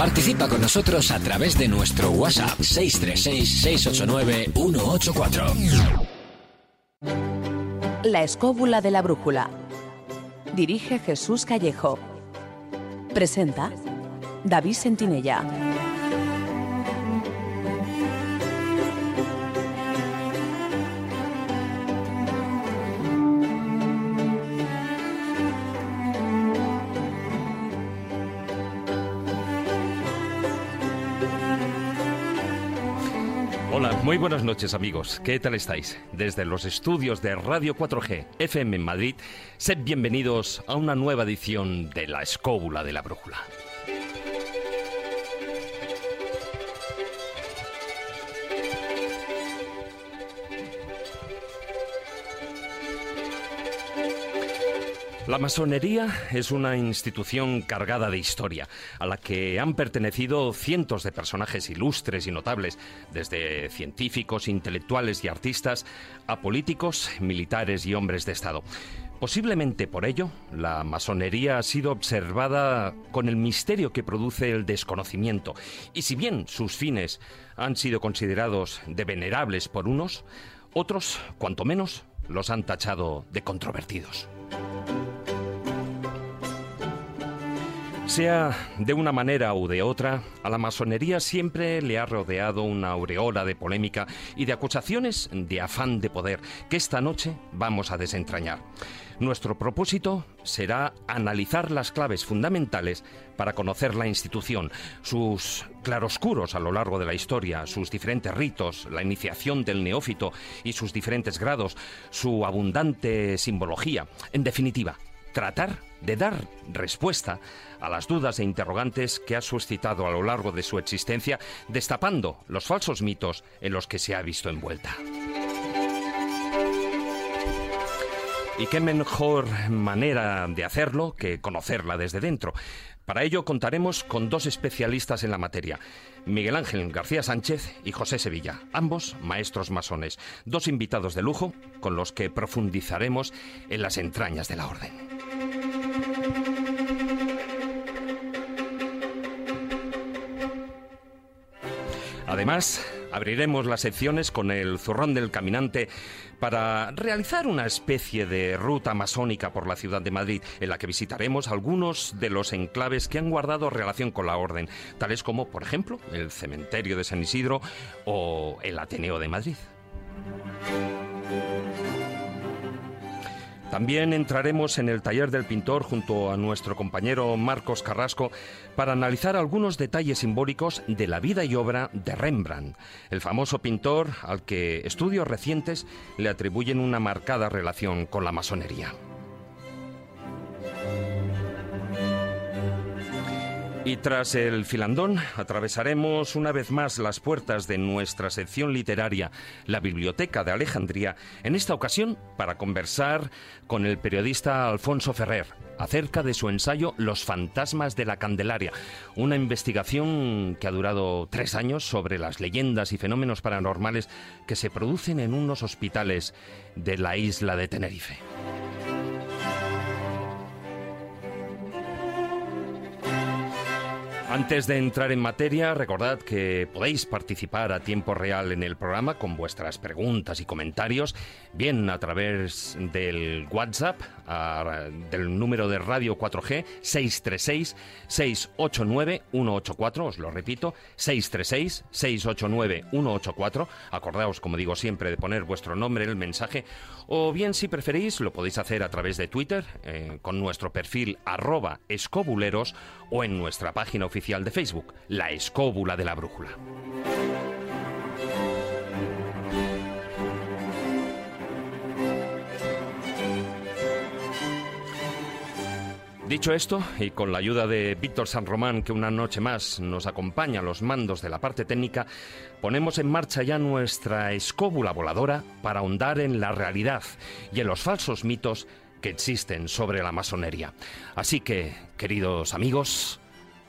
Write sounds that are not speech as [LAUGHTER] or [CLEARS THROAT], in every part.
Participa con nosotros a través de nuestro WhatsApp 636-689-184. La escóbula de la brújula. Dirige Jesús Callejo. Presenta David Sentinella. Muy buenas noches amigos. ¿Qué tal estáis? Desde los estudios de Radio 4G FM en Madrid, sed bienvenidos a una nueva edición de La Escóbula de la Brújula. La masonería es una institución cargada de historia, a la que han pertenecido cientos de personajes ilustres y notables, desde científicos, intelectuales y artistas, a políticos, militares y hombres de Estado. Posiblemente por ello, la masonería ha sido observada con el misterio que produce el desconocimiento, y si bien sus fines han sido considerados de venerables por unos, otros, cuanto menos, los han tachado de controvertidos. Sea de una manera u de otra, a la masonería siempre le ha rodeado una aureola de polémica y de acusaciones de afán de poder que esta noche vamos a desentrañar. Nuestro propósito será analizar las claves fundamentales para conocer la institución, sus claroscuros a lo largo de la historia, sus diferentes ritos, la iniciación del neófito y sus diferentes grados, su abundante simbología. En definitiva, tratar de dar respuesta a las dudas e interrogantes que ha suscitado a lo largo de su existencia, destapando los falsos mitos en los que se ha visto envuelta. ¿Y qué mejor manera de hacerlo que conocerla desde dentro? Para ello contaremos con dos especialistas en la materia, Miguel Ángel García Sánchez y José Sevilla, ambos maestros masones, dos invitados de lujo con los que profundizaremos en las entrañas de la orden. Además, abriremos las secciones con el zurrón del caminante para realizar una especie de ruta masónica por la ciudad de Madrid, en la que visitaremos algunos de los enclaves que han guardado relación con la orden, tales como, por ejemplo, el cementerio de San Isidro o el Ateneo de Madrid. También entraremos en el taller del pintor junto a nuestro compañero Marcos Carrasco para analizar algunos detalles simbólicos de la vida y obra de Rembrandt, el famoso pintor al que estudios recientes le atribuyen una marcada relación con la masonería. Y tras el filandón, atravesaremos una vez más las puertas de nuestra sección literaria, la Biblioteca de Alejandría, en esta ocasión para conversar con el periodista Alfonso Ferrer acerca de su ensayo Los fantasmas de la Candelaria, una investigación que ha durado tres años sobre las leyendas y fenómenos paranormales que se producen en unos hospitales de la isla de Tenerife. Antes de entrar en materia, recordad que podéis participar a tiempo real en el programa con vuestras preguntas y comentarios, bien a través del WhatsApp, del número de Radio 4G 636-689-184, os lo repito, 636-689-184. Acordaos, como digo siempre, de poner vuestro nombre en el mensaje, o bien si preferís, lo podéis hacer a través de Twitter, eh, con nuestro perfil arroba escobuleros, o en nuestra página oficial de Facebook, La Escóbula de la Brújula. Dicho esto, y con la ayuda de Víctor San Román, que una noche más nos acompaña a los mandos de la parte técnica, ponemos en marcha ya nuestra escóbula voladora para ahondar en la realidad y en los falsos mitos que existen sobre la masonería. Así que, queridos amigos,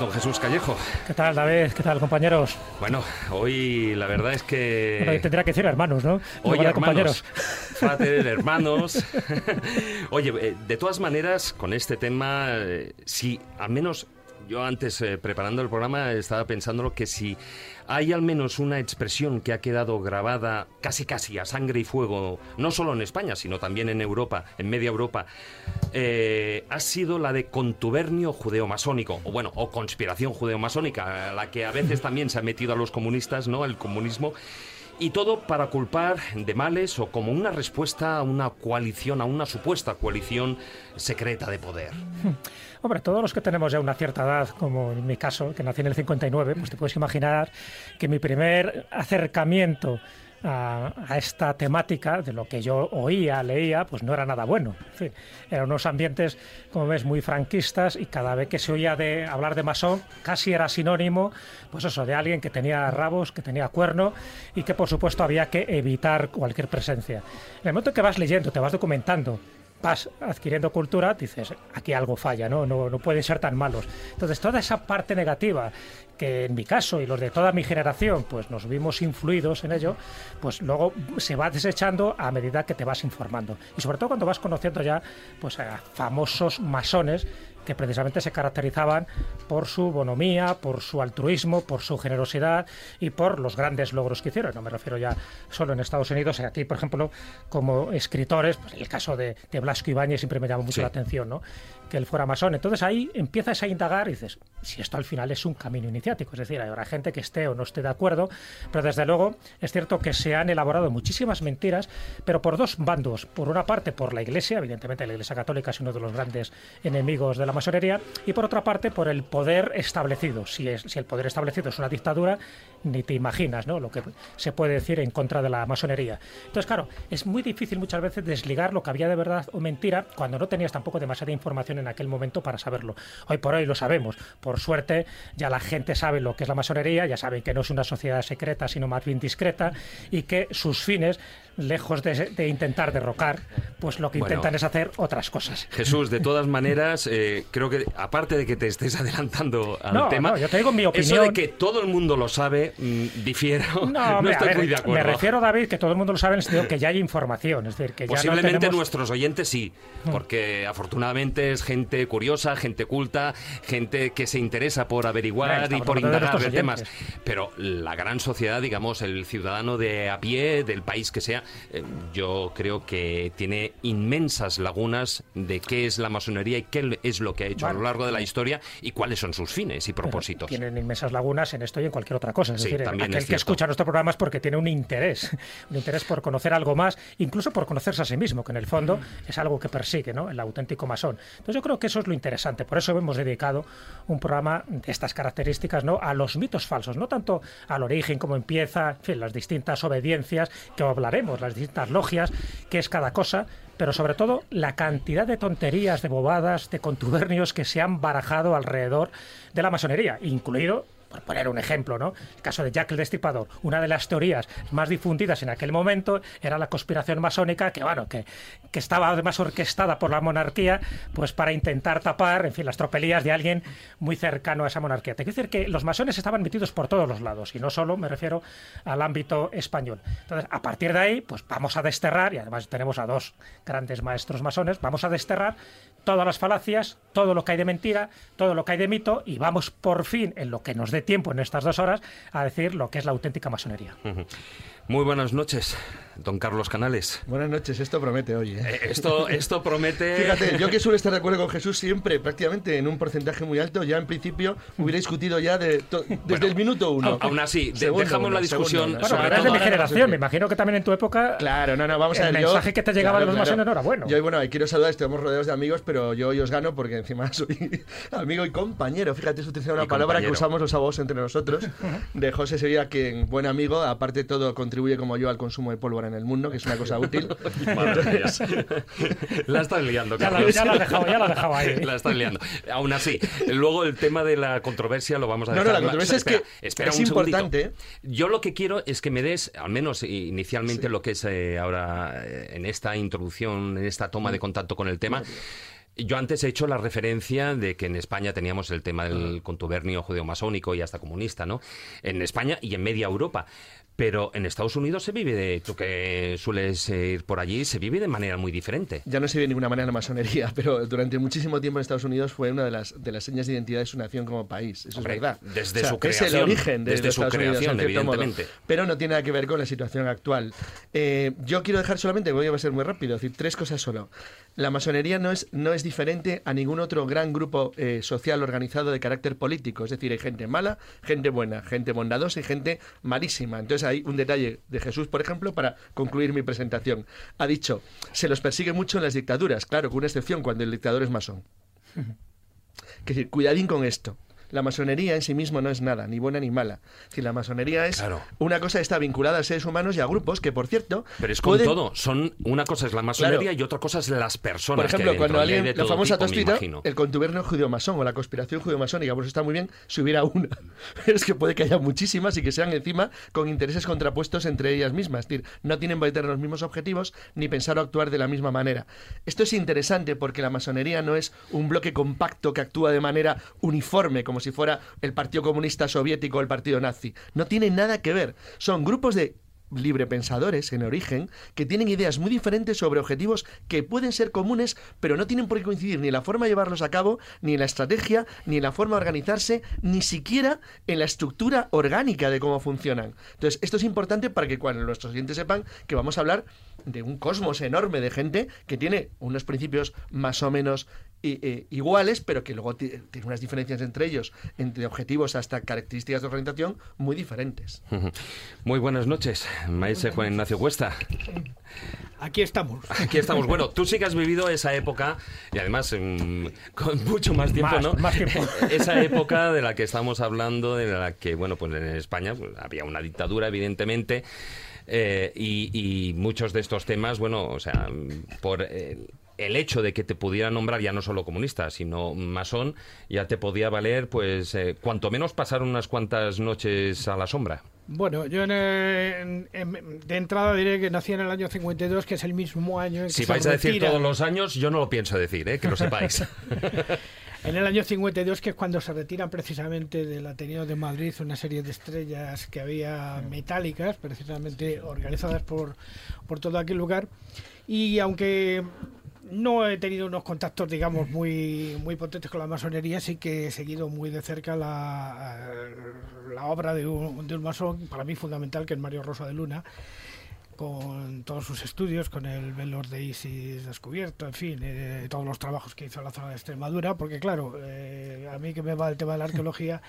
Don Jesús Callejo. ¿Qué tal, David? ¿Qué tal, compañeros? Bueno, hoy la verdad es que... Bueno, tendría que decir hermanos, ¿no? Hoy hermanos, compañeros. [LAUGHS] Frater, [LAUGHS] hermanos. [LAUGHS] Oye, eh, de todas maneras, con este tema, eh, si al menos yo antes, eh, preparando el programa, estaba pensando que si hay al menos una expresión que ha quedado grabada casi casi a sangre y fuego, no solo en España, sino también en Europa, en media Europa, eh, ha sido la de contubernio judeo-masónico, o bueno, o conspiración judeo-masónica, la que a veces también se ha metido a los comunistas, ¿no? El comunismo. Y todo para culpar de males o como una respuesta a una coalición, a una supuesta coalición secreta de poder. [LAUGHS] Hombre, todos los que tenemos ya una cierta edad, como en mi caso, que nací en el 59, pues te puedes imaginar que mi primer acercamiento a, esta temática de lo que yo oía, leía, pues no era nada bueno. En fin, eran unos ambientes, como ves, muy franquistas y cada vez que se oía de hablar de masón, casi era sinónimo, pues eso, de alguien que tenía rabos, que tenía cuerno y que por supuesto había que evitar cualquier presencia. En el momento que vas leyendo, te vas documentando, vas adquiriendo cultura, dices, aquí algo falla, ¿no? No, no pueden ser tan malos. Entonces, toda esa parte negativa, que en mi caso y los de toda mi generación, pues nos vimos influidos en ello, pues luego se va desechando a medida que te vas informando. Y sobre todo cuando vas conociendo ya, pues a famosos masones que precisamente se caracterizaban por su bonomía, por su altruismo, por su generosidad y por los grandes logros que hicieron. No me refiero ya solo en Estados Unidos, aquí, por ejemplo, como escritores, pues el caso de, de Blasco Ibáñez siempre me llama mucho la atención, ¿no? Que él fuera masón. Entonces ahí empiezas a indagar y dices, si esto al final es un camino iniciático, es decir, habrá gente que esté o no esté de acuerdo, pero desde luego es cierto que se han elaborado muchísimas mentiras, pero por dos bandos. Por una parte, por la Iglesia, evidentemente la Iglesia Católica es uno de los grandes enemigos de la masonería, y por otra parte, por el poder establecido. Si, es, si el poder establecido es una dictadura, ni te imaginas ¿no? lo que se puede decir en contra de la masonería. Entonces, claro, es muy difícil muchas veces desligar lo que había de verdad o mentira cuando no tenías tampoco demasiada información en aquel momento para saberlo. Hoy por hoy lo sabemos. Por suerte, ya la gente sabe lo que es la masonería, ya saben que no es una sociedad secreta, sino más bien discreta, y que sus fines lejos de, intentar derrocar, pues lo que intentan es hacer otras cosas. Jesús, de todas [LAUGHS] maneras, eh, creo que aparte de que te estés adelantando al tema, no, yo te digo mi opinión. Eso de que todo el mundo lo sabe, mm, difiero. No, [LAUGHS] estoy muy de acuerdo. Me refiero, David, que todo el mundo lo sabe en el sentido que ya hay información. Es decir, que Posiblemente nuestros oyentes sí, mm. porque afortunadamente es gente curiosa, gente culta, gente que se interesa por averiguar y por indagar temas. Pero la gran sociedad, digamos, el ciudadano de a pie, del país que sea, eh, yo creo que tiene inmensas lagunas de qué es la masonería y qué es lo que ha hecho a lo largo de la historia y cuáles son sus fines y propósitos. tienen inmensas lagunas en esto y en cualquier otra cosa. Es decir, aquel que escucha nuestro programa es porque tiene un interés, un interés por conocer algo más, incluso por conocerse a sí mismo, que en el fondo es algo que persigue ¿no? el auténtico masón. Entonces yo creo que eso es lo interesante. Por eso hemos dedicado un programa de estas características ¿no? a los mitos falsos, no tanto al origen, cómo empieza, en fin, las distintas obediencias que hablaremos las distintas logias, qué es cada cosa, pero sobre todo la cantidad de tonterías, de bobadas, de contubernios que se han barajado alrededor de la masonería, incluido por poner un ejemplo, ¿no? El caso de Jack el Destripador. Una de las teorías más difundidas en aquel momento era la conspiración masónica, que bueno, que, que estaba además orquestada por la monarquía, pues para intentar tapar, en fin, las tropelías de alguien muy cercano a esa monarquía. Te quiero decir que los masones estaban metidos por todos los lados, y no solo me refiero al ámbito español. Entonces, a partir de ahí, pues vamos a desterrar, y además tenemos a dos grandes maestros masones, vamos a desterrar todas las falacias, todo lo que hay de mentira, todo lo que hay de mito, y vamos por fin, en lo que nos dé tiempo en estas dos horas, a decir lo que es la auténtica masonería. Muy buenas noches, don Carlos Canales. Buenas noches, esto promete hoy. ¿eh? Eh, esto, esto promete... [LAUGHS] Fíjate, yo que suelo estar de acuerdo con Jesús siempre, prácticamente en un porcentaje muy alto, ya en principio hubiera discutido ya de desde el minuto uno. Aún así, dejamos la discusión... Bueno, pero eres de mi generación, me imagino que también en tu época... Claro, no, no, vamos a ver, El mensaje que te llegaba de los masones no era bueno. Yo, bueno, quiero saludar, estamos rodeados de amigos, pero yo hoy os gano porque encima [LAUGHS] soy amigo y compañero. Fíjate, es utilizar una palabra que usamos los abogados entre nosotros. De José Sevilla, quien buen amigo, aparte de todo contribuye como yo al consumo de pólvora en el mundo, que es una cosa útil. [LAUGHS] la estás liando, ya la, ya la, dejado, ya la dejado ahí. La estás liando. Aún así, luego el tema de la controversia lo vamos a dejar. No, no, la controversia es que espera es importante. Yo lo que quiero es que me des, al menos inicialmente, lo que es eh, ahora eh, en esta introducción, en esta toma de contacto con el tema. Yo antes he hecho la referencia de que en España teníamos el tema del contubernio judeo-masónico y hasta comunista, ¿no? En España y en media Europa. Pero en Estados Unidos se vive de, tú que sueles ir por allí, se vive de manera muy diferente. Ya no se vive de ninguna manera la masonería, [LAUGHS] pero durante muchísimo tiempo en Estados Unidos fue una de las, de las señas de identidad de su nación como país. Eso es verdad. Desde su creación. Es el origen de, desde su creación, evidentemente. pero no tiene nada que ver con la situación actual. Eh, yo quiero dejar solamente, voy a ser muy rápido, decir tres cosas solo. La masonería no es, no es diferente a ningún otro gran grupo eh, social organizado de carácter político. Es decir, hay gente mala, gente buena, gente bondadosa y gente malísima. Entonces hay un detalle de Jesús, por ejemplo, para concluir mi presentación. Ha dicho, se los persigue mucho en las dictaduras, claro, con una excepción cuando el dictador es masón. Es decir, cuidadín con esto la masonería en sí mismo no es nada, ni buena ni mala. Si la masonería es una cosa que está vinculada a seres humanos y a grupos que, por cierto. Pero es con todo. Son, una cosa es la masonería y otra cosa es las personas. Por ejemplo, cuando alguien, la famosa tostita, el contubernio judío-masón o la conspiración judío-masónica, por eso está muy bien si hubiera una. [LAUGHS] es que puede que haya muchísimas y que sean encima con intereses contrapuestos entre ellas mismas. Es decir, no tienen por tener los mismos objetivos ni pensar o actuar de la misma manera. Esto es interesante porque la masonería no es un bloque compacto que actúa de manera uniforme, como si fuera el Partido Comunista Soviético o el Partido Nazi. No tiene nada que ver. Son grupos de librepensadores en origen que tienen ideas muy diferentes sobre objetivos que pueden ser comunes, pero no tienen por qué coincidir ni la forma de llevarlos a cabo, ni en la estrategia, ni en la forma de organizarse, ni siquiera en la estructura orgánica de cómo funcionan. Entonces, esto es importante para que cuando nuestros oyentes sepan que vamos a hablar de un cosmos enorme de gente que tiene unos principios más o menos eh, iguales, pero que luego tiene unas diferencias entre ellos, entre objetivos hasta características de organización muy diferentes. [LAUGHS] Muy buenas noches, maestro Juan Ignacio Cuesta. [LAUGHS] Aquí estamos. [LAUGHS] Aquí estamos. Bueno, tú sí que has vivido esa época, y además mm, con mucho más tiempo, ¿no? Más tiempo. esa época de la que estamos hablando, de la que, bueno, pues en España pues, había una dictadura, evidentemente, eh, y, muchos de estos temas, bueno, o sea, por el hecho de que te pudiera nombrar ya no solo comunista, sino masón, ya te podía valer, pues, eh, cuanto menos pasar unas cuantas noches a la sombra. Bueno, yo de entrada diré que nací en el año 52, que es el mismo año en que Si vais a decir todos los años, yo no lo pienso decir, ¿eh? que lo sepáis. [LAUGHS] en el año 52, que es cuando se retiran precisamente del Ateneo de Madrid una serie de estrellas que había metálicas, precisamente organizadas por, por todo aquel lugar. Y aunque no he tenido unos contactos, digamos, muy, muy potentes con la masonería, sí que he seguido muy de cerca la, la obra de un, de un masón, para mí fundamental, que es Mario Rosa de Luna, con todos sus estudios, con el Velor de Isis descubierto, en fin, eh, todos los trabajos que hizo en la zona de Extremadura, porque claro, eh, a mí que me va el tema de la arqueología,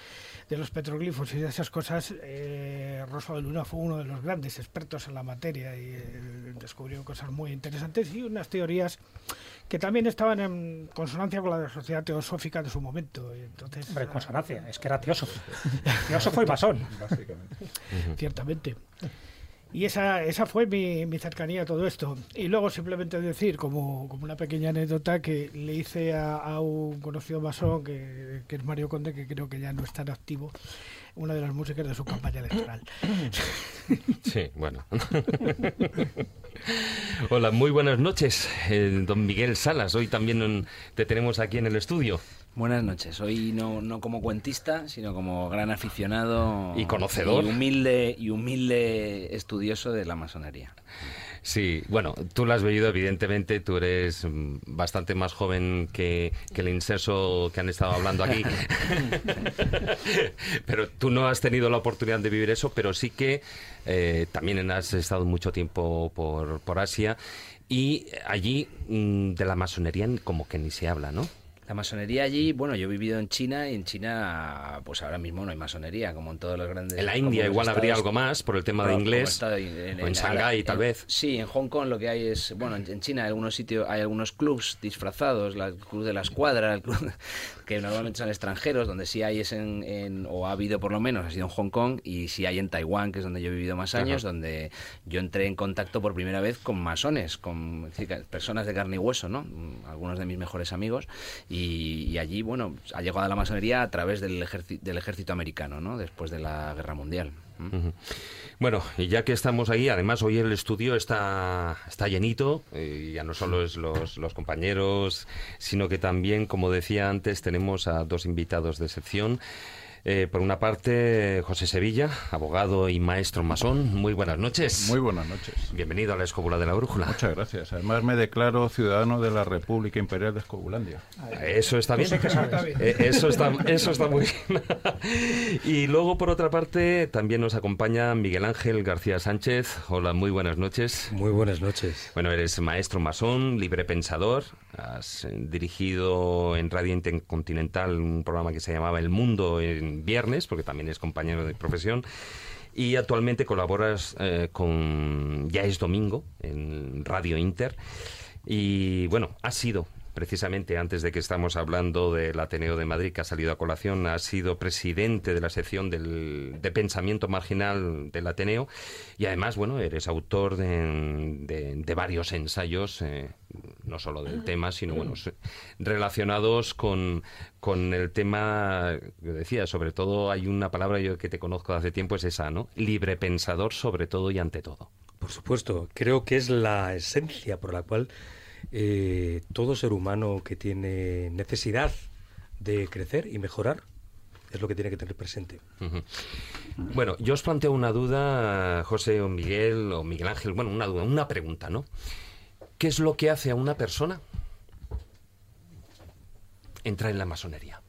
de los petroglifos y de esas cosas, eh, Rosa de Luna fue uno de los grandes expertos en la materia y descubrió cosas muy interesantes y unas teorías que también estaban en consonancia con la sociedad teosófica de su momento. Entonces, Hombre, consonancia, es que era teósofo. teósofo y masón. [LAUGHS] Básicamente. Ciertamente. Y esa, esa fue mi, mi, cercanía a todo esto. Y luego simplemente decir, como, como una pequeña anécdota, que le hice a, un conocido masón, que, que, es Mario Conde, que creo que ya no está en activo, una de las músicas de su campaña electoral. Sí, bueno. Hola, muy buenas noches, eh, don Miguel Salas. Hoy también te tenemos aquí en el estudio. Buenas noches. Hoy no, no como cuentista, sino como gran aficionado y conocedor y humilde y humilde estudioso de la masonería. Sí, bueno, tú lo has vivido, evidentemente, tú eres mm, bastante más joven que, el inserso que han estado hablando aquí. [LAUGHS] pero tú no has tenido la oportunidad de vivir eso, pero sí que eh, también has estado mucho tiempo por, por Asia y allí mm, de la masonería como que ni se habla, ¿no? La masonería allí, bueno, yo he vivido en China y en China, pues ahora mismo no hay masonería, como en todos los grandes. En la India igual habría algo más por el tema de inglés. en, o en Shanghái, tal vez. Sí, en Hong Kong lo que hay es, bueno, en, China hay algunos sitios, hay algunos clubs disfrazados, el club de la escuadra, el club que normalmente son extranjeros, donde sí hay es en, o ha habido por lo menos, ha sido en Hong Kong y sí hay en Taiwán, que es donde yo he vivido más años, donde yo entré en contacto por primera vez con masones, con personas de carne y hueso, ¿no? Algunos de mis mejores amigos y, allí, bueno, ha llegado a la masonería a través del, del ejército americano, ¿no? Después de la guerra mundial. Bueno, y ya que estamos ahí, además hoy el estudio está, está llenito, y ya no solo es los, los compañeros, sino que también, como decía antes, tenemos a dos invitados de sección. Eh, por una parte, José Sevilla, abogado y maestro masón. Muy buenas noches. Muy buenas noches. Bienvenido a la Escóbula de la Brújula. Muchas gracias. Además, me declaro ciudadano de la República Imperial de Escobulandia. Eso está bien. Eh, eso, está, eso está muy bien. y luego, por otra parte, también nos acompaña Miguel Ángel García Sánchez. Hola, muy buenas noches. Muy buenas noches. Bueno, eres maestro masón, libre pensador. Has eh, dirigido en Radio Intercontinental un programa que se llamaba El Mundo en viernes, porque también es compañero de profesión. Y actualmente colaboras eh, con Ya es Domingo en Radio Inter. Y bueno, ha sido precisamente antes de que estamos hablando del Ateneo de Madrid, que ha salido a colación, ha sido presidente de la sección del, de pensamiento marginal del Ateneo y además, bueno, eres autor de, varios ensayos, eh, no solo del tema, sino, bueno, relacionados con, con el tema que decía, sobre todo hay una palabra yo que te conozco de hace tiempo, es esa, ¿no? Libre pensador sobre todo y ante todo. Por supuesto, creo que es la esencia por la cual eh, todo ser humano que tiene necesidad de crecer y mejorar es lo que tiene que tener presente. Bueno, yo os planteo una duda, José o Miguel o Miguel Ángel, bueno, una duda, una pregunta, ¿no? ¿Qué es lo que hace a una persona entrar en la masonería?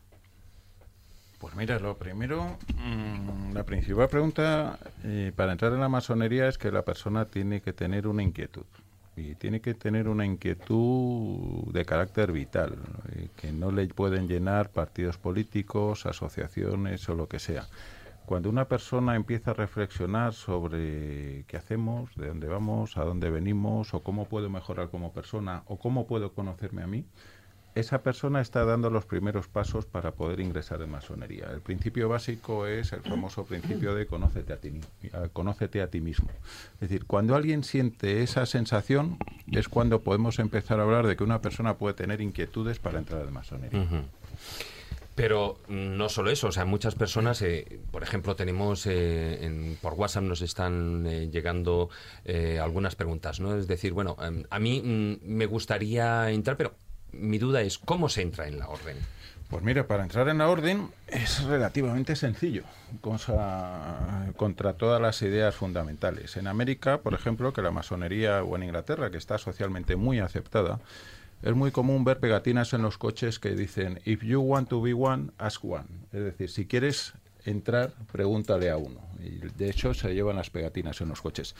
Pues mira, lo primero, mm, la principal pregunta eh, para entrar en la masonería es que la persona tiene que tener una inquietud y tiene que tener una inquietud de carácter vital, que no le pueden llenar partidos políticos, asociaciones o lo que sea. Cuando una persona empieza a reflexionar sobre qué hacemos, de dónde vamos, a dónde venimos, o cómo puedo mejorar como persona, o cómo puedo conocerme a mí, esa persona está dando los primeros pasos para poder ingresar en masonería. El principio básico es el famoso principio de conócete a ti, conócete a ti mismo. Es decir, cuando alguien siente esa sensación es cuando podemos empezar a hablar de que una persona puede tener inquietudes para entrar en masonería. Pero no solo eso, o sea, muchas personas, eh, por ejemplo, tenemos eh, por WhatsApp nos están eh, llegando algunas preguntas, ¿no? Es decir, bueno, em, a mí mm, me gustaría entrar, pero mi duda es, ¿cómo se entra en la orden? Pues mira, para entrar en la orden es relativamente sencillo, cosa, contra todas las ideas fundamentales. En América, por ejemplo, que la masonería, o en Inglaterra, que está socialmente muy aceptada, es muy común ver pegatinas en los coches que dicen, if you want to be one, ask one. Es decir, si quieres entrar, pregúntale a uno. Y de hecho se llevan las pegatinas en los coches.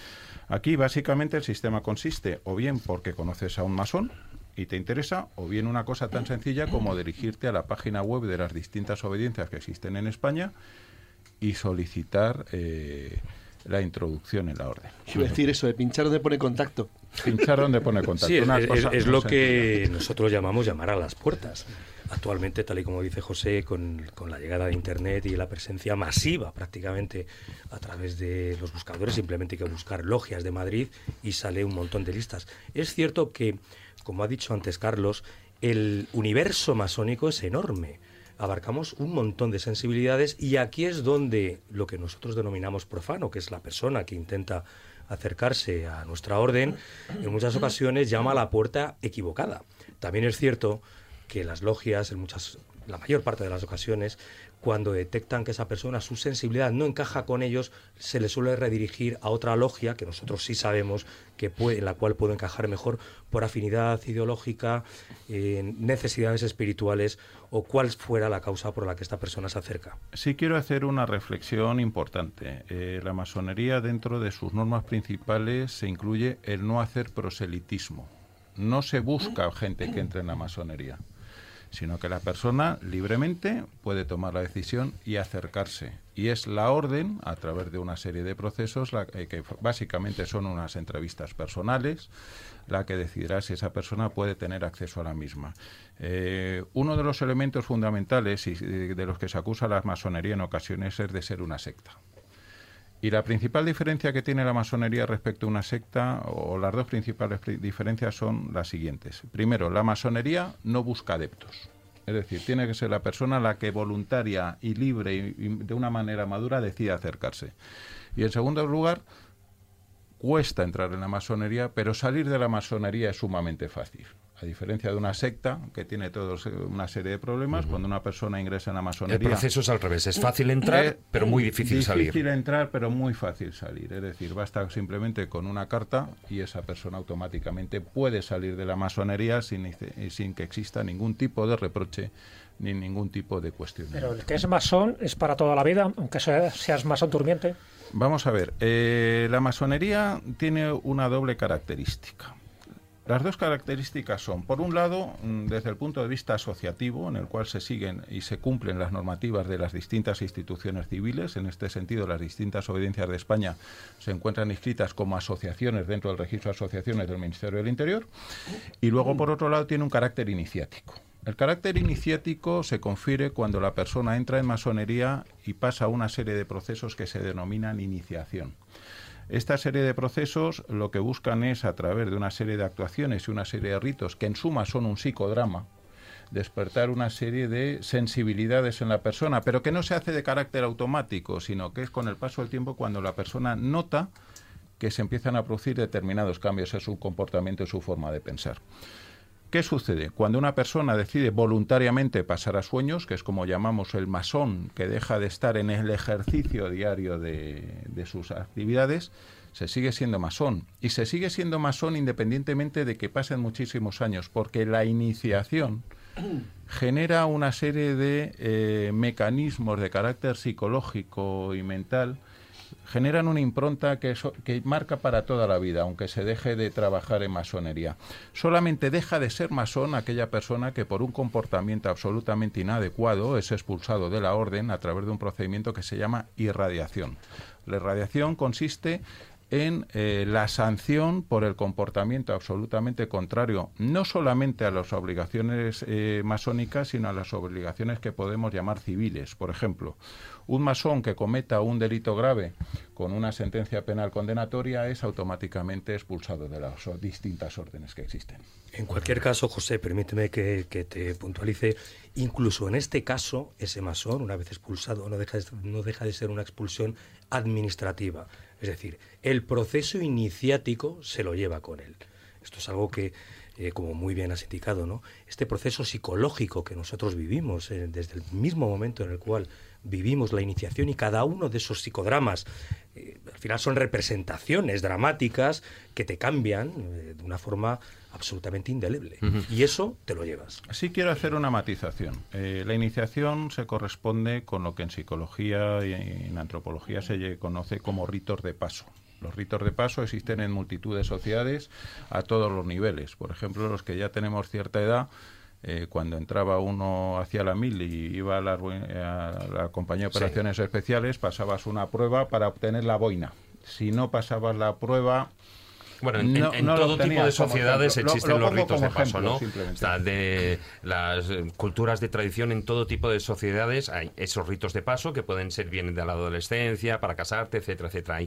Aquí básicamente el sistema consiste o bien porque conoces a un masón, y te interesa, o bien una cosa tan sencilla como dirigirte a la página web de las distintas obediencias que existen en España y solicitar eh, la introducción en la orden. Quiero decir eso, de pinchar donde pone contacto. Pinchar donde pone contacto. Sí, es, lo que nosotros llamamos llamar a las puertas. Actualmente, tal y como dice José, con, con, la llegada de Internet y la presencia masiva prácticamente a través de los buscadores, simplemente hay que buscar logias de Madrid y sale un montón de listas. Es cierto que como ha dicho antes Carlos, el universo masónico es enorme. Abarcamos un montón de sensibilidades y aquí es donde lo que nosotros denominamos profano, que es la persona que intenta acercarse a nuestra orden, en muchas ocasiones llama a la puerta equivocada. También es cierto que las logias, en muchas, la mayor parte de las ocasiones, cuando detectan que esa persona, su sensibilidad no encaja con ellos, se le suele redirigir a otra logia, que nosotros sí sabemos que puede, en la cual puede encajar mejor por afinidad ideológica, necesidades espirituales o cuál fuera la causa por la que esta persona se acerca. Sí quiero hacer una reflexión importante. Eh, la masonería dentro de sus normas principales se incluye el no hacer proselitismo. No se busca gente que entre en la masonería sino que la persona libremente puede tomar la decisión y acercarse. Y es la orden, a través de una serie de procesos, la, que básicamente son unas entrevistas personales, la que decidirá si esa persona puede tener acceso a la misma. Eh, uno de los elementos fundamentales y de los que se acusa la masonería en ocasiones es de ser una secta. Y la principal diferencia que tiene la masonería respecto a una secta, o las dos principales diferencias son las siguientes. Primero, la masonería no busca adeptos. Es decir, tiene que ser la persona la que voluntaria y libre y, de una manera madura decide acercarse. Y en segundo lugar, cuesta entrar en la masonería, pero salir de la masonería es sumamente fácil. A diferencia de una secta que tiene todos una serie de problemas, cuando una persona ingresa en la masonería. El proceso es al revés, es fácil entrar, eh, pero muy difícil, salir. Difícil entrar, pero muy fácil salir. Es decir, basta simplemente con una carta y esa persona automáticamente puede salir de la masonería sin, sin que exista ningún tipo de reproche ni ningún tipo de cuestión. Pero el que es masón es para toda la vida, aunque seas masón durmiente. Vamos a ver, eh, la masonería tiene una doble característica. Las dos características son, por un lado, mm, desde el punto de vista asociativo, en el cual se siguen y se cumplen las normativas de las distintas instituciones civiles. En este sentido, las distintas obediencias de España se encuentran inscritas como asociaciones dentro del registro de asociaciones del Ministerio del Interior. Y luego, por otro lado, tiene un carácter iniciático. El carácter iniciático se confiere cuando la persona entra en masonería y pasa una serie de procesos que se denominan iniciación. Esta serie de procesos lo que buscan es, a través de una serie de actuaciones y una serie de ritos, que en suma son un psicodrama, despertar una serie de sensibilidades en la persona, pero que no se hace de carácter automático, sino que es con el paso del tiempo cuando la persona nota que se empiezan a producir determinados cambios en su comportamiento y su forma de pensar. ¿Qué sucede? Cuando una persona decide voluntariamente pasar a sueños, que es como llamamos el masón, que deja de estar en el ejercicio diario de, sus actividades, se sigue siendo masón. Y se sigue siendo masón independientemente de que pasen muchísimos años, porque la iniciación [COUGHS] genera una serie de eh, mecanismos de carácter psicológico y mental generan una impronta que, que marca para toda la vida, aunque se deje de trabajar en masonería. Solamente deja de ser masón aquella persona que por un comportamiento absolutamente inadecuado es expulsado de la orden a través de un procedimiento que se llama irradiación. La irradiación consiste en eh, la sanción por el comportamiento absolutamente contrario, no solamente a las obligaciones eh, masónicas, sino a las obligaciones que podemos llamar civiles. Por ejemplo, un masón que cometa un delito grave con una sentencia penal condenatoria es automáticamente expulsado de las distintas órdenes que existen. En cualquier caso, José, permíteme que, te puntualice, incluso en este caso, ese masón, una vez expulsado, no deja, no deja de ser una expulsión administrativa es decir, el proceso iniciático se lo lleva con él. Esto es algo que, eh, como muy bien has indicado, ¿no? Este proceso psicológico que nosotros vivimos eh, desde el mismo momento en el cual vivimos la iniciación y cada uno de esos psicodramas eh, al final son representaciones dramáticas que te cambian de una forma absolutamente indeleble. Y eso te lo llevas. Sí quiero hacer una matización. Eh, la iniciación se corresponde con lo que en psicología y en antropología se conoce como ritos de paso. Los ritos de paso existen en multitud de sociedades a todos los niveles. Por ejemplo, los que ya tenemos cierta edad, eh, cuando entraba uno hacia la mil y iba a la, a la compañía de operaciones especiales, pasabas una prueba para obtener la boina. Si no pasabas la prueba, bueno, en, todo tipo de sociedades existen los ritos de paso, ¿no? de las eh, culturas de tradición en todo tipo de sociedades hay esos ritos de paso que pueden ser bien de la adolescencia, para casarte, etcétera, etcétera.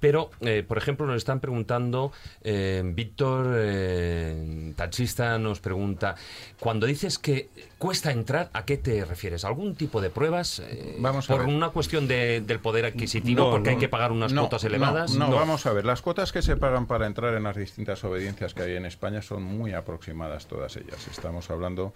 Pero, eh, por ejemplo, nos están preguntando, eh, Víctor, eh, taxista, nos pregunta, cuando dices que cuesta entrar, ¿a qué te refieres? ¿Algún tipo de pruebas? vamos a ¿Por una cuestión de, del poder adquisitivo, porque hay que pagar unas cuotas elevadas? No, vamos a ver, las cuotas que se pagan para entrar en las distintas obediencias que hay en España son muy aproximadas todas ellas. Estamos hablando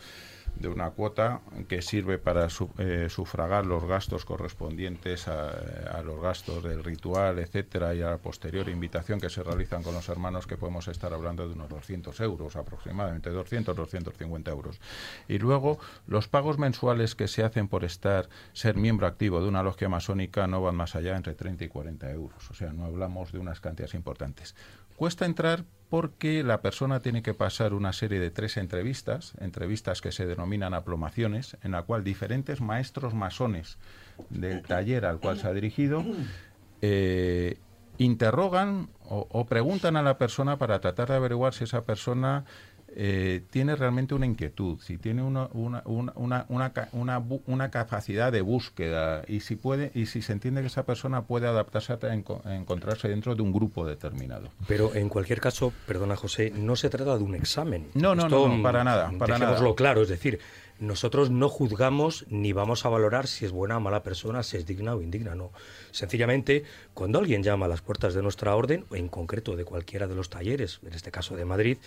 de una cuota que sirve para eh, sufragar los gastos correspondientes a, los gastos del ritual, etcétera, y a la posterior invitación que se realizan con los hermanos, que podemos estar hablando de unos 200 euros, aproximadamente 200, 250 euros. Y luego, los pagos mensuales que se hacen por estar, ser miembro activo de una logia masónica no van más allá entre 30 y 40 euros. O sea, no hablamos de unas cantidades importantes. Cuesta entrar porque la persona tiene que pasar una serie de tres entrevistas, entrevistas que se denominan aplomaciones, en la cual diferentes maestros masones del taller al cual se ha dirigido eh, interrogan o, preguntan a la persona para tratar de averiguar si esa persona eh, tiene realmente una inquietud, si tiene una, una, una, una, una, capacidad de búsqueda y si puede y si se entiende que esa persona puede adaptarse a, encontrarse dentro de un grupo determinado. Pero en cualquier caso, perdona José, no se trata de un examen. No, no, no, para nada, para nada. claro, es decir, nosotros no juzgamos ni vamos a valorar si es buena o mala persona, si es digna o indigna, no. Sencillamente, cuando alguien llama a las puertas de nuestra orden, o en concreto de cualquiera de los talleres, en este caso de Madrid,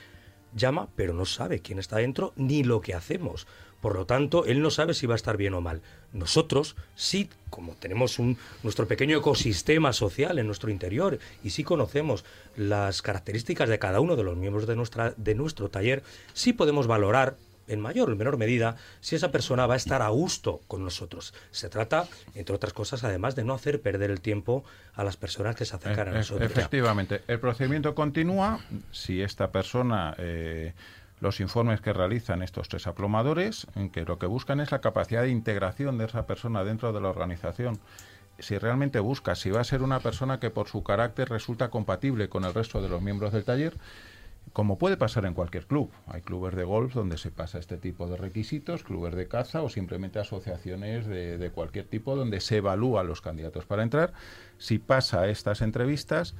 llama, pero no sabe quién está dentro ni lo que hacemos. Por lo tanto, él no sabe si va a estar bien o mal. Nosotros sí, como tenemos un, nuestro pequeño ecosistema social en nuestro interior y sí conocemos las características de cada uno de los miembros de, nuestra, de nuestro taller, sí podemos valorar en mayor o menor medida si esa persona va a estar a gusto con nosotros. Se trata, entre otras cosas, además de no hacer perder el tiempo a las personas que se acercan a e-, nosotros. Efectivamente, el procedimiento continúa si esta persona... Eh, los informes que realizan estos tres aplomadores, en que lo que buscan es la capacidad de integración de esa persona dentro de la organización si realmente busca si va a ser una persona que por su carácter resulta compatible con el resto de los miembros del taller como puede pasar en cualquier club. Hay clubes de golf donde se pasa este tipo de requisitos, clubes de caza o simplemente asociaciones de, cualquier tipo donde se evalúa a los candidatos para entrar. Si pasa estas entrevistas,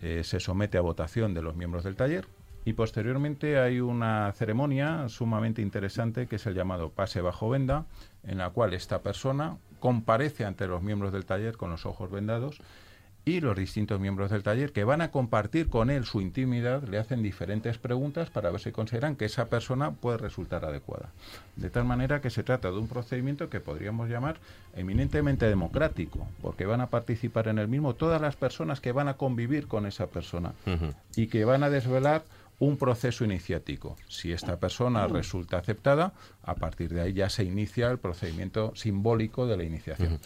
eh, se somete a votación de los miembros del taller y posteriormente hay una ceremonia sumamente interesante que es el llamado pase bajo venda, en la cual esta persona comparece ante los miembros del taller con los ojos vendados y los distintos miembros del taller que van a compartir con él su intimidad, le hacen diferentes preguntas para ver si consideran que esa persona puede resultar adecuada. De tal manera que se trata de un procedimiento que podríamos llamar eminentemente democrático, porque van a participar en el mismo todas las personas que van a convivir con esa persona y que van a desvelar un proceso iniciático. Si esta persona resulta aceptada, a partir de ahí ya se inicia el procedimiento simbólico de la iniciación.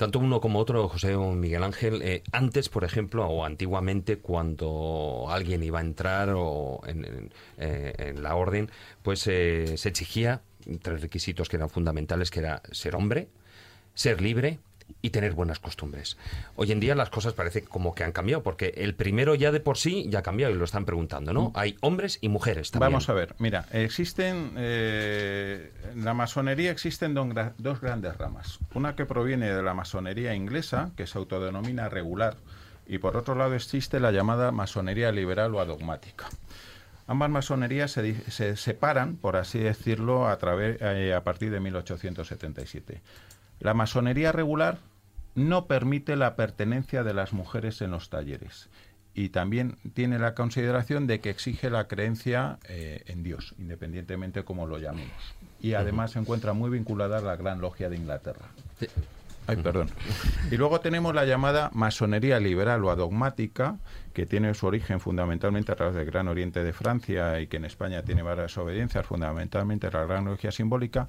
Tanto uno como otro, José o Miguel Ángel, eh, antes, por ejemplo, o antiguamente, cuando alguien iba a entrar o en, eh, la orden, pues eh, se exigía tres requisitos que eran fundamentales, que era ser hombre, ser libre y tener buenas costumbres. Hoy en día las cosas parece como que han cambiado, porque el primero ya de por sí ya ha cambiado y lo están preguntando, ¿no? Hay hombres y mujeres también. Vamos a ver, mira, existen, eh, en la masonería existen dos grandes ramas. Una que proviene de la masonería inglesa, que se autodenomina regular, y por otro lado existe la llamada masonería liberal o adogmática. Ambas masonerías se, se separan, por así decirlo, a, través, eh, a partir de 1877. La masonería regular no permite la pertenencia de las mujeres en los talleres y también tiene la consideración de que exige la creencia eh, en Dios, independientemente como lo llamemos. Y además se encuentra muy vinculada a la Gran Logia de Inglaterra. Ay, perdón. Y luego tenemos la llamada masonería liberal o adogmática, que tiene su origen fundamentalmente a través del Gran Oriente de Francia y que en España tiene varias obediencias, fundamentalmente la Gran Logia Simbólica,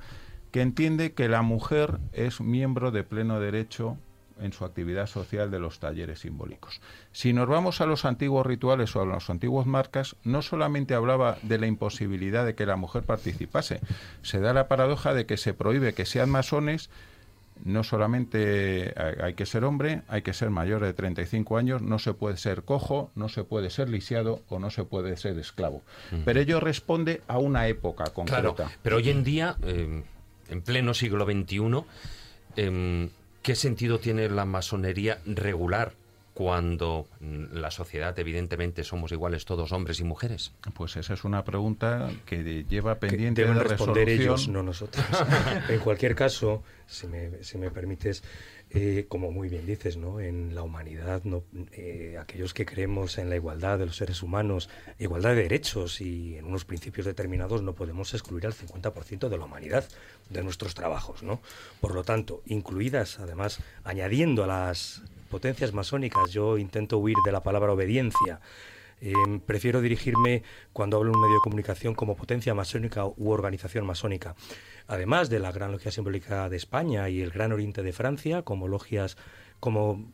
que entiende que la mujer es miembro de pleno derecho en su actividad social de los talleres simbólicos. Si nos vamos a los antiguos rituales o a los antiguos marcas, no solamente hablaba de la imposibilidad de que la mujer participase, se da la paradoja de que se prohíbe que sean masones, no solamente hay que ser hombre, hay que ser mayor de 35 años, no se puede ser cojo, no se puede ser lisiado o no se puede ser esclavo. Pero ello responde a una época concreta. Claro, pero hoy en día... Eh, en pleno siglo XXI, em, ¿qué sentido tiene la masonería regular cuando la sociedad, evidentemente, somos iguales todos hombres y mujeres? Pues esa es una pregunta que lleva pendiente de responder ellos, no nosotros. [LAUGHS] en cualquier caso, si me, si me permites, eh, como muy bien dices, ¿no? en la humanidad, ¿no? Eh, aquellos que creemos en la igualdad de los seres humanos, igualdad de derechos y en unos principios determinados, no podemos excluir al 50% de la humanidad de nuestros trabajos. ¿no? Por lo tanto, incluidas, además, añadiendo a las potencias masónicas, yo intento huir de la palabra obediencia. Em, prefiero dirigirme cuando hablo en un medio de comunicación como potencia masónica u organización masónica además de la Gran Logia Simbólica de España y el Gran Oriente de Francia, como logias, como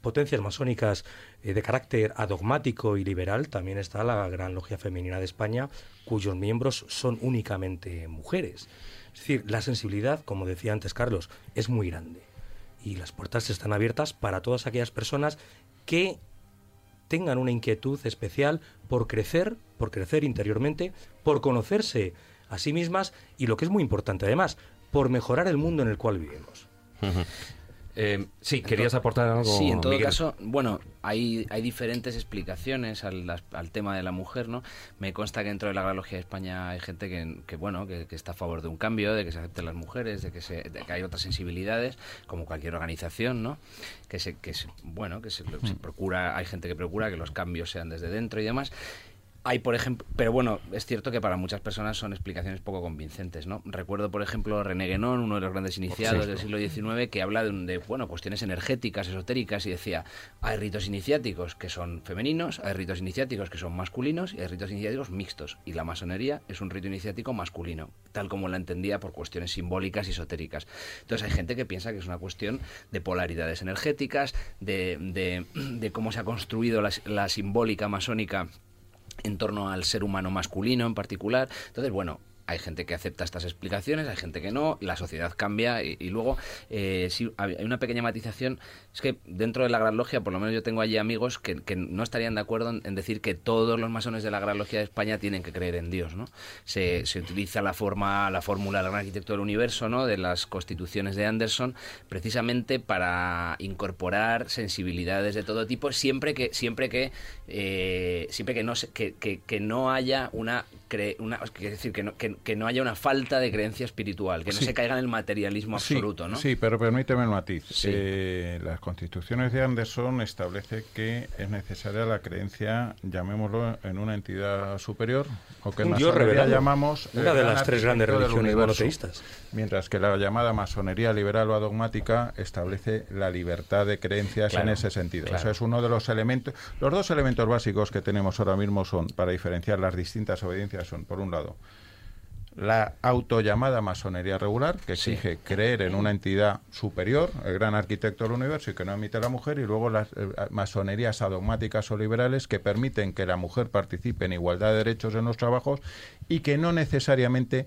potencias masónicas eh, de carácter adogmático y liberal, también está la Gran Logia Femenina de España, cuyos miembros son únicamente mujeres. Es decir, la sensibilidad, como decía antes Carlos, es muy grande. Y las puertas están abiertas para todas aquellas personas que tengan una inquietud especial por crecer, por crecer interiormente, por conocerse a sí mismas y lo que es muy importante además, por mejorar el mundo en el cual vivimos. Eh, sí, querías aportar algo. Sí, en todo caso, bueno, hay, hay diferentes explicaciones al, al, tema de la mujer, ¿no? Me consta que dentro de la Agrología de España hay gente que, bueno, que, está a favor de un cambio, de que se acepten las mujeres, de que, se, de que hay otras sensibilidades, como cualquier organización, ¿no? Que se, que bueno, que se, se mm. procura, hay gente que procura que los cambios sean desde dentro y demás. Hay, por ejemplo, pero bueno, es cierto que para muchas personas son explicaciones poco convincentes, ¿no? Recuerdo, por ejemplo, René Guénon, uno de los grandes iniciados del siglo XIX, que habla de, de, bueno, cuestiones energéticas, esotéricas, y decía, hay ritos iniciáticos que son femeninos, hay ritos iniciáticos que son masculinos, y hay ritos iniciáticos mixtos. Y la masonería es un rito iniciático masculino, tal como la entendía por cuestiones simbólicas y esotéricas. Entonces hay gente que piensa que es una cuestión de polaridades energéticas, de, de, de cómo se ha construido la, la simbólica masónica en torno al ser humano masculino en particular. Entonces, bueno, hay gente que acepta estas explicaciones, hay gente que no, la sociedad cambia y, luego eh, hay una pequeña matización, es que dentro de la Gran Logia, por lo menos yo tengo allí amigos que, no estarían de acuerdo en, decir que todos los masones de la Gran Logia de España tienen que creer en Dios, ¿no? Se, utiliza la forma, la fórmula del gran arquitecto del universo, ¿no? De las constituciones de Anderson, precisamente para incorporar sensibilidades de todo tipo, siempre que, siempre que, eh, siempre que no, que, que, no haya una, una es decir, que no, que, que no haya una falta de creencia espiritual, que no se caiga en el materialismo absoluto, ¿no? Sí, pero permíteme el matiz. Eh, las constituciones de Anderson establece que es necesaria la creencia, llamémoslo, en una entidad superior, o que en masonería llamamos... Una de las tres grandes religiones monoteístas. Mientras que la llamada masonería liberal o adogmática establece la libertad de creencias en ese sentido. Eso es uno de los elementos... Los dos elementos básicos que tenemos ahora mismo son, para diferenciar las distintas obediencias, son, por un lado, la autollamada masonería regular, que exige creer en una entidad superior, el gran arquitecto del universo y que no emite la mujer, y luego las eh, masonerías adogmáticas o liberales que permiten que la mujer participe en igualdad de derechos en los trabajos y que no necesariamente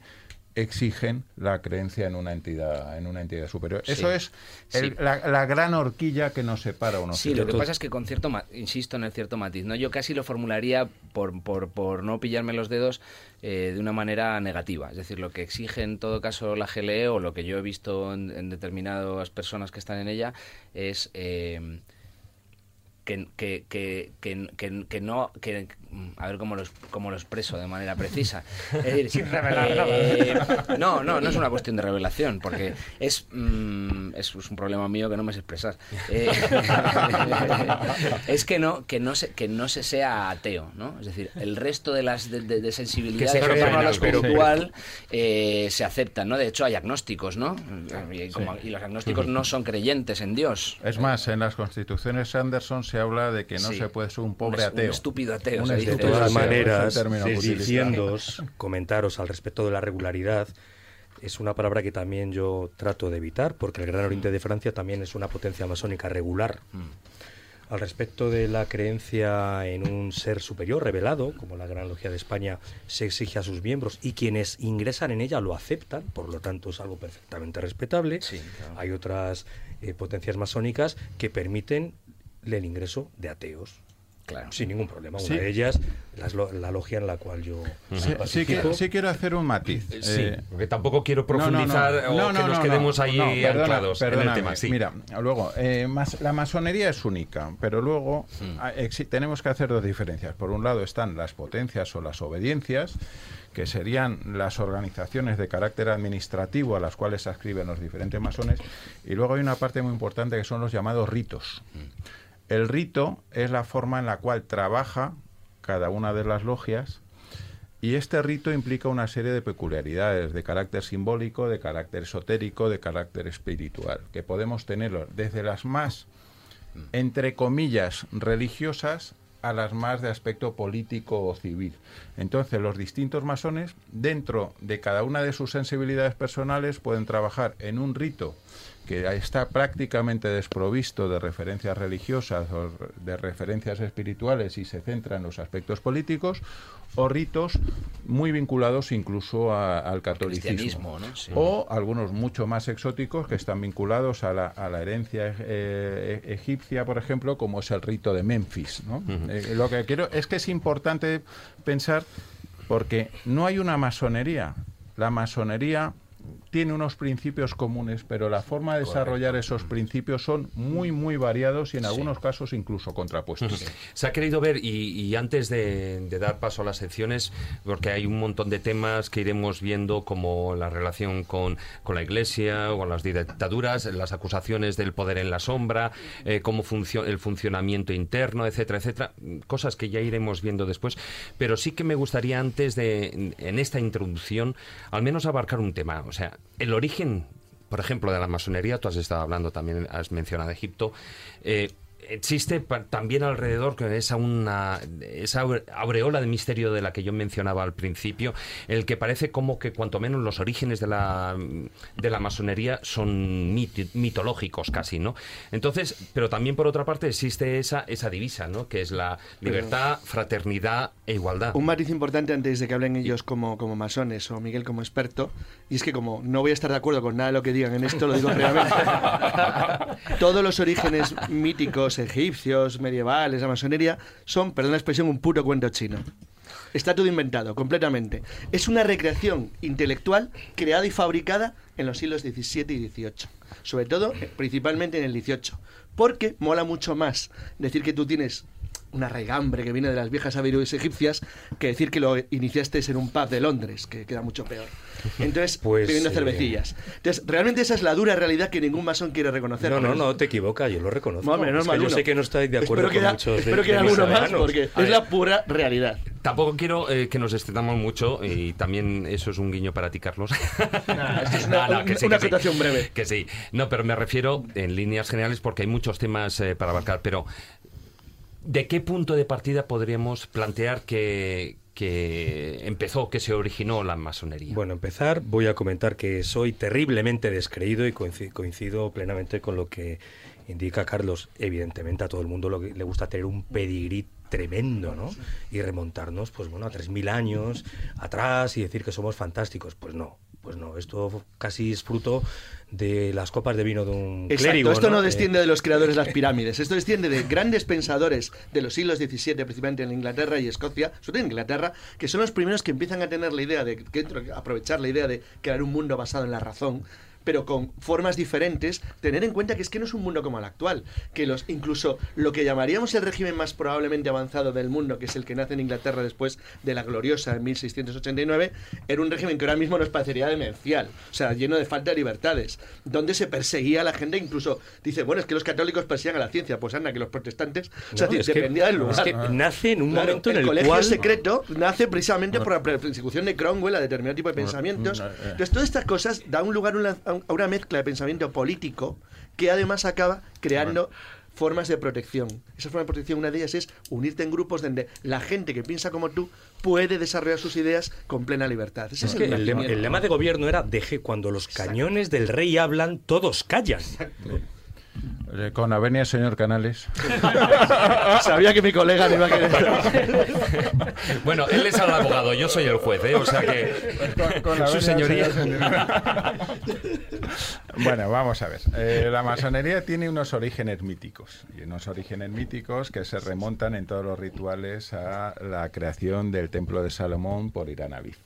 exigen la creencia en una entidad en una entidad superior. Eso es la, gran horquilla que nos separa unos Sí, lo que pasa es que con cierto, insisto en el cierto matiz, ¿no? Yo casi lo formularía por, por, por no pillarme los dedos eh, de una manera negativa. Es decir, lo que exige en todo caso la GLE o lo que yo he visto en, determinadas personas que están en ella es eh, que, que, que, que, no que a ver cómo lo, cómo lo expreso de manera precisa. [LAUGHS] Sin revelar eh, no no no es una cuestión de revelación porque es mm, es un problema mío que no me sé expresar. Eh, [LAUGHS] es que no que no se que no se sea ateo no es decir el resto de las de, de, sensibilidades lo espiritual eh, se aceptan no de hecho hay agnósticos no y, y los agnósticos no son creyentes en Dios. Es más en las constituciones Anderson se habla de que no se puede ser un pobre ateo. Un estúpido ateo. De todas maneras, diciendo, comentaros al respecto de la regularidad, es una palabra que también yo trato de evitar, porque el Gran Oriente de Francia también es una potencia masónica regular. Al respecto de la creencia en un ser superior revelado, como la Gran Logia de España se exige a sus miembros, y quienes ingresan en ella lo aceptan, por lo tanto es algo perfectamente respetable. Hay otras eh, potencias masónicas que permiten el ingreso de ateos. Claro. Sin ningún problema. Una de ellas, la, logia en la cual yo. Sí, sí, quiero hacer un matiz. Eh, sí, eh, porque tampoco quiero profundizar o que nos quedemos ahí anclados en el tema. Mira, luego, eh, la masonería es única, pero luego mm. tenemos que hacer dos diferencias. Por un lado están las potencias o las obediencias que serían las organizaciones de carácter administrativo a las cuales se ascriben los diferentes masones, y luego hay una parte muy importante que son los llamados ritos. Mm. El rito es la forma en la cual trabaja cada una de las logias y este rito implica una serie de peculiaridades de carácter simbólico, de carácter esotérico, de carácter espiritual, que podemos tenerlo desde las más, entre comillas, religiosas a las más de aspecto político o civil. Entonces, los distintos masones, dentro de cada una de sus sensibilidades personales, pueden trabajar en un rito que está prácticamente desprovisto de referencias religiosas o de referencias espirituales y se centra en los aspectos políticos, o ritos muy vinculados incluso al catolicismo. O algunos mucho más exóticos que están vinculados a la, a la herencia eh, egipcia, por ejemplo, como es el rito de Memphis. Eh, lo que quiero es que es importante pensar porque no hay una masonería. La masonería tiene unos principios comunes, pero la forma de desarrollar esos principios son muy, muy variados y en algunos casos incluso contrapuestos. [LAUGHS] Se ha querido ver, y, antes de, dar paso a las secciones, porque hay un montón de temas que iremos viendo, como la relación con, con la Iglesia, con las dictaduras, las acusaciones del poder en la sombra, eh, cómo funciona el funcionamiento interno, etcétera, etcétera, cosas que ya iremos viendo después, pero sí que me gustaría antes de, en esta introducción, al menos abarcar un tema, o sea, el origen, por ejemplo, de la masonería, tú has estado hablando también, has mencionado Egipto, eh, existe también alrededor esa una esa aureola de misterio de la que yo mencionaba al principio, el que parece como que cuanto menos los orígenes de la de la masonería son mitológicos casi, ¿no? Entonces, pero también por otra parte existe esa esa divisa, ¿no? Que es la libertad, fraternidad e igualdad. Un matiz importante antes de que hablen ellos como como masones o Miguel como experto, y es que como no voy a estar de acuerdo con nada de lo que digan en esto, lo digo realmente. [LAUGHS] Todos los orígenes míticos egipcios, medievales, la masonería, son, perdón la expresión, un puro cuento chino. Está todo inventado, completamente. Es una recreación intelectual creada y fabricada en los siglos XVII y XVIII. Sobre todo, principalmente en el XVIII. Porque mola mucho más decir que tú tienes una raigambre que viene de las viejas sabidurías egipcias que decir que lo iniciaste en un pub de Londres, que queda mucho peor. Entonces, [LAUGHS] pues, bebiendo eh, cervecillas. Entonces, realmente esa es la dura realidad que ningún masón quiere reconocer. No, no, no, te equivocas, yo lo reconozco. yo sé que no estáis de acuerdo con muchos Espero que haya alguno más, porque es la pura realidad. Tampoco quiero eh, que nos extendamos mucho y también eso es un guiño para ti, Carlos. [LAUGHS] es una, situación breve. Que sí. No, pero me refiero en líneas generales porque hay muchos temas eh, para abarcar, pero ¿De qué punto de partida podríamos plantear que, empezó, que se originó la masonería? Bueno, empezar, voy a comentar que soy terriblemente descreído y coincido, plenamente con lo que indica Carlos. Evidentemente a todo el mundo le gusta tener un pedigrí tremendo, ¿no? Y remontarnos, pues bueno, a 3.000 años atrás y decir que somos fantásticos. Pues no, pues no, esto casi es fruto de las copas de vino de un Exacto, Esto no, desciende de los creadores de las pirámides, esto desciende de grandes pensadores de los siglos XVII, principalmente en Inglaterra y Escocia, sobre todo en Inglaterra, que son los primeros que empiezan a tener la idea de que, aprovechar la idea de crear un mundo basado en la razón pero con formas diferentes, tener en cuenta que es que no es un mundo como el actual, que los incluso lo que llamaríamos el régimen más probablemente avanzado del mundo, que es el que nace en Inglaterra después de la gloriosa en 1689, era un régimen que ahora mismo nos parecería demencial, o sea, lleno de falta de libertades, donde se perseguía a la gente, incluso dice, bueno, es que los católicos perseguían a la ciencia, pues anda, que los protestantes, o sea, dependía del lugar. Es que nace en un momento en el, el colegio secreto nace precisamente por la persecución de Cromwell a determinado tipo de pensamientos. Eh. Entonces, todas estas cosas dan un lugar a a una mezcla de pensamiento político que además acaba creando formas de protección. Esa forma de protección, una de ellas es unirte en grupos donde la gente que piensa como tú puede desarrollar sus ideas con plena libertad. es, que el, lema, de gobierno era, deje cuando los cañones del rey hablan, todos callan. Con Avenia, señor Canales. [LAUGHS] Sabía que mi colega me iba a querer. [LAUGHS] bueno, él es el abogado, yo soy el juez, ¿eh? o sea que. Con, su señoría. [LAUGHS] bueno, vamos a ver. Eh, la masonería tiene unos orígenes míticos, y unos orígenes míticos que se remontan en todos los rituales a la creación del Templo de Salomón por Irán Aviv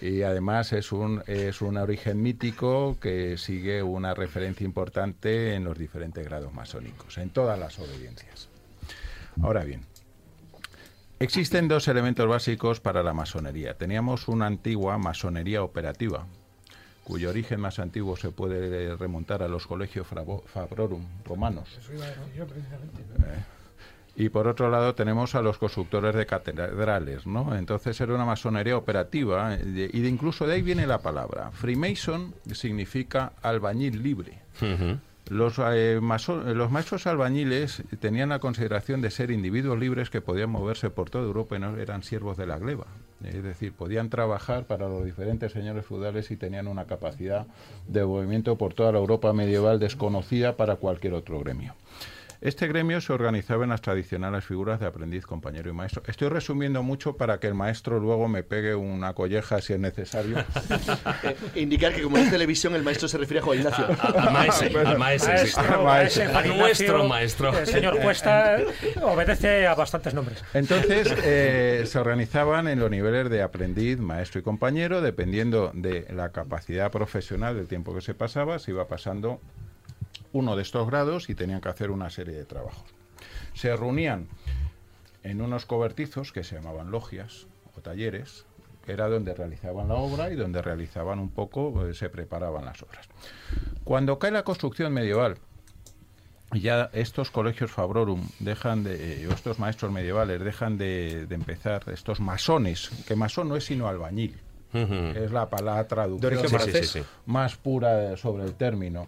y además es un, es un origen mítico que sigue una referencia importante en los diferentes grados masónicos, en todas las obediencias. Ahora bien, existen dos elementos básicos para la masonería. Teníamos una antigua masonería operativa, cuyo origen más antiguo se puede remontar a los colegios Fabrorum romanos. Y por otro lado tenemos a los constructores de catedrales, ¿no? Entonces era una masonería operativa y de incluso de ahí viene la palabra. Freemason significa albañil libre. Los, eh, los maestros albañiles tenían la consideración de ser individuos libres que podían moverse por toda Europa y no eran siervos de la gleba. Es decir, podían trabajar para los diferentes señores feudales y tenían una capacidad de movimiento por toda la Europa medieval desconocida para cualquier otro gremio. Este gremio se organizaba en las tradicionales figuras de aprendiz, compañero y maestro. Estoy resumiendo mucho para que el maestro luego me pegue una colleja si es necesario. Eh, [LAUGHS] indicar que como es televisión, el maestro se refiere a Juan Ignacio. A, maestro, a maestro, a nuestro maestro. El señor Cuesta obedece a bastantes nombres. Entonces, eh, se organizaban en los niveles de aprendiz, maestro y compañero, dependiendo de la capacidad profesional del tiempo que se pasaba, se iba pasando uno de estos grados y tenían que hacer una serie de trabajos. Se reunían en unos cobertizos que se llamaban logias o talleres, que era donde realizaban la obra y donde realizaban un poco, eh, se preparaban las obras. Cuando cae la construcción medieval, ya estos colegios Fabrorum dejan de, eh, estos maestros medievales dejan de, de, empezar, estos masones, que masón no es sino albañil, es la palabra traducción más pura sobre el término,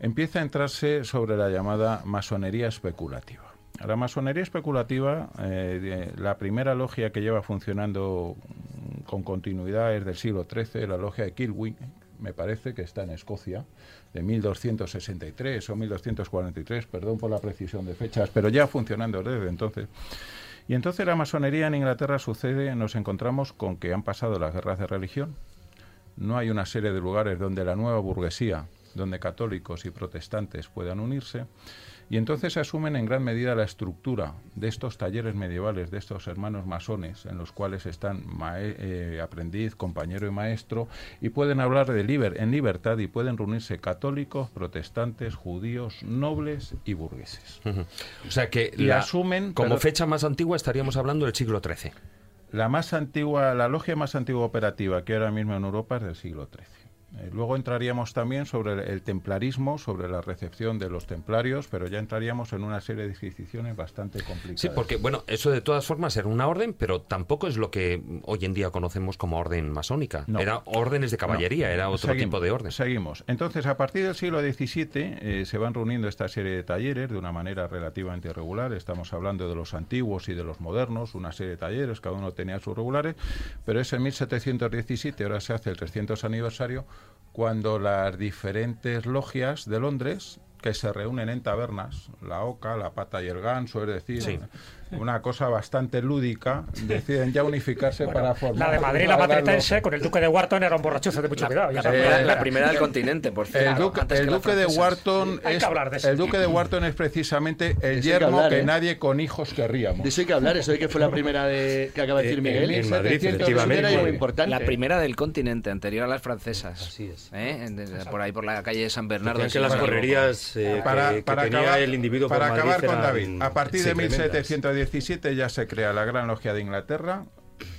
empieza a entrarse sobre la llamada masonería especulativa. La masonería especulativa, eh, la primera logia que lleva funcionando con continuidad es del siglo XIII, la logia de Kilwin, me parece que está en Escocia, de 1263 o 1243, perdón por la precisión de fechas, pero ya funcionando desde entonces. Y entonces la masonería en Inglaterra sucede, nos encontramos con que han pasado las guerras de religión, no hay una serie de lugares donde la nueva burguesía, donde católicos y protestantes puedan unirse, y entonces asumen en gran medida la estructura de estos talleres medievales, de estos hermanos masones, en los cuales están eh, aprendiz, compañero y maestro, y pueden hablar de liber en libertad y pueden reunirse católicos, protestantes, judíos, nobles y burgueses. O sea que la, asumen como fecha más antigua estaríamos hablando del siglo XIII. La más antigua, la logia más antigua operativa que ahora mismo en Europa es del siglo XIII. Eh, luego entraríamos también sobre el, templarismo, sobre la recepción de los templarios, pero ya entraríamos en una serie de disquisiciones bastante complicadas. Sí, porque, bueno, eso de todas formas era una orden, pero tampoco es lo que hoy en día conocemos como orden masónica. Era órdenes de caballería, era otro tipo de orden. Seguimos. Entonces, a partir del siglo XVII eh, se van reuniendo esta serie de talleres de una manera relativamente irregular. Estamos hablando de los antiguos y de los modernos, una serie de talleres, cada uno tenía sus regulares, pero es en 1717, ahora se hace el 300 aniversario, cuando las diferentes logias de Londres que se reúnen en tabernas, la oca, la pata y el ganso, es decir, una cosa bastante lúdica, deciden ya unificarse para formar. La de Madrid, la matritense, con el duque de Wharton era un borrachuzo de mucho cuidado. la, primera del continente, por cierto. El, duque, de Wharton es, el duque de Wharton es precisamente el yermo que, ¿eh? nadie con hijos querríamos. De eso hay que hablar, eso de que fue la [LAUGHS] primera de, que acaba de decir Miguel. En, Madrid, efectivamente. La primera del continente, anterior a las francesas. Así es. ¿Eh? Por ahí, por la calle de San Bernardo. que las correrías eh, para, que, para tenía el individuo Para acabar con David, a partir de 1710 17 ya se crea la Gran Logia de Inglaterra,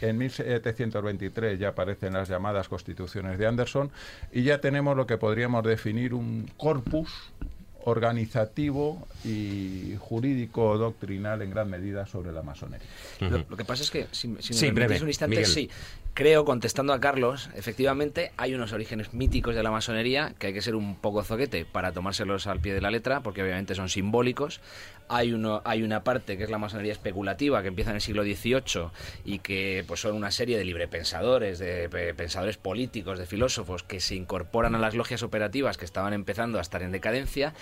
en 1723 ya aparecen las llamadas constituciones de Anderson y ya tenemos lo que podríamos definir un corpus organizativo y jurídico doctrinal en gran medida sobre la masonería. lo, que pasa es que, si, me un instante, sí, creo, contestando a Carlos, efectivamente hay unos orígenes míticos de la masonería que hay que ser un poco zoquete para tomárselos al pie de la letra, porque obviamente son simbólicos. Hay, uno, hay una parte que es la masonería especulativa, que empieza en el siglo XVIII y que pues, son una serie de librepensadores, de pensadores políticos, de filósofos que se incorporan a las logias operativas que estaban empezando a estar en decadencia,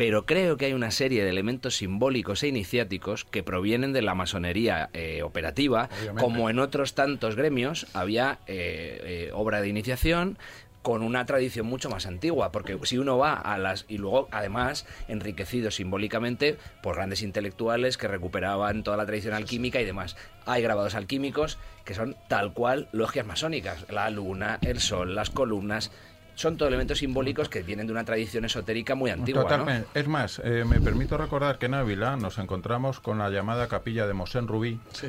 pero creo que hay una serie de elementos simbólicos e iniciáticos que provienen de la masonería eh, operativa, como en otros tantos gremios había eh, eh, obra de iniciación, con una tradición mucho más antigua, porque si uno va a las y luego además enriquecido simbólicamente por grandes intelectuales que recuperaban toda la tradición alquímica y demás. Hay grabados alquímicos que son tal cual logias masónicas, la luna, el sol, las columnas, son todos elementos simbólicos que vienen de una tradición esotérica muy antigua. Totalmente. Es más, eh, me permito recordar que en Ávila nos encontramos con la llamada capilla de Mosén Rubí. Sí,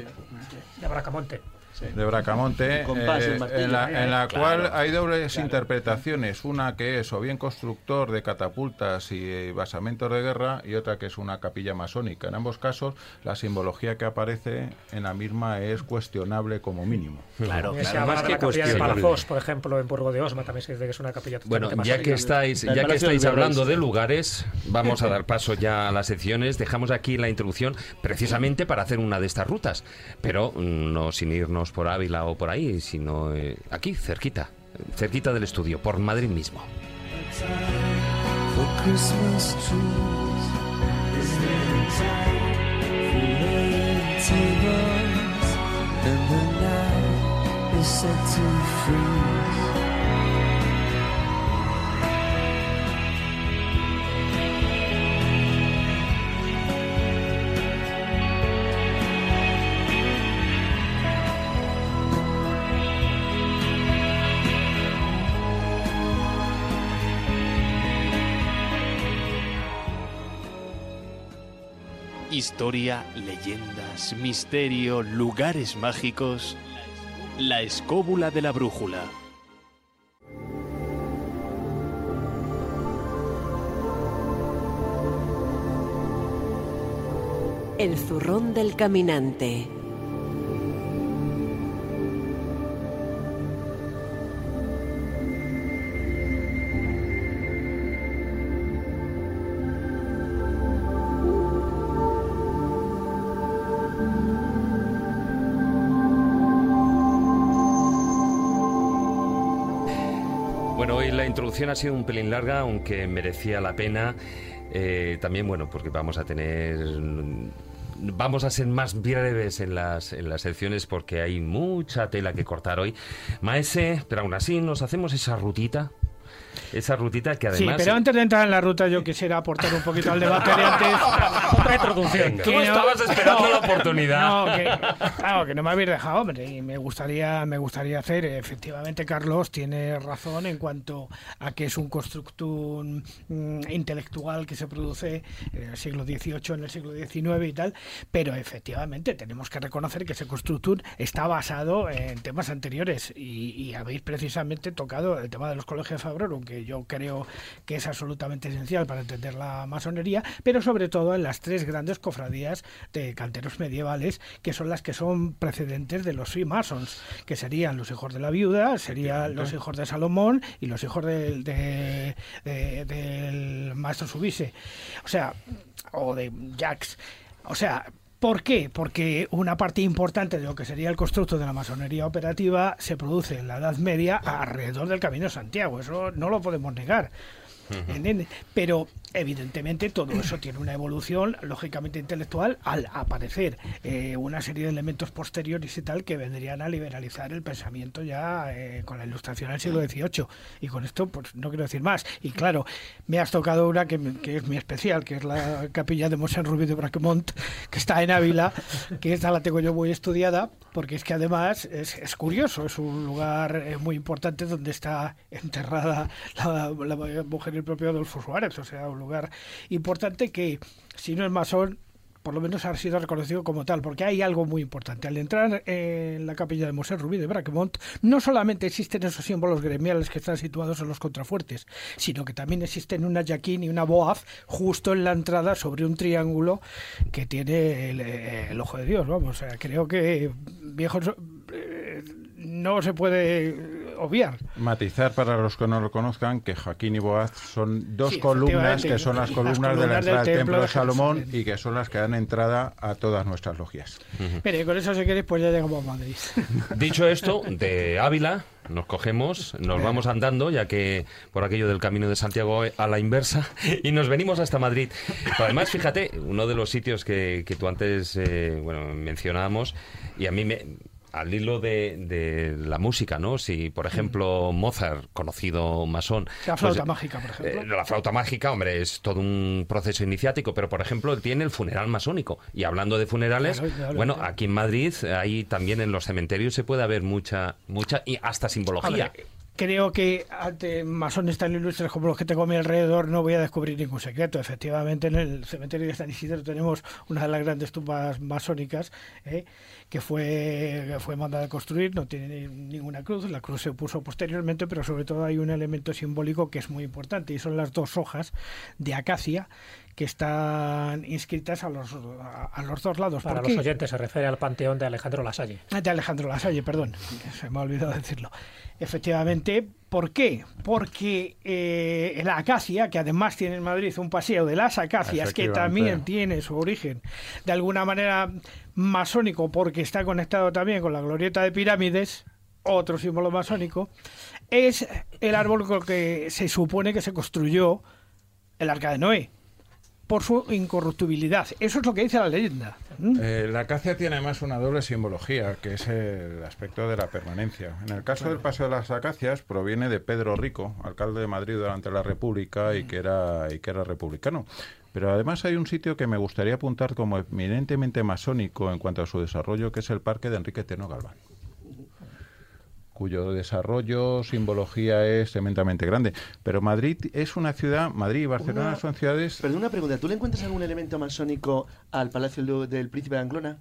de Bracamonte de Bracamonte, eh, en la, cual hay dobles interpretaciones, una que es o bien constructor de catapultas y basamentos de guerra y otra que es una capilla masónica. En ambos casos, la simbología que aparece en la misma es cuestionable como mínimo. Claro, claro. Más que capilla de Palafos, por ejemplo, en Burgo de Osma también se dice que es una capilla Bueno, ya que estáis, ya que estáis hablando de lugares, vamos a dar paso ya a las secciones. Dejamos aquí la introducción precisamente para hacer una de estas rutas, pero mm, no sin irnos vernos por Ávila o por ahí, sino eh, aquí, cerquita, cerquita del estudio, por Madrid mismo. Historia, leyendas, misterio, lugares mágicos. La escóbula de la brújula. El zurrón del caminante. Introducción ha sido un pelín larga, aunque merecía la pena. Eh, también, bueno, porque vamos a tener. Vamos a ser más breves en las, en las secciones porque hay mucha tela que cortar hoy. Maese, pero aún así nos hacemos esa rutita esa rutita que además... Sí, pero antes de entrar en la ruta yo quisiera aportar un poquito al [LAUGHS] debate de antes. Otra introducción. Tú no, estabas esperando la oportunidad. No, que, claro, que no me habéis dejado, hombre, y me gustaría, me gustaría hacer, efectivamente Carlos tiene razón en cuanto a que es un constructum mm, intelectual que se produce en el siglo XVIII, en el siglo XIX y tal, pero efectivamente tenemos que reconocer que ese constructum está basado en temas anteriores y, y habéis precisamente tocado el tema de los colegios de Fabrorum, que yo creo que es absolutamente esencial para entender la masonería, pero sobre todo en las tres grandes cofradías de canteros medievales, que son las que son precedentes de los Freemasons, que serían los hijos de la viuda, serían los hijos de Salomón y los hijos del, de, de, del maestro Subise, o sea, o de Jacques. O sea, ¿Por qué? Porque una parte importante de lo que sería el constructo de la masonería operativa se produce en la Edad Media alrededor del Camino de Santiago. Eso no lo podemos negar. Pero evidentemente todo eso tiene una evolución lógicamente intelectual al aparecer eh, una serie de elementos posteriores y tal que vendrían a liberalizar el pensamiento ya eh, con la ilustración del siglo XVIII y con esto pues no quiero decir más. Y claro me has tocado una que, que es muy especial que es la capilla de Mosén Rubí de Braquemont que está en Ávila que esta la tengo yo muy estudiada porque es que además es, es curioso es un lugar eh, muy importante donde está enterrada la, la mujer y el propio Adolfo Suárez. O sea un lugar importante que, si no es masón, por lo menos ha sido reconocido como tal, porque hay algo muy importante. Al entrar en la capilla de Mosé Rubí de Braquemont, no solamente existen esos símbolos gremiales que están situados en los contrafuertes, sino que también existen una yaquín y una boaz justo en la entrada sobre un triángulo que tiene el, el ojo de Dios. Vamos, o sea, creo que viejos eh, no se puede obviar. Matizar para los que no lo conozcan que Joaquín y Boaz son dos sí, columnas que son las columnas, las columnas de la entrada del Templo de Salomón y que son las que dan entrada a todas nuestras logias. Uh -huh. Pero con eso si queréis pues ya llegamos a Madrid. [LAUGHS] Dicho esto, de Ávila nos cogemos, nos vamos andando, ya que por aquello del camino de Santiago a la inversa, y nos venimos hasta Madrid. Pero además, fíjate, uno de los sitios que, que tú antes eh, bueno, mencionábamos, y a mí me, al hilo de, de, la música, ¿no? Si, por ejemplo, Mozart, conocido masón... La flauta pues, mágica, por ejemplo. Eh, la flauta mágica, hombre, es todo un proceso iniciático, pero, por ejemplo, él tiene el funeral masónico. Y hablando de funerales, claro, claro, bueno, claro. aquí en Madrid, ahí también en los cementerios se puede ver mucha, mucha y hasta simbología. Ver, creo que ante masones tan ilustres como los que tengo a mi alrededor no voy a descubrir ningún secreto. Efectivamente, en el cementerio de San Isidro tenemos una de las grandes tumbas masónicas ¿eh? que fue, que fue mandada a construir, no tiene ninguna cruz, la cruz se puso posteriormente, pero sobre todo hay un elemento simbólico que es muy importante y son las dos hojas de acacia que están inscritas a los, a, los dos lados. Para los oyentes se refiere al panteón de Alejandro Lasalle. De Alejandro Lasalle, perdón, se me ha olvidado decirlo. Efectivamente, ¿Por qué? Porque eh, la acacia, que además tiene en Madrid un paseo de las acacias, que también tiene su origen de alguna manera masónico, porque está conectado también con la glorieta de pirámides, otro símbolo masónico, es el árbol con el que se supone que se construyó el arca de Noé por su incorruptibilidad. Eso es lo que dice la leyenda. ¿Mm? Eh, la acacia tiene además una doble simbología, que es el aspecto de la permanencia. En el caso del Paseo de las Acacias, proviene de Pedro Rico, alcalde de Madrid durante la República y que era, y que era republicano. Pero además hay un sitio que me gustaría apuntar como eminentemente masónico en cuanto a su desarrollo, que es el Parque de Enrique Teno Galván cuyo desarrollo, simbología es tremendamente grande. Pero Madrid es una ciudad, Madrid y Barcelona son ciudades... Perdón, una pregunta, ¿tú le encuentras algún elemento masónico al Palacio del Príncipe de Anglona?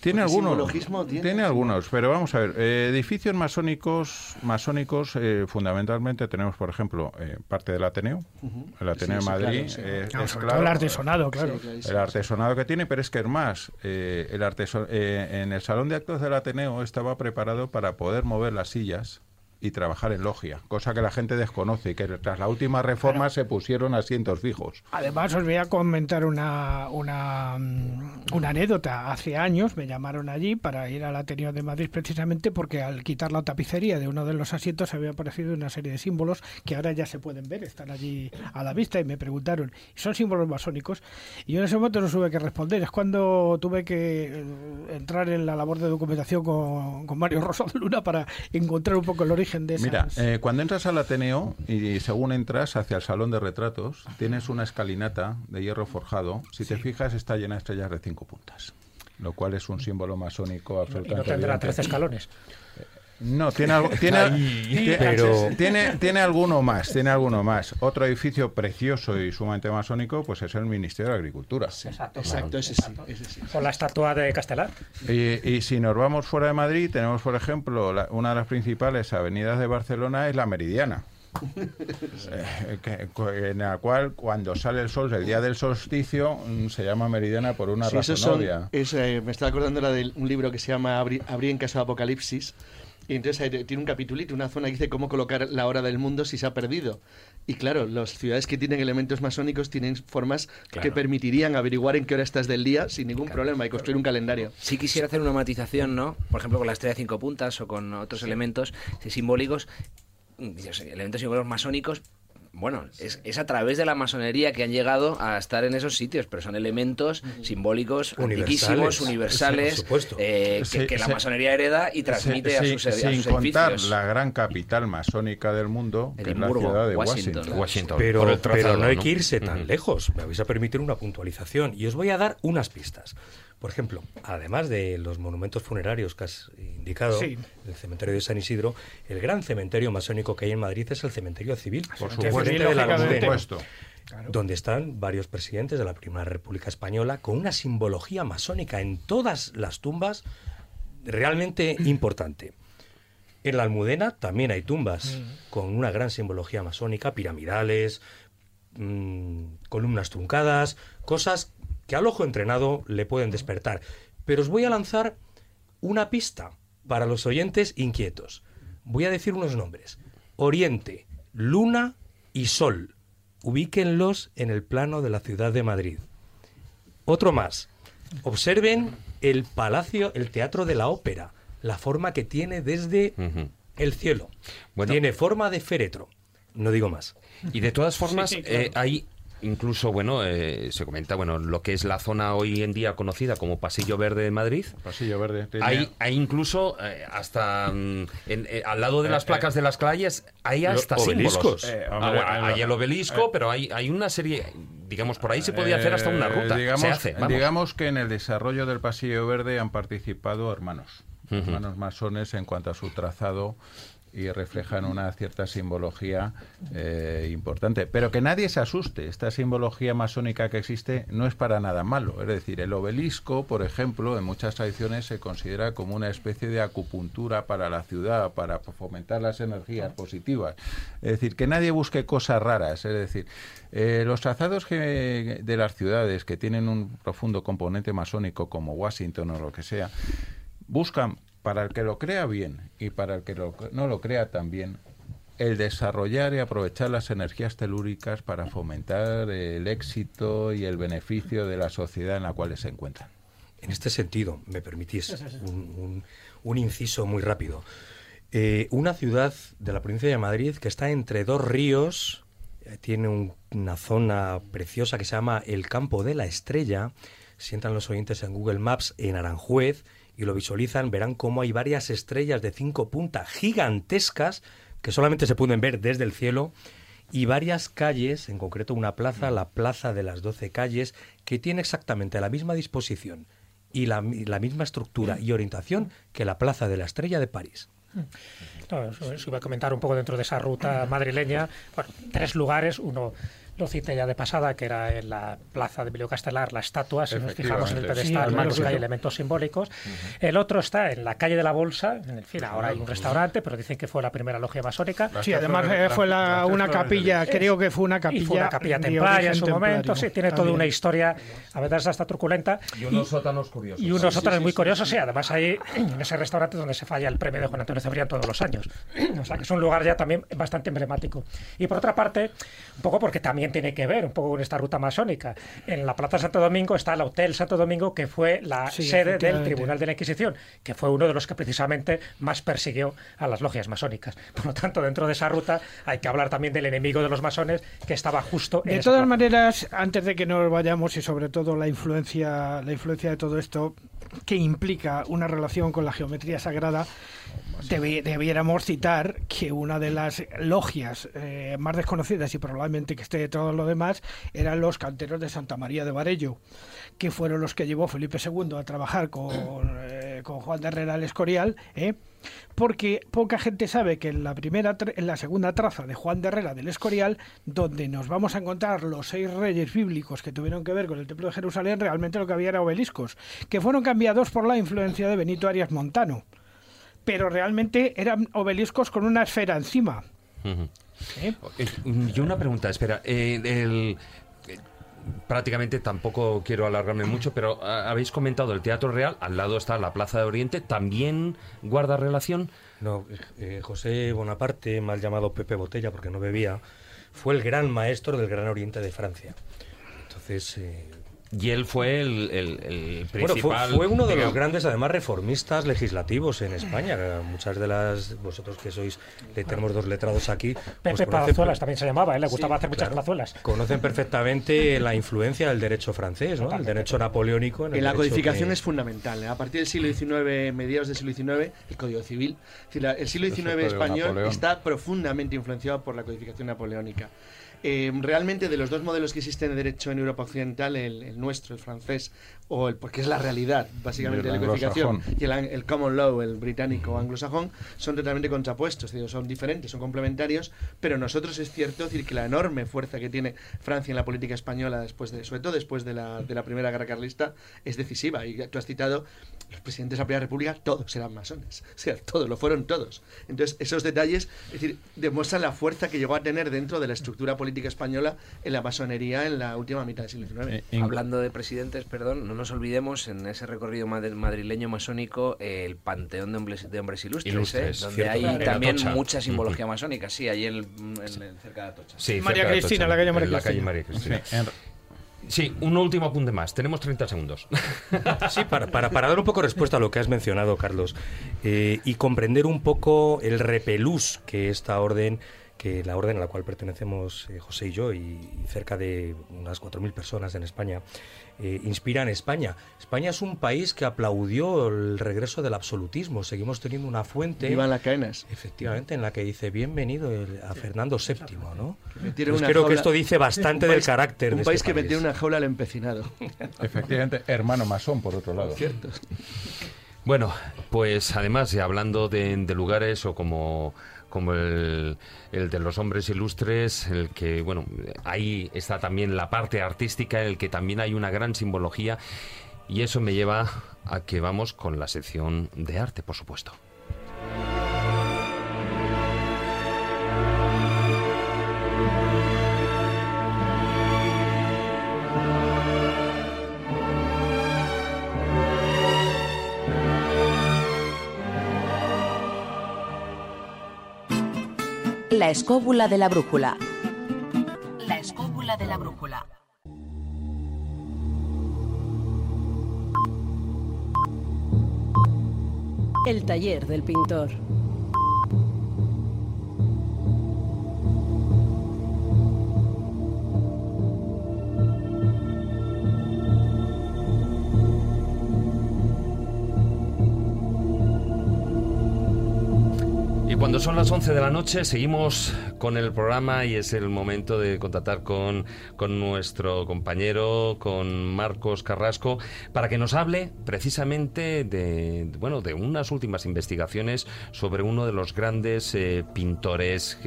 Tiene algunos, tiene, algunos, pero vamos a ver, eh, edificios masónicos, masónicos eh, fundamentalmente tenemos, por ejemplo, eh, parte del Ateneo, el Ateneo de Madrid, el artesonado, claro. el artesonado que tiene, pero es que es más, el en el salón de actos del Ateneo estaba preparado para poder mover las sillas y trabajar en logia, cosa que la gente desconoce y que tras la última reforma se pusieron asientos fijos. Además, os voy a comentar una, una, mm, una, anécdota. Hace años me llamaron allí para ir al Ateneo de Madrid precisamente porque al quitar la tapicería de uno de los asientos había aparecido una serie de símbolos que ahora ya se pueden ver, están allí a la vista y me preguntaron, ¿son símbolos masónicos? Y yo en ese momento no tuve que responder. Es cuando tuve que eh, entrar en la labor de documentación con, con Mario Rosa de Luna para encontrar un poco el origen Mira, eh, cuando entras al Ateneo y según entras hacia el salón de retratos, tienes una escalinata de hierro forjado. Si te fijas, está llena de estrellas de cinco puntas, lo cual es un símbolo masónico absolutamente. Y no tendrá 13 escalones. No, tiene, algo, tiene, pero... tiene, tiene alguno más, tiene alguno más. Otro edificio precioso y sumamente masónico, pues es el Ministerio de Agricultura. Exacto, exacto, ese sí, Con la estatua de Castelar. Y, si nos vamos fuera de Madrid, tenemos, por ejemplo, una de las principales avenidas de Barcelona es la Meridiana. [LAUGHS] Eh, en la cual cuando sale el sol, el día del solsticio, mm, se llama meridiana por una razón obvia. Eh, me estaba acordando la de un libro que se llama Abrir en caso de Apocalipsis, y entonces tiene un capitulito, una zona que dice cómo colocar la hora del mundo si se ha perdido. Y claro, las ciudades que tienen elementos masónicos tienen formas que permitirían averiguar en qué hora estás del día sin ningún problema y construir un calendario. Si quisiera hacer una matización, ¿no? Por ejemplo, con la estrella de cinco puntas o con otros elementos simbólicos, elementos simbólicos masónicos, bueno, es, a través de la masonería que han llegado a estar en esos sitios, pero son elementos simbólicos antiquísimos, universales, eh, que, la masonería hereda y transmite a sus, Sin contar la gran capital masónica del mundo, que es la ciudad de Washington. Pero, pero no hay que irse tan lejos. Me vais a permitir una puntualización y os voy a dar unas pistas. Por ejemplo, además de los monumentos funerarios que has indicado, el cementerio de San Isidro, el gran cementerio masónico que hay en Madrid es el cementerio civil. Por supuesto. Donde están varios presidentes de la Primera República Española con una simbología masónica en todas las tumbas realmente importante. En la Almudena también hay tumbas mm. con una gran simbología masónica, piramidales, mm, columnas truncadas, cosas que al ojo entrenado le pueden despertar. Pero os voy a lanzar una pista para los oyentes inquietos. Voy a decir unos nombres. Oriente, Luna y Sol. Ubíquenlos en el plano de la ciudad de Madrid. Otro más. Observen el palacio, el teatro de la ópera, la forma que tiene desde el cielo. Tiene forma de féretro. No digo más. Y de todas formas, eh, hay incluso, bueno, eh, se comenta, bueno, lo que es la zona hoy en día conocida como Pasillo Verde de Madrid. Pasillo Verde. Hay, hay incluso eh, hasta mm, eh, al lado de las placas de las calles hay hasta obeliscos. Ah, hay el obelisco, pero hay, hay una serie, digamos, por ahí se podía hacer hasta una ruta. Digamos, digamos que en el desarrollo del Pasillo Verde han participado hermanos, hermanos masones en cuanto a su trazado y reflejan una cierta simbología eh, importante. Pero que nadie se asuste, esta simbología masónica que existe no es para nada malo. Es decir, el obelisco, por ejemplo, en muchas tradiciones se considera como una especie de acupuntura para la ciudad, para fomentar las energías positivas. Es decir, que nadie busque cosas raras. Es decir, eh, los trazados de las ciudades que tienen un profundo componente masónico, como Washington o lo que sea, buscan para el que lo crea bien y para el que no lo crea también, el desarrollar y aprovechar las energías telúricas para fomentar el éxito y el beneficio de la sociedad en la cual se encuentran. En este sentido, me permitís un, inciso muy rápido. Eh, una ciudad de la provincia de Madrid que está entre dos ríos, eh, tiene una zona preciosa que se llama el Campo de la Estrella. Si entran los oyentes en Google Maps, en Aranjuez, y lo visualizan, verán cómo hay varias estrellas de cinco puntas gigantescas que solamente se pueden ver desde el cielo y varias calles, en concreto una plaza, la Plaza de las Doce Calles, que tiene exactamente la misma disposición y la, misma estructura y orientación que la Plaza de la Estrella de París. eso, iba a comentar un poco dentro de esa ruta madrileña. tres lugares, uno lo cité ya de pasada, que era en la plaza de Emilio Castelar, la estatua, si nos fijamos en el pedestal, sí, hay elementos simbólicos. El otro está en la calle de la Bolsa, en fin, ahora hay un restaurante, pero dicen que fue la primera logia masónica. Sí, además eh, fue la, una capilla, creo que fue una capilla. Y fue una capilla templaria en su momento, sí, tiene toda una historia, a veces hasta truculenta. Y unos sótanos curiosos. Y unos sótanos muy curiosos, sí, además hay en ese restaurante donde se falla el premio de Juan Antonio Cebrián todos los años. [CLEARS THROAT] O sea, que es un lugar ya también bastante emblemático. Y por otra parte, un poco porque también tiene que ver un poco con esta ruta masónica. En la Plaza Santo Domingo está el Hotel Santo Domingo, que fue la sede del Tribunal de la Inquisición, que fue uno de los que precisamente más persiguió a las logias masónicas. Por lo tanto, dentro de esa ruta hay que hablar también del enemigo de los masones, que estaba justo en De todas maneras, antes de que nos vayamos y sobre todo la influencia, la influencia de todo esto, que implica una relación con la geometría sagrada, debiéramos citar que una de las logias eh, más desconocidas y probablemente que esté de todo lo demás eran los canteros de Santa María de Varello, que fueron los que llevó Felipe II a trabajar con, eh, con Juan de Herrera el Escorial, ¿eh? porque poca gente sabe que en la primera en la segunda traza de Juan de Herrera del Escorial, donde nos vamos a encontrar los seis reyes bíblicos que tuvieron que ver con el Templo de Jerusalén, realmente lo que había era obeliscos, que fueron cambiados por la influencia de Benito Arias Montano pero realmente eran obeliscos con una esfera encima. ¿Eh? Eh, y una pregunta, espera, eh, prácticamente tampoco quiero alargarme mucho, pero ah, habéis comentado el Teatro Real, al lado está la Plaza de Oriente, ¿también guarda relación? No, José Bonaparte, mal llamado Pepe Botella porque no bebía, fue el gran maestro del Gran Oriente de Francia. Entonces, y él fue el, principal. fue, uno de los grandes, además, reformistas legislativos en España. Muchas de las. Vosotros que sois. tenemos dos letrados aquí. Pues Pepe Palazuelas también se llamaba, ¿eh? le gustaba hacer muchas plazuelas. Conocen perfectamente [LAUGHS] la influencia del derecho francés, ¿no? el derecho napoleónico. En, la codificación es fundamental. ¿eh? A partir del siglo XIX, mediados del siglo XIX, el Código Civil. El siglo XIX español está profundamente influenciado por la codificación napoleónica. Eh, realmente de los dos modelos que existen de derecho en Europa Occidental, el, nuestro, el francés, o el porque es la realidad, básicamente, la codificación, y el, common law, el británico o anglosajón, son totalmente contrapuestos, son diferentes, son complementarios, pero nosotros es cierto decir que la enorme fuerza que tiene Francia en la política española, después de, sobre todo después de la, de la Primera Guerra Carlista, es decisiva. Y tú has citado los presidentes de la Primera República, todos eran masones, [LAUGHS] o sea, todos, lo fueron todos. Entonces, esos detalles, es decir, demuestran la fuerza que llegó a tener dentro de la estructura política política española en la masonería en la última mitad del siglo XIX. Eh, Hablando de presidentes, perdón, no nos olvidemos en ese recorrido madrileño masónico el panteón de hombres, de hombres ilustres, ¿eh? donde hay también mucha simbología masónica, sí, ahí en, cerca de Atocha. Sí, María Cristina, la calle María Cristina. Sí, un último apunte más. Tenemos 30 segundos. [LAUGHS] Sí, para, para, para, dar un poco respuesta a lo que has mencionado, Carlos, eh, y comprender un poco el repelús que esta orden que la orden a la cual pertenecemos eh, José y yo y, cerca de unas 4.000 personas en España eh, inspira en España. España es un país que aplaudió el regreso del absolutismo. Seguimos teniendo una fuente. Viva las cadenas. Efectivamente, en la que dice bienvenido a Fernando VII, ¿no? Pues creo que esto dice bastante del carácter. Un de país este que metió una jaula al empecinado. [LAUGHS] Efectivamente, hermano masón, por otro lado. Cierto. Bueno, pues además, hablando de lugares o como como el, el, de los hombres ilustres, el que, bueno, ahí está también la parte artística, en el que también hay una gran simbología, y eso me lleva a que vamos con la sección de arte, por supuesto. La escóbula de la brújula. La escóbula de la brújula. El taller del pintor. Cuando son las 11 de la noche seguimos con el programa y es el momento de contactar con, con, nuestro compañero, con Marcos Carrasco, para que nos hable precisamente de, bueno, de unas últimas investigaciones sobre uno de los grandes eh, pintores,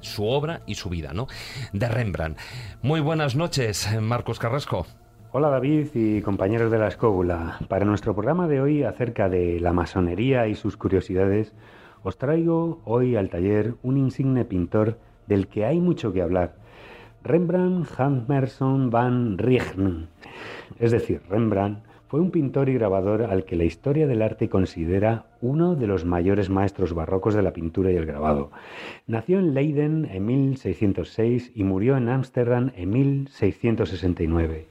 su obra y su vida, ¿no? De Rembrandt. Muy buenas noches, Marcos Carrasco. Hola David y compañeros de la escóbula. Para nuestro programa de hoy acerca de la masonería y sus curiosidades, os traigo hoy al taller un insigne pintor del que hay mucho que hablar, Rembrandt Hammerson van Rijn. Es decir, Rembrandt fue un pintor y grabador al que la historia del arte considera uno de los mayores maestros barrocos de la pintura y el grabado. Nació en Leiden en 1606 y murió en Ámsterdam en 1669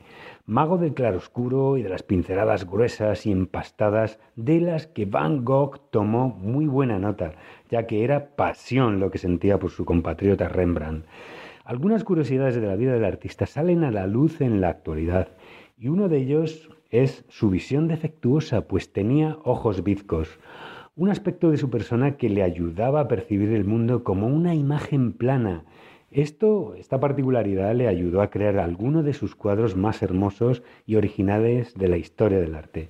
mago del claroscuro y de las pinceladas gruesas y empastadas de las que Van Gogh tomó muy buena nota, ya que era pasión lo que sentía por su compatriota Rembrandt. Algunas curiosidades de la vida del artista salen a la luz en la actualidad, y uno de ellos es su visión defectuosa, pues tenía ojos bizcos, un aspecto de su persona que le ayudaba a percibir el mundo como una imagen plana, esto, esta particularidad le ayudó a crear algunos de sus cuadros más hermosos y originales de la historia del arte.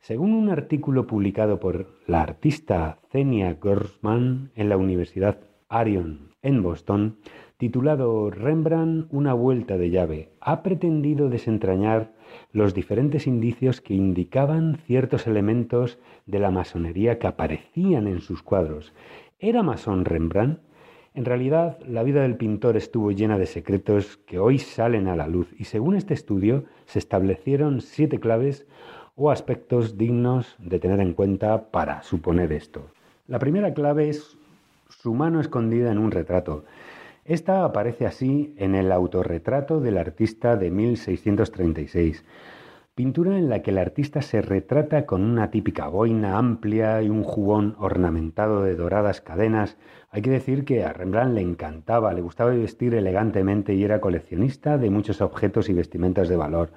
Según un artículo publicado por la artista Zenia Gorsman en la Universidad Arion en Boston, titulado Rembrandt una vuelta de llave, ha pretendido desentrañar los diferentes indicios que indicaban ciertos elementos de la masonería que aparecían en sus cuadros. ¿Era masón Rembrandt? En realidad, la vida del pintor estuvo llena de secretos que hoy salen a la luz y según este estudio se establecieron siete claves o aspectos dignos de tener en cuenta para suponer esto. La primera clave es su mano escondida en un retrato. Esta aparece así en el autorretrato del artista de 1636 pintura en la que el artista se retrata con una típica boina amplia y un jubón ornamentado de doradas cadenas. Hay que decir que a Rembrandt le encantaba, le gustaba vestir elegantemente y era coleccionista de muchos objetos y vestimentas de valor.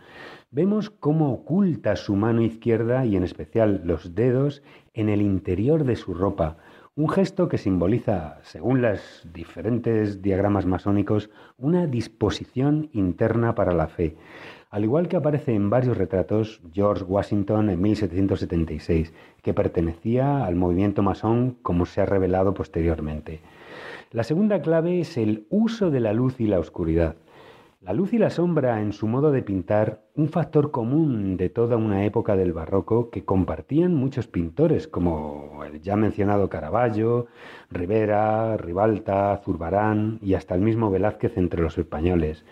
Vemos cómo oculta su mano izquierda y en especial los dedos en el interior de su ropa, un gesto que simboliza, según los diferentes diagramas masónicos, una disposición interna para la fe. Al igual que aparece en varios retratos George Washington en 1776, que pertenecía al movimiento masón como se ha revelado posteriormente. La segunda clave es el uso de la luz y la oscuridad. La luz y la sombra en su modo de pintar, un factor común de toda una época del barroco que compartían muchos pintores como el ya mencionado Caravaggio, Rivera, Ribalta, Zurbarán y hasta el mismo Velázquez entre los españoles.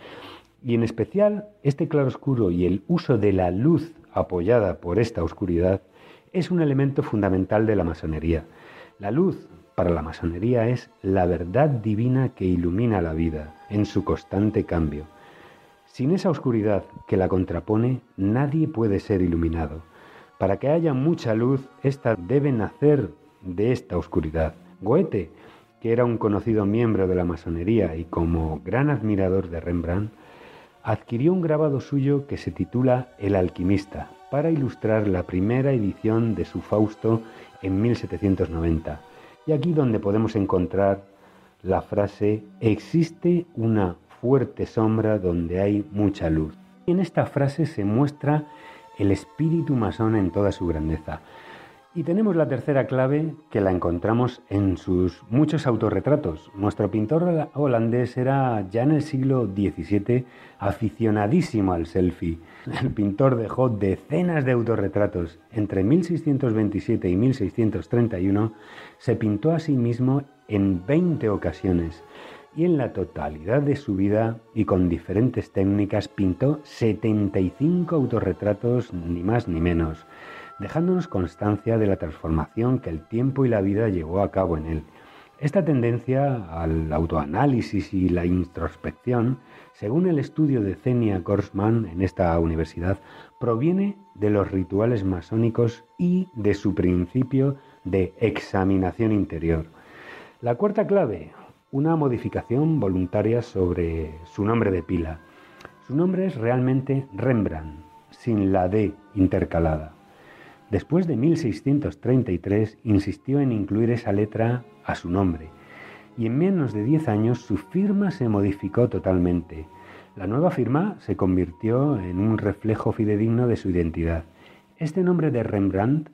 Y en especial este claroscuro y el uso de la luz apoyada por esta oscuridad es un elemento fundamental de la masonería. La luz para la masonería es la verdad divina que ilumina la vida en su constante cambio. Sin esa oscuridad que la contrapone, nadie puede ser iluminado. Para que haya mucha luz, ésta debe nacer de esta oscuridad. Goethe, que era un conocido miembro de la masonería y como gran admirador de Rembrandt, adquirió un grabado suyo que se titula El alquimista para ilustrar la primera edición de su Fausto en 1790. Y aquí donde podemos encontrar la frase existe una fuerte sombra donde hay mucha luz. En esta frase se muestra el espíritu masón en toda su grandeza. Y tenemos la tercera clave que la encontramos en sus muchos autorretratos. Nuestro pintor holandés era ya en el siglo XVII aficionadísimo al selfie. El pintor dejó decenas de autorretratos. Entre 1627 y 1631 se pintó a sí mismo en 20 ocasiones y en la totalidad de su vida y con diferentes técnicas pintó 75 autorretratos, ni más ni menos dejándonos constancia de la transformación que el tiempo y la vida llevó a cabo en él. Esta tendencia al autoanálisis y la introspección, según el estudio de Zenia Korsman en esta universidad, proviene de los rituales masónicos y de su principio de examinación interior. La cuarta clave, una modificación voluntaria sobre su nombre de pila. Su nombre es realmente Rembrandt, sin la D intercalada. Después de 1633 insistió en incluir esa letra a su nombre y en menos de 10 años su firma se modificó totalmente. La nueva firma se convirtió en un reflejo fidedigno de su identidad. Este nombre de Rembrandt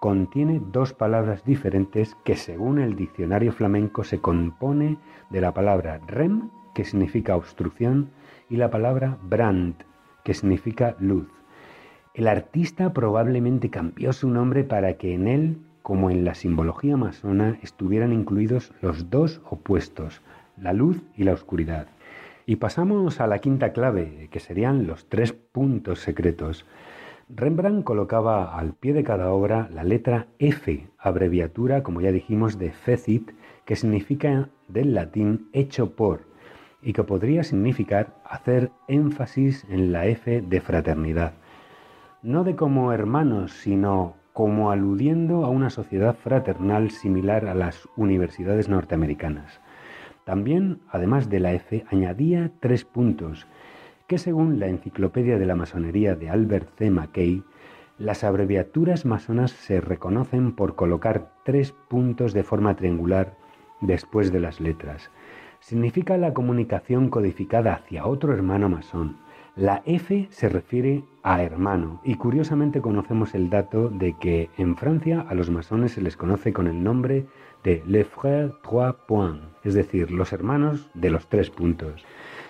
contiene dos palabras diferentes que según el diccionario flamenco se compone de la palabra rem, que significa obstrucción, y la palabra brand, que significa luz. El artista probablemente cambió su nombre para que en él, como en la simbología masona, estuvieran incluidos los dos opuestos, la luz y la oscuridad. Y pasamos a la quinta clave, que serían los tres puntos secretos. Rembrandt colocaba al pie de cada obra la letra F, abreviatura, como ya dijimos, de fecit, que significa del latín hecho por, y que podría significar hacer énfasis en la F de fraternidad no de como hermanos, sino como aludiendo a una sociedad fraternal similar a las universidades norteamericanas. También, además de la F, añadía tres puntos, que según la Enciclopedia de la Masonería de Albert C. McKay, las abreviaturas masonas se reconocen por colocar tres puntos de forma triangular después de las letras. Significa la comunicación codificada hacia otro hermano masón. La F se refiere a hermano y curiosamente conocemos el dato de que en Francia a los masones se les conoce con el nombre de Les Frères Trois Points, es decir, los hermanos de los tres puntos.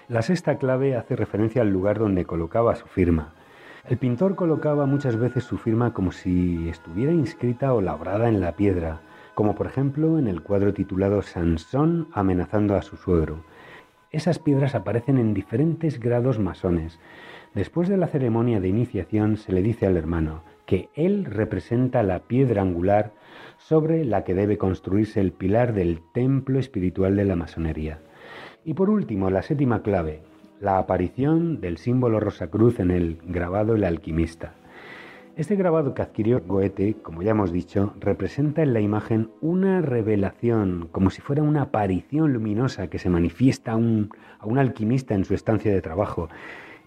La sexta clave hace referencia al lugar donde colocaba su firma. El pintor colocaba muchas veces su firma como si estuviera inscrita o labrada en la piedra, como por ejemplo en el cuadro titulado Sansón amenazando a su suegro. Esas piedras aparecen en diferentes grados masones. Después de la ceremonia de iniciación se le dice al hermano que él representa la piedra angular sobre la que debe construirse el pilar del templo espiritual de la masonería. Y por último, la séptima clave, la aparición del símbolo Rosacruz en el grabado El alquimista. Este grabado que adquirió Goethe, como ya hemos dicho, representa en la imagen una revelación, como si fuera una aparición luminosa que se manifiesta a un, alquimista en su estancia de trabajo.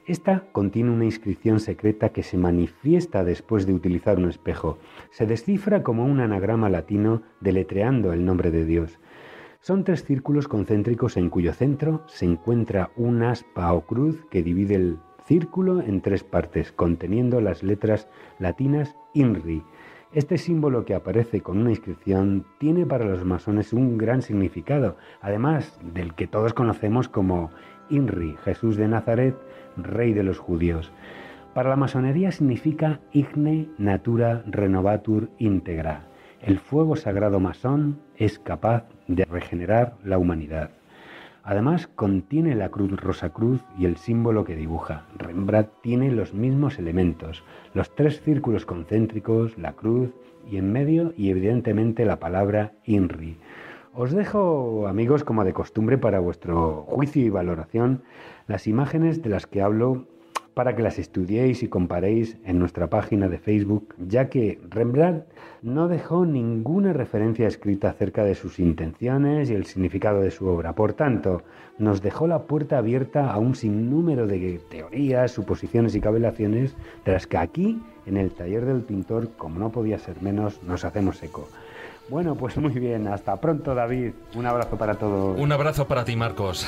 Esta contiene una inscripción secreta que se manifiesta después de utilizar un espejo. Se descifra como un anagrama latino deletreando el nombre de Dios. Son tres círculos concéntricos en cuyo centro se encuentra un aspa o cruz que divide el círculo en tres partes, conteniendo las letras latinas INRI. Este símbolo que aparece con una inscripción tiene para los masones un gran significado, además del que todos conocemos como INRI, Jesús de Nazaret, Rey de los Judíos. Para la masonería significa Igne Natura Renovatur Integra. El fuego sagrado masón es capaz de regenerar la humanidad. Además, contiene la cruz rosa cruz y el símbolo que dibuja. Rembrandt tiene los mismos elementos, los tres círculos concéntricos, la cruz y en medio y evidentemente la palabra INRI. Os dejo, amigos, como de costumbre para vuestro juicio y valoración, las imágenes de las que hablo para que las estudiéis y comparéis en nuestra página de Facebook, ya que Rembrandt no dejó ninguna referencia escrita acerca de sus intenciones y el significado de su obra. Por tanto, nos dejó la puerta abierta a un sinnúmero de teorías, suposiciones y cavilaciones de las que aquí, en el taller del pintor, como no podía ser menos, nos hacemos eco. Bueno, pues muy bien, hasta pronto David. Un abrazo para todos. Un abrazo para ti, Marcos.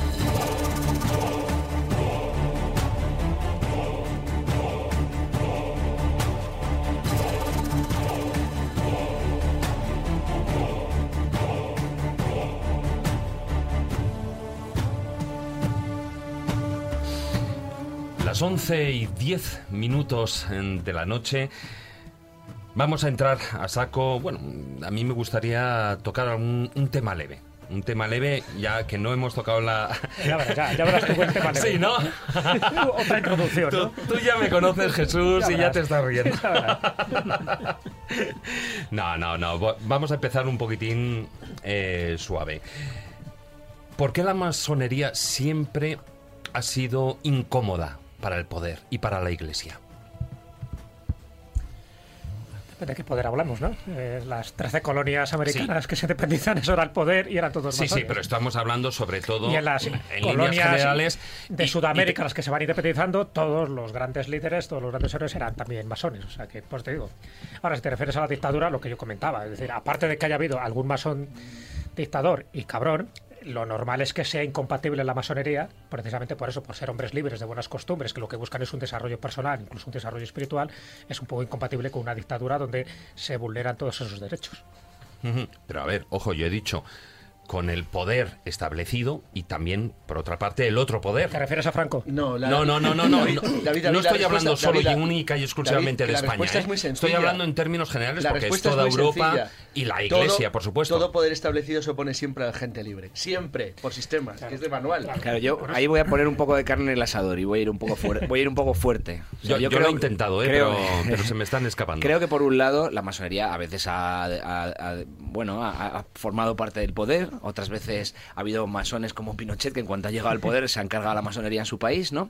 Las 11 y 10 minutos de la noche. Vamos a entrar a saco. Bueno, a mí me gustaría tocar un, tema leve. Un tema leve, ya que no hemos tocado la. Ya verás, ya, ya verás buen tema leve. [LAUGHS] Sí, ¿no? Otra introducción. ¿no? Tú, ya me conoces, Jesús, y ya te estás riendo. [LAUGHS] [LAUGHS] no, no, no. Vamos a empezar un poquitín eh, suave. ¿Por qué la masonería siempre ha sido incómoda para el poder y para la Iglesia? de qué poder hablamos, ¿no? Eh, las 13 colonias americanas que se independizan, eso era el poder y eran todos Sí, sí, pero estamos hablando sobre todo y en las colonias generales de Sudamérica, las que se van independizando, todos los grandes líderes, todos los grandes héroes eran también masones. O sea que, pues te digo. Ahora, si te refieres a la dictadura, lo que yo comentaba, es decir, aparte de que haya habido algún masón dictador y cabrón, lo normal es que sea incompatible la masonería, precisamente por eso, por ser hombres libres de buenas costumbres, que lo que buscan es un desarrollo personal, incluso un desarrollo espiritual, es un poco incompatible con una dictadura donde se vulneran todos esos derechos. Pero a ver, ojo, yo he dicho, con el poder establecido y también, por otra parte, el otro poder. ¿Te refieres a Franco? No, no, no, no, no, no, no estoy hablando solo y única y exclusivamente de España. ¿eh? Estoy hablando en términos generales porque es toda Europa y la Iglesia, por supuesto. Todo poder establecido se opone siempre a la gente libre. Siempre, por sistema, que es de manual. Claro, yo ahí voy a poner un poco de carne en el asador y voy a ir un poco, fuerte. voy a ir un poco fuerte. yo, creo, lo he intentado, ¿eh? [LAUGHS] pero, se me están escapando. Creo que por un lado la masonería a veces ha, bueno, ha formado parte del poder, otras veces ha habido masones como Pinochet que en cuanto ha llegado al [LAUGHS] poder se han cargado la masonería en su país, ¿no?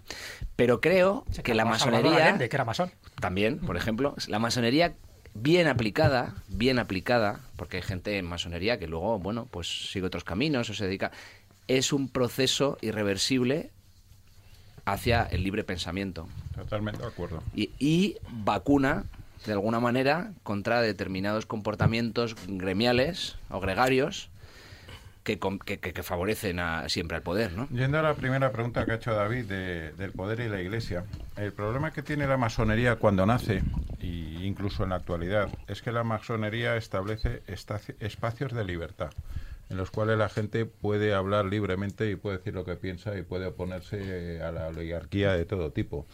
Pero creo que la masonería... que era masón. También, por ejemplo, la masonería bien aplicada, bien aplicada, porque hay gente en masonería que luego, bueno, pues sigue otros caminos o se dedica, es un proceso irreversible hacia el libre pensamiento. Totalmente de acuerdo. Y, y, vacuna, de alguna manera, contra determinados comportamientos gremiales o gregarios que, que, favorecen a, siempre al poder. ¿no? Yendo a la primera pregunta que ha hecho David del poder y la Iglesia, el problema que tiene la masonería cuando nace, e incluso en la actualidad, es que la masonería establece espacios de libertad en los cuales la gente puede hablar libremente y puede decir lo que piensa y puede oponerse a la oligarquía de todo tipo.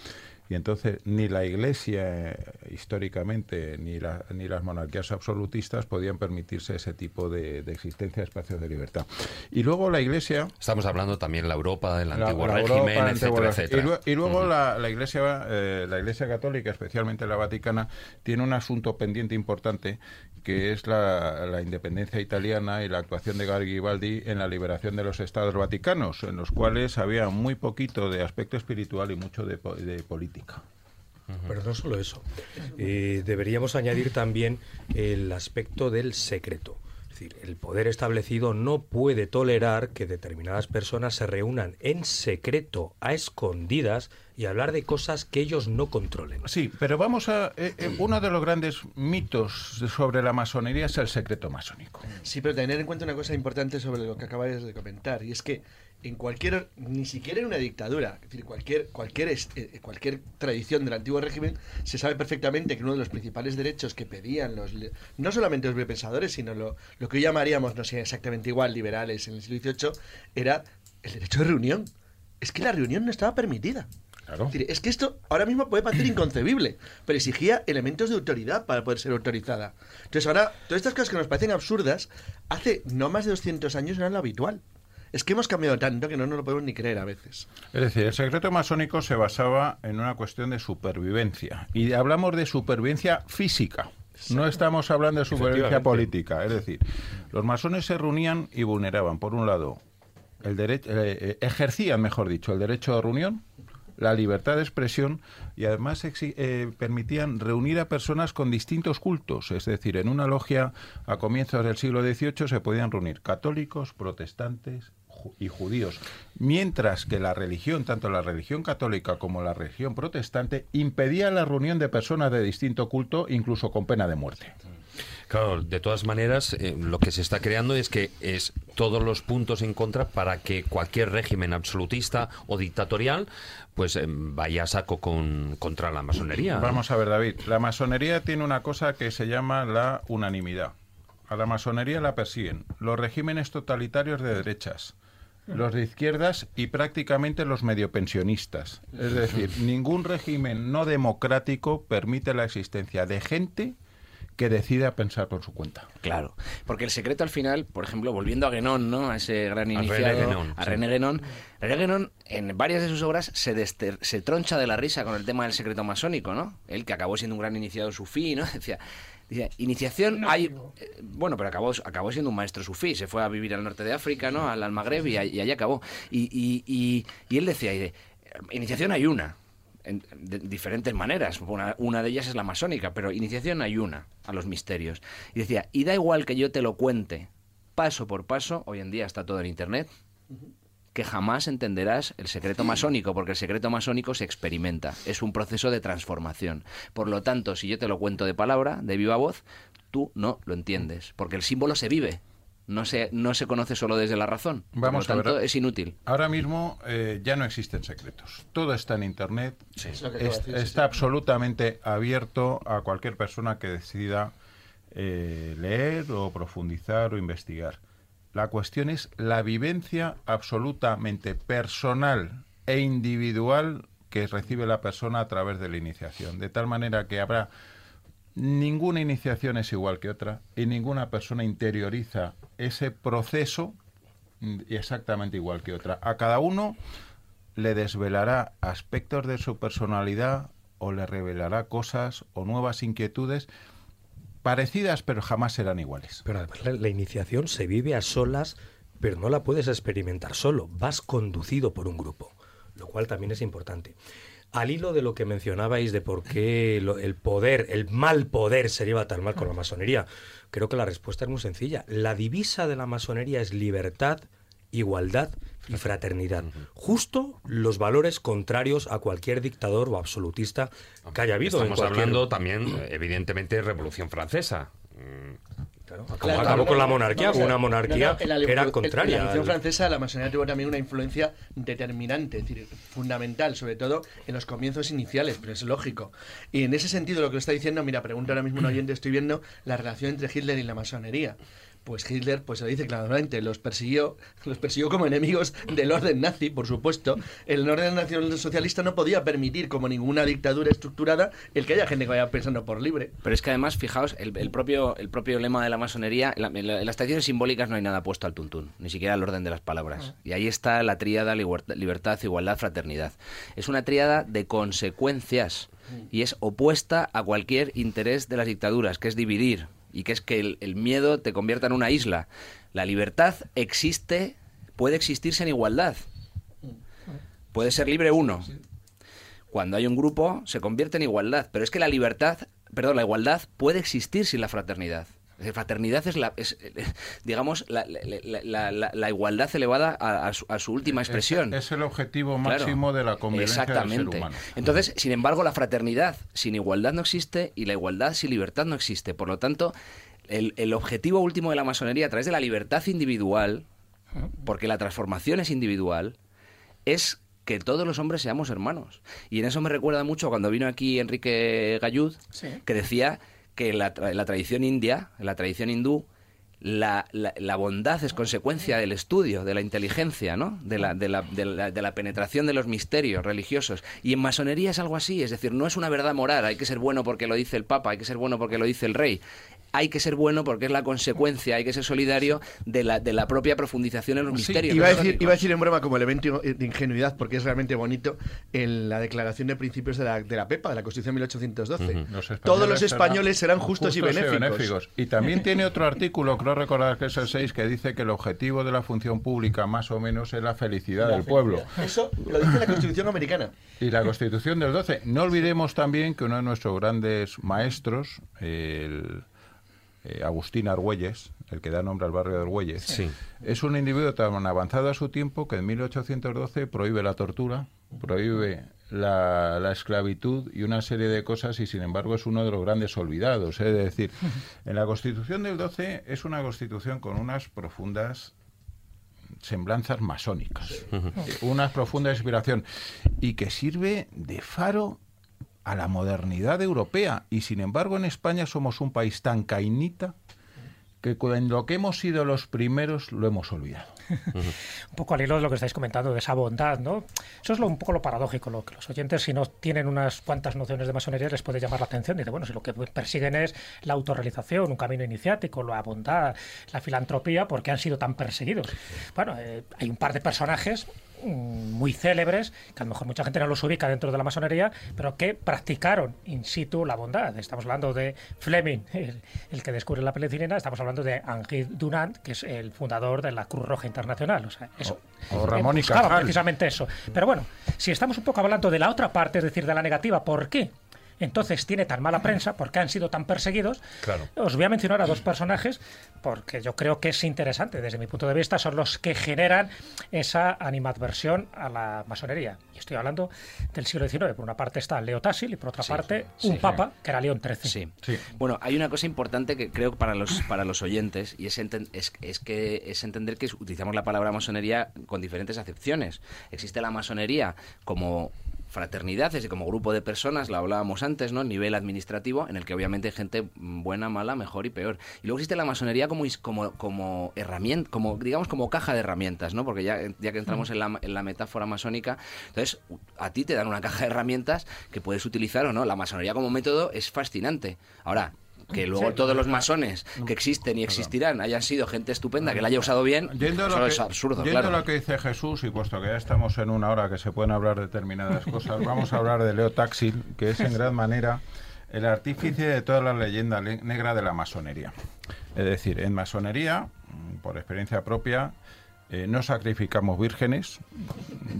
Y entonces ni la Iglesia eh, históricamente ni, ni las monarquías absolutistas podían permitirse ese tipo de, existencia de espacios de libertad. Y luego la Iglesia... Estamos hablando también de la Europa, del antiguo régimen, etcétera, Y, luego la, Iglesia, eh, la Iglesia católica, especialmente la Vaticana, tiene un asunto pendiente importante que es la, independencia italiana y la actuación de Garibaldi en la liberación de los estados vaticanos, en los cuales había muy poquito de aspecto espiritual y mucho de, de política. Pero no solo eso. Eh, deberíamos añadir también el aspecto del secreto. Es decir, el poder establecido no puede tolerar que determinadas personas se reúnan en secreto, a escondidas, y hablar de cosas que ellos no controlen. Sí, pero vamos a... Eh, eh, uno de los grandes mitos sobre la masonería es el secreto masónico. Sí, pero tener en cuenta una cosa importante sobre lo que acabáis de comentar, y es que en cualquier, ni siquiera en una dictadura, es decir, cualquier, cualquier, eh, cualquier tradición del antiguo régimen, se sabe perfectamente que uno de los principales derechos que pedían los, no solamente los pensadores, sino lo, lo que hoy llamaríamos, no sé exactamente igual, liberales en el siglo XVIII, era el derecho de reunión. Es que la reunión no estaba permitida. Claro. Es, que esto ahora mismo puede parecer inconcebible, pero exigía elementos de autoridad para poder ser autorizada. Entonces ahora, todas estas cosas que nos parecen absurdas, hace no más de 200 años eran lo habitual. Es que hemos cambiado tanto que no nos lo podemos ni creer a veces. Es decir, el secreto masónico se basaba en una cuestión de supervivencia. Y hablamos de supervivencia física. No estamos hablando de supervivencia política. Es decir, los masones se reunían y vulneraban, por un lado, el derecho, eh, eh, ejercían, mejor dicho, el derecho de reunión, la libertad de expresión y además eh, permitían reunir a personas con distintos cultos. Es decir, en una logia a comienzos del siglo XVIII se podían reunir católicos, protestantes, y judíos, mientras que la religión, tanto la religión católica como la religión protestante, impedía la reunión de personas de distinto culto, incluso con pena de muerte. Claro, de todas maneras, eh, lo que se está creando es que es todos los puntos en contra para que cualquier régimen absolutista o dictatorial pues eh, vaya a saco con, contra la masonería. Vamos a ver, David, la masonería tiene una cosa que se llama la unanimidad. A la masonería la persiguen los regímenes totalitarios de derechas, los de izquierdas y prácticamente los medio pensionistas. Es decir, ningún régimen no democrático permite la existencia de gente que decida pensar por su cuenta. Claro, porque el secreto al final, por ejemplo, volviendo a Guénon, ¿no? A ese gran iniciado, a René Guénon, René Guénon, en varias de sus obras se, se troncha de la risa con el tema del secreto masónico, ¿no? Él que acabó siendo un gran iniciado sufí, ¿no? [LAUGHS] Decía, Dice, iniciación hay... Eh, bueno, pero acabó, acabó siendo un maestro sufí, se fue a vivir al norte de África, ¿no? Al, Magreb y, allí acabó. Y, y, y, él decía, iniciación hay una, de diferentes maneras. Una, una, de ellas es la masónica, pero iniciación hay una a los misterios. Y decía, y da igual que yo te lo cuente paso por paso, hoy en día está todo en Internet, que jamás entenderás el secreto masónico, porque el secreto masónico se experimenta, es un proceso de transformación. Por lo tanto, si yo te lo cuento de palabra, de viva voz, tú no lo entiendes, porque el símbolo se vive, no se, no se conoce solo desde la razón. Vamos Por lo tanto, es inútil. Ahora mismo eh, ya no existen secretos. Todo está en Internet. está absolutamente abierto a cualquier persona que decida eh, leer o profundizar o investigar. La cuestión es la vivencia absolutamente personal e individual que recibe la persona a través de la iniciación. De tal manera que habrá ninguna iniciación es igual que otra y ninguna persona interioriza ese proceso exactamente igual que otra. A cada uno le desvelará aspectos de su personalidad o le revelará cosas o nuevas inquietudes parecidas, pero jamás serán iguales. Pero además la, iniciación se vive a solas, pero no la puedes experimentar solo, vas conducido por un grupo, lo cual también es importante. Al hilo de lo que mencionabais de por qué el poder, el mal poder se lleva tan mal con la masonería, creo que la respuesta es muy sencilla. La divisa de la masonería es libertad, igualdad y fraternidad. Justo los valores contrarios a cualquier dictador o absolutista que haya habido. Estamos hablando también, evidentemente, Revolución Francesa. Claro, acabó, con la monarquía, con una monarquía que era contraria. En la Revolución Francesa la masonería tuvo también una influencia determinante, es decir, fundamental, sobre todo en los comienzos iniciales, pero es lógico. Y en ese sentido, lo que está diciendo, mira, pregunta ahora mismo un oyente, estoy viendo la relación entre Hitler y la masonería pues Hitler pues se lo dice claramente, los persiguió, [LAUGHS] los persiguió como enemigos del orden nazi, por supuesto. El orden nacional socialista no podía permitir, como ninguna dictadura estructurada, el que haya gente que vaya pensando por libre. Pero es que además, fijaos, el, propio, el propio lema de la masonería, en, las tradiciones simbólicas no hay nada puesto al tuntún, ni siquiera el orden de las palabras. Ah. Y ahí está la tríada libertad, igualdad, fraternidad. Es una tríada de consecuencias y es opuesta a cualquier interés de las dictaduras, que es dividir, y que es que el, miedo te convierta en una isla. La libertad existe, puede existirse en igualdad. Puede ser libre uno. Cuando hay un grupo, se convierte en igualdad. Pero es que la libertad, perdón, la igualdad puede existir sin la fraternidad. La fraternidad es, la, digamos, la, igualdad elevada a, su, última expresión. Es, el objetivo máximo de la convivencia Exactamente. del ser humano. Entonces, sin embargo, la fraternidad sin igualdad no existe y la igualdad sin libertad no existe. Por lo tanto, el, el objetivo último de la masonería, a través de la libertad individual, porque la transformación es individual, es que todos los hombres seamos hermanos. Y en eso me recuerda mucho cuando vino aquí Enrique Gallud, que decía que la, la tradición india, la tradición hindú, la, bondad es consecuencia del estudio, de la inteligencia, ¿no? De la, de, la, de, la, penetración de los misterios religiosos. Y en masonería es algo así, es decir, no es una verdad moral, hay que ser bueno porque lo dice el Papa, hay que ser bueno porque lo dice el Rey hay que ser bueno porque es la consecuencia, hay que ser solidario de la, de la propia profundización en los misterios. Iba a, decir, iba a decir en broma como elemento de ingenuidad, porque es realmente bonito, en la declaración de principios de la, de la PEPA, de la Constitución de 1812. Todos los españoles serán justos, y, benéficos. y también tiene otro artículo, creo recordar que es el 6, que dice que el objetivo de la función pública más o menos es la felicidad del pueblo. Eso lo dice la Constitución americana. Y la Constitución del 12. No olvidemos también que uno de nuestros grandes maestros, el eh, Agustín Argüelles, el que da nombre al barrio de Argüelles, es un individuo tan avanzado a su tiempo que en 1812 prohíbe la tortura, prohíbe la, esclavitud y una serie de cosas y sin embargo es uno de los grandes olvidados. Es decir, en la Constitución del 12 es una constitución con unas profundas semblanzas masónicas, una profunda inspiración y que sirve de faro a la modernidad europea y sin embargo en España somos un país tan cainita que en lo que hemos sido los primeros lo hemos olvidado. un poco al hilo de lo que estáis comentando, de esa bondad, ¿no? Eso es lo, un poco lo paradójico, lo que los oyentes, si no tienen unas cuantas nociones de masonería, les puede llamar la atención. Dice, bueno, si lo que persiguen es la autorrealización, un camino iniciático, la bondad, la filantropía, ¿por qué han sido tan perseguidos? Bueno, eh, hay un par de personajes muy célebres, que a lo mejor mucha gente no los ubica dentro de la masonería, pero que practicaron in situ la bondad. Estamos hablando de Fleming, [LAUGHS] el, que descubre la penicilina, estamos hablando de Henri Dunant, que es el fundador de la Cruz Roja Internacional. O, sea, eso. o, Ramón y precisamente eso. Pero bueno, si estamos un poco hablando de la otra parte, es decir, de la negativa, ¿por qué? Entonces tiene tan mala prensa, porque han sido tan perseguidos. Claro. Os voy a mencionar a dos personajes porque yo creo que es interesante desde mi punto de vista, son los que generan esa animadversión a la masonería. Y estoy hablando del siglo XIX. Por una parte está Leo Tassil y por otra parte un papa, que era León XIII. Sí. Bueno, hay una cosa importante que creo para los, para los oyentes y es, es, es, que es entender que utilizamos la palabra masonería con diferentes acepciones. Existe la masonería como fraternidades y como grupo de personas, lo hablábamos antes, ¿no? Nivel administrativo, en el que obviamente hay gente buena, mala, mejor y peor. Y luego existe la masonería como, como, como herramienta, como, digamos, como caja de herramientas, ¿no? Porque ya, ya que entramos en la, en la metáfora masónica, entonces a ti te dan una caja de herramientas que puedes utilizar o no. La masonería como método es fascinante. Ahora, que luego todos los masones que existen y existirán hayan sido gente estupenda que la haya usado bien, eso es absurdo. Yendo lo que dice Jesús, y puesto que ya estamos en una hora que se pueden hablar determinadas cosas, vamos a hablar de Leo Taxil, que es en gran manera el artífice de toda la leyenda negra de la masonería. Es decir, en masonería, por experiencia propia, eh, no sacrificamos vírgenes.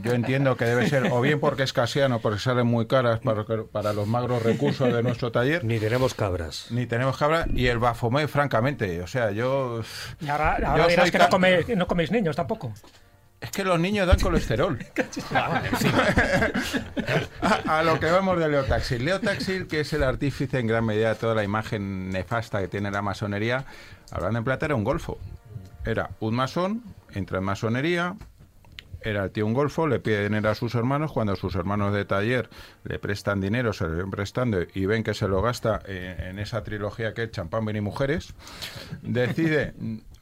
Yo entiendo que debe ser o bien porque es casiano, porque salen muy caras para, para los magros recursos de nuestro taller. Ni tenemos cabras. Ni tenemos cabras. Y el bafomé, francamente. O sea, yo. Y ahora, dirás que no, coméis niños tampoco. Es que los niños dan colesterol. [LAUGHS] [LAUGHS] a, a, lo que vamos de Leo Taxil. Leo Taxil, que es el artífice en gran medida de toda la imagen nefasta que tiene la masonería, hablando en plata, era un golfo. Era un masón entra en masonería, era el tío un golfo, le pide dinero a sus hermanos, cuando sus hermanos de taller le prestan dinero, se le ven prestando y ven que se lo gasta en, esa trilogía que es champán, vino y mujeres, decide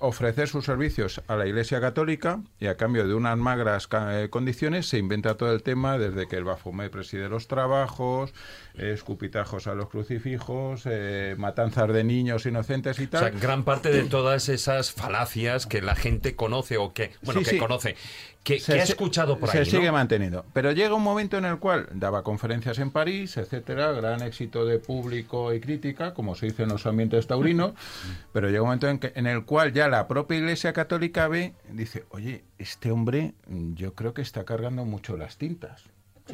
ofrecer sus servicios a la Iglesia Católica y a cambio de unas magras eh, condiciones se inventa todo el tema desde que el Bafomé preside los trabajos, escupitajos a los crucifijos, eh, matanzas de niños inocentes y tal. O sea, gran parte de todas esas falacias que la gente conoce o que, bueno, que conoce, que, ha escuchado por ahí. Se sigue manteniendo. Pero llega un momento en el cual daba conferencias en París, etcétera, gran éxito de público y crítica, como se dice en los ambientes taurinos, [LAUGHS] pero llega un momento en, que, en el cual ya la propia Iglesia Católica ve, dice, oye, este hombre yo creo que está cargando mucho las tintas.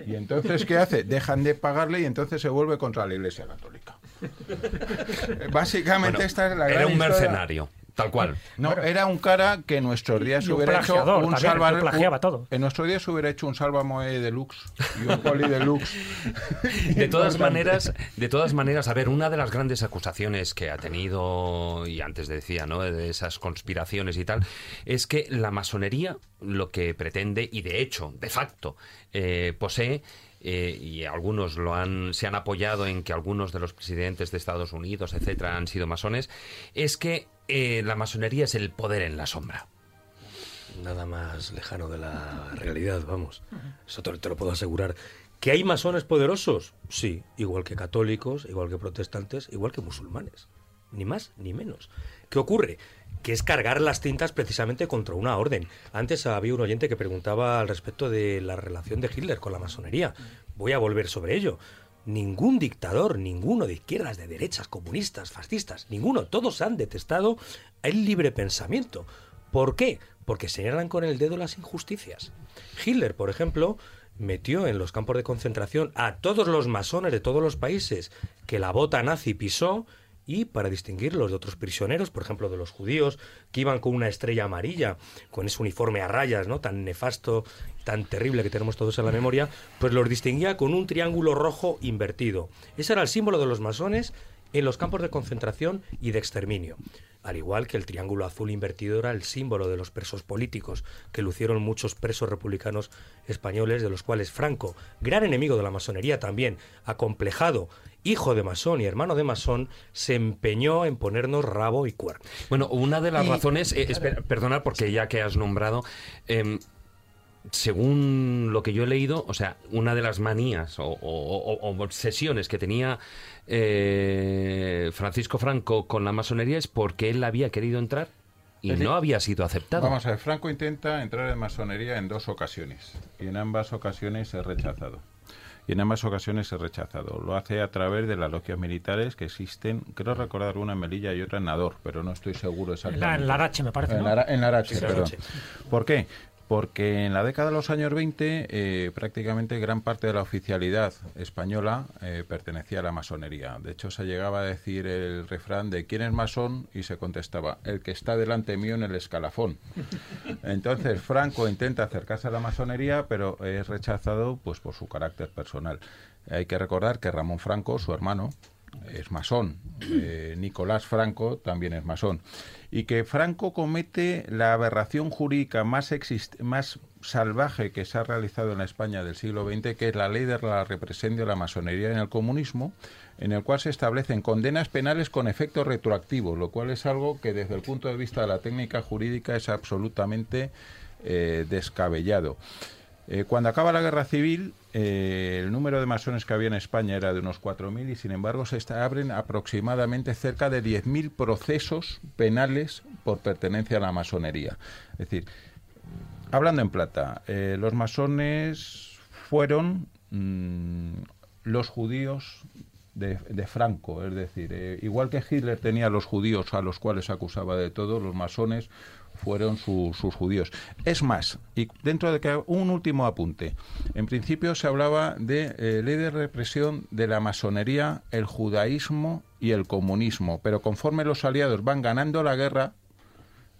Y entonces, ¿qué hace? Dejan de pagarle y entonces se vuelve contra la Iglesia Católica. [LAUGHS] Básicamente esta es la Era un mercenario. Tal cual. No, era un cara que en nuestros días hubiera hecho un salva todo. En nuestros días hubiera hecho un salvamoe deluxe y un poli deluxe. [LAUGHS] de todas maneras, de todas maneras, a ver, una de las grandes acusaciones que ha tenido y antes decía, ¿no? De esas conspiraciones y tal, es que la masonería lo que pretende y de hecho, de facto, eh, posee eh, y algunos lo han, se han apoyado en que algunos de los presidentes de Estados Unidos, etcétera, han sido masones, es que eh, la masonería es el poder en la sombra. Nada más lejano de la realidad, vamos. Eso te, lo puedo asegurar. ¿Que hay masones poderosos? Sí, igual que católicos, igual que protestantes, igual que musulmanes. Ni más ni menos. ¿Qué ocurre? Que es cargar las tintas precisamente contra una orden. Antes había un oyente que preguntaba al respecto de la relación de Hitler con la masonería. Voy a volver sobre ello. Ningún dictador, ninguno de izquierdas, de derechas, comunistas, fascistas, ninguno, todos han detestado el libre pensamiento. ¿Por qué? Porque señalan con el dedo las injusticias. Hitler, por ejemplo, metió en los campos de concentración a todos los masones de todos los países que la bota nazi pisó y para distinguirlos de otros prisioneros, por ejemplo de los judíos, que iban con una estrella amarilla, con ese uniforme a rayas, ¿no? tan nefasto, tan terrible que tenemos todos en la memoria, pues los distinguía con un triángulo rojo invertido. Ese era el símbolo de los masones en los campos de concentración y de exterminio al igual que el triángulo azul invertido era el símbolo de los presos políticos que lucieron muchos presos republicanos españoles, de los cuales Franco, gran enemigo de la masonería también, acomplejado, hijo de masón y hermano de masón, se empeñó en ponernos rabo y cuerno. Bueno, una de las razones, eh, perdona porque ya que has nombrado, em, según lo que yo he leído, o sea, una de las manías o, obsesiones que tenía eh, Francisco Franco con la masonería es porque él había querido entrar y no había sido aceptado. Vamos a ver, Franco intenta entrar en masonería en dos ocasiones y en ambas ocasiones es rechazado. Y en ambas ocasiones es rechazado. Lo hace a través de las logias militares que existen, creo recordar una en Melilla y otra en Nador, pero no estoy seguro exactamente. En la, Arache, me parece. En, la, Arache, perdón. ¿Por qué? Porque en la década de los años 20 eh, prácticamente gran parte de la oficialidad española eh, pertenecía a la masonería. De hecho, se llegaba a decir el refrán de ¿quién es masón? y se contestaba, el que está delante mío en el escalafón. [LAUGHS] Entonces, Franco intenta acercarse a la masonería, pero es rechazado pues por su carácter personal. Hay que recordar que Ramón Franco, su hermano, es masón. Eh, Nicolás Franco también es masón y que Franco comete la aberración jurídica más, más salvaje que se ha realizado en España del siglo XX, que es la ley de la represión de la masonería en el comunismo, en el cual se establecen condenas penales con efecto retroactivo, lo cual es algo que desde el punto de vista de la técnica jurídica es absolutamente eh, descabellado. Eh, cuando acaba la guerra civil, eh, el número de masones que había en España era de unos 4.000 y sin embargo se abren aproximadamente cerca de 10.000 procesos penales por pertenencia a la masonería. Es decir, hablando en plata, eh, los masones fueron mm, los judíos de, Franco, es decir, igual que Hitler tenía a los judíos a los cuales acusaba de todo, los masones fueron sus judíos. Es más, y dentro de que un último apunte. En principio se hablaba de eh, ley de represión de la masonería, el judaísmo y el comunismo, pero conforme los aliados van ganando la guerra,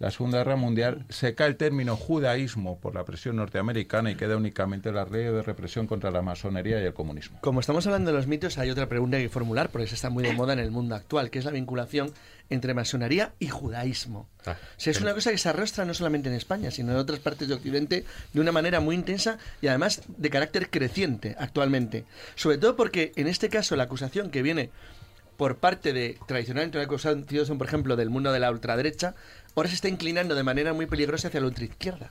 la Segunda Guerra Mundial, se cae el término judaísmo por la presión norteamericana y queda únicamente la ley de represión contra la masonería y el comunismo. Como estamos hablando de los mitos, hay otra pregunta que formular, porque se está muy de moda en el mundo actual, que es la vinculación entre masonería y judaísmo. Ah, es una cosa que se arrastra no solamente en España, sino en otras partes de Occidente de una manera muy intensa y además de carácter creciente actualmente. Sobre todo porque en este caso la acusación que viene por parte de tradicionalmente una acusación, por ejemplo, del mundo de la ultraderecha, ahora se está inclinando de manera muy peligrosa hacia la ultraizquierda,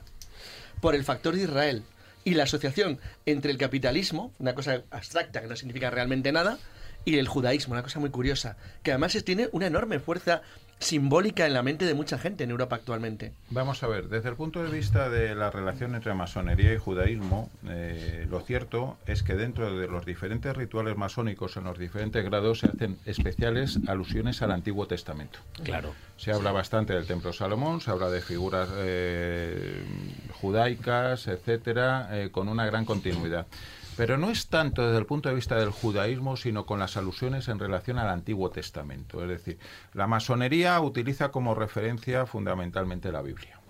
por el factor de Israel y la asociación entre el capitalismo, una cosa abstracta que no significa realmente nada, y el judaísmo, una cosa muy curiosa, que además tiene una enorme fuerza simbólica en la mente de mucha gente en Europa actualmente. Vamos a ver, desde el punto de vista de la relación entre masonería y judaísmo, eh, lo cierto es que dentro de los diferentes rituales masónicos en los diferentes grados se hacen especiales alusiones al Antiguo Testamento. Claro. Se habla bastante del Templo Salomón, se habla de figuras eh, judaicas, etcétera, eh, con una gran continuidad. Pero no es tanto desde el punto de vista del judaísmo, sino con las alusiones en relación al Antiguo Testamento. Es decir, la masonería utiliza como referencia fundamentalmente la Biblia.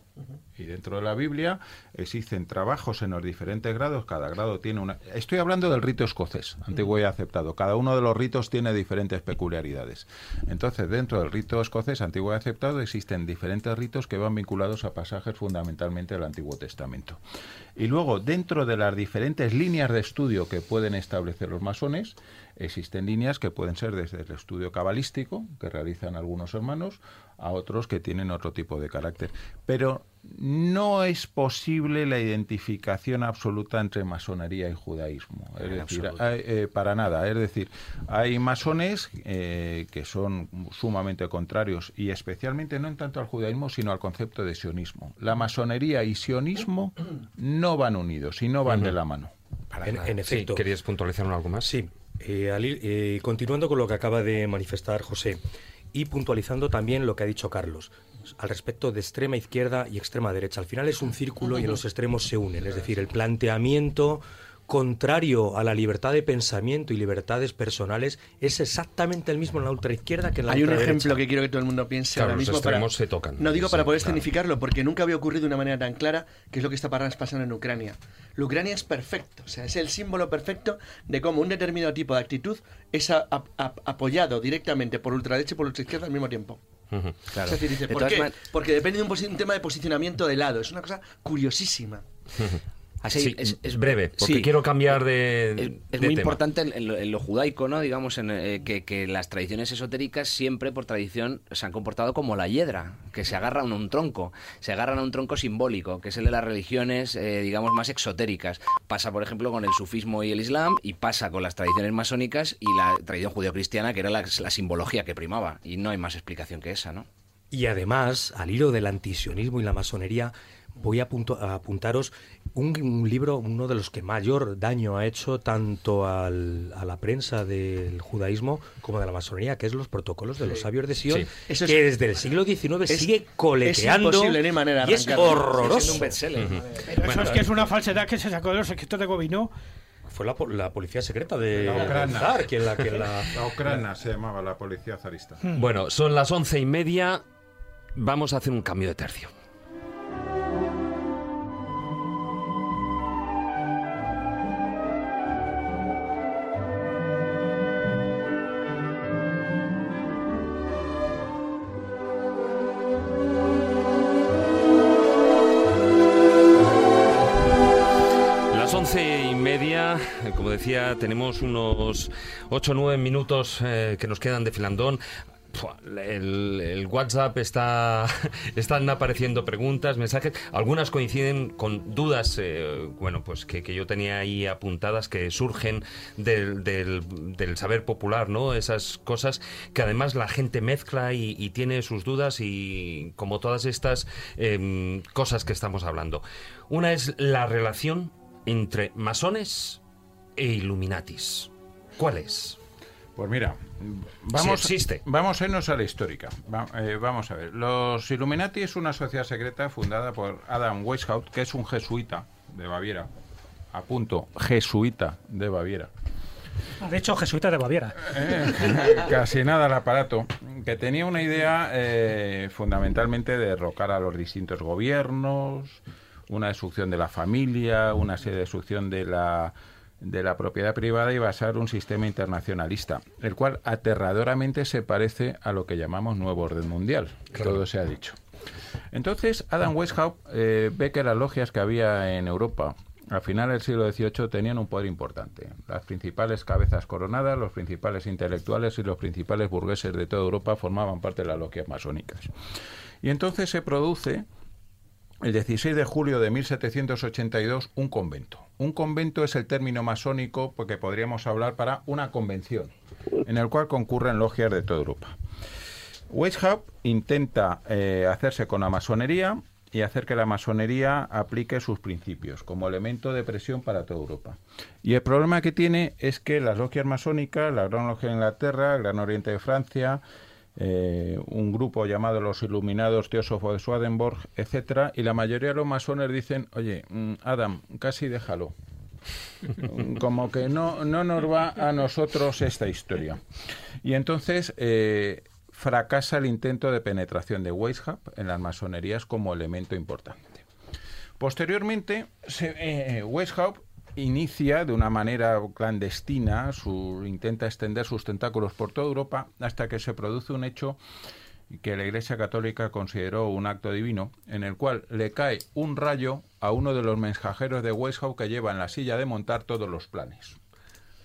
Y dentro de la Biblia existen trabajos en los diferentes grados, cada grado tiene una... Estoy hablando del rito escocés, antiguo y aceptado. Cada uno de los ritos tiene diferentes peculiaridades. Entonces, dentro del rito escocés, antiguo y aceptado, existen diferentes ritos que van vinculados a pasajes fundamentalmente del Antiguo Testamento. Y luego, dentro de las diferentes líneas de estudio que pueden establecer los masones, existen líneas que pueden ser desde el estudio cabalístico, que realizan algunos hermanos, a otros que tienen otro tipo de carácter. Pero no es posible la identificación absoluta entre masonería y judaísmo. Es decir, eh, para nada. Es decir, hay masones eh, que son sumamente contrarios y especialmente no en tanto al judaísmo, sino al concepto de sionismo. La masonería y sionismo no van unidos y no van de la mano. en, efecto. ¿Querías puntualizar algo más? Sí. Eh, continuando con lo que acaba de manifestar José y puntualizando también lo que ha dicho Carlos al respecto de extrema izquierda y extrema derecha. Al final es un círculo y en los extremos se unen, es decir, el planteamiento contrario a la libertad de pensamiento y libertades personales es exactamente el mismo en la ultraizquierda que en la Hay un ultraderecha. ejemplo que quiero que todo el mundo piense Claro, ahora los mismo. Para, extremos se tocan. No digo para poder claro. escenificarlo, porque nunca había ocurrido de una manera tan clara que es lo que está para- pasando en Ucrania. La Ucrania es perfecto, o sea, es el símbolo perfecto de cómo un determinado tipo de actitud es a- a- a- apoyado directamente por ultraderecha y por ultraizquierda al mismo tiempo. Ujú. Claro. Es decir, dice, ¿por qué? man- Porque depende de un, un tema de posicionamiento de lado. Es una cosa curiosísima. Así, Sí, es, es- breve, porque sí. quiero cambiar de, Es, es de muy tema. importante en, en lo, en lo judaico, ¿no? Digamos, en, eh, que, que las tradiciones esotéricas siempre, por tradición, se han comportado como la hiedra, que se agarran a un tronco. Se agarran a un tronco simbólico, que es el de las religiones, eh, digamos, más exotéricas. Pasa, por ejemplo, con el sufismo y el islam, y pasa con las tradiciones masónicas y la tradición judeocristiana, que era la, la simbología que primaba. Y no hay más explicación que esa, ¿no? Y además, al hilo del antisionismo y la masonería, voy a, apunto- a apuntaros un, un libro, uno de los que mayor daño ha hecho tanto al- a la prensa del judaísmo como de la masonería, que es los protocolos de los sabios de Sion, Sí. Eso es- que desde el siglo XIX es- sigue coleteando es imposible, manera y es horroroso. un bestseller. Pero eso es que es una falsedad que se sacó de los escritos de Gobineau. Fue la, po- la policía secreta de La Ucrania. zar quien la, quien la... [LAUGHS] La Ucrania se llamaba la policía zarista. Bueno, son las once y media. Vamos a hacer un cambio de tercio. Tenemos unos ocho o nueve minutos eh, que nos quedan de filandón. El, WhatsApp está [LAUGHS] están apareciendo preguntas, mensajes. Algunas coinciden con dudas, eh, bueno, pues que, que yo tenía ahí apuntadas que surgen del, del- saber popular, ¿no? Esas cosas que además la gente mezcla y, y tiene sus dudas y como todas estas em, cosas que estamos hablando. Una es la relación entre masones e Illuminatis. ¿Cuál es? Pues mira, vamos, Sí existe. vamos a irnos a la histórica. Va- eh, vamos a ver. Los Illuminati es una sociedad secreta fundada por Adam Weishaupt, que es un jesuita de Baviera. A punto, jesuita de Baviera. De hecho, jesuita de Baviera. Eh, [LAUGHS] casi nada al aparato, que tenía una idea eh, fundamentalmente de derrocar a los distintos gobiernos, una destrucción de la familia, una serie de destrucción de la, de la propiedad privada y basar un sistema internacionalista, el cual aterradoramente se parece a lo que llamamos nuevo orden mundial, todo se ha dicho. Entonces, Adam Weishaupt eh, ve que las logias que había en Europa al final del siglo XVIII tenían un poder importante. Las principales cabezas coronadas, los principales intelectuales y los principales burgueses de toda Europa formaban parte de las logias masónicas. Y entonces se produce el 16 de julio de 1782 un convento. Un convento es el término masónico porque podríamos hablar para una convención, en el cual concurren logias de toda Europa. Weishaupt intenta eh, hacerse con la masonería y hacer que la masonería aplique sus principios como elemento de presión para toda Europa. Y el problema que tiene es que las logias masónicas, la Gran Logia de Inglaterra, el Gran Oriente de Francia, eh, un grupo llamado los Iluminados Teósofo de Swedenborg, etcétera, y la mayoría de los masones dicen, oye, mm, Adam, casi déjalo. [LAUGHS] Como que no, no nos va a nosotros esta historia. Y entonces eh, fracasa el intento de penetración de Weishaupt en las masonerías como elemento importante. Posteriormente, eh, Weishaupt inicia de una manera clandestina, su, intenta extender sus tentáculos por toda Europa hasta que se produce un hecho que la Iglesia Católica consideró un acto divino, en el cual le cae un rayo a uno de los mensajeros de Weishaupt que lleva en la silla de montar todos los planes.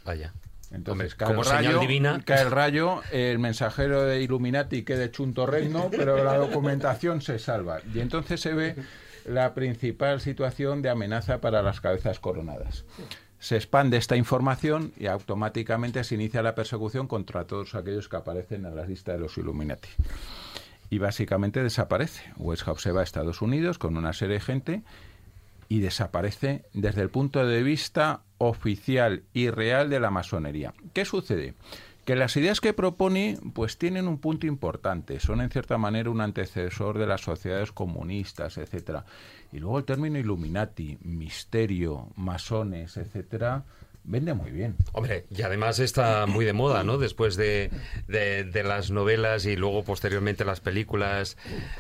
Vaya. Entonces, Hombre, cae como el rayo, divina. cae el rayo, el mensajero de Illuminati queda hecho un torrezno, pero la documentación se salva. Y entonces se ve la principal situación de amenaza para las cabezas coronadas. Se expande esta información y automáticamente se inicia la persecución contra todos aquellos que aparecen en la lista de los Illuminati. Y básicamente desaparece. Weishaupt se va a Estados Unidos con una serie de gente y desaparece desde el punto de vista oficial y real de la masonería. ¿Qué sucede? Que las ideas que propone pues tienen un punto importante, son en cierta manera un antecesor de las sociedades comunistas, etcétera. Y luego el término Illuminati, misterio, masones, etcétera, vende muy bien. Hombre, y además está muy de moda, ¿no? Después de, de, las novelas y luego posteriormente las películas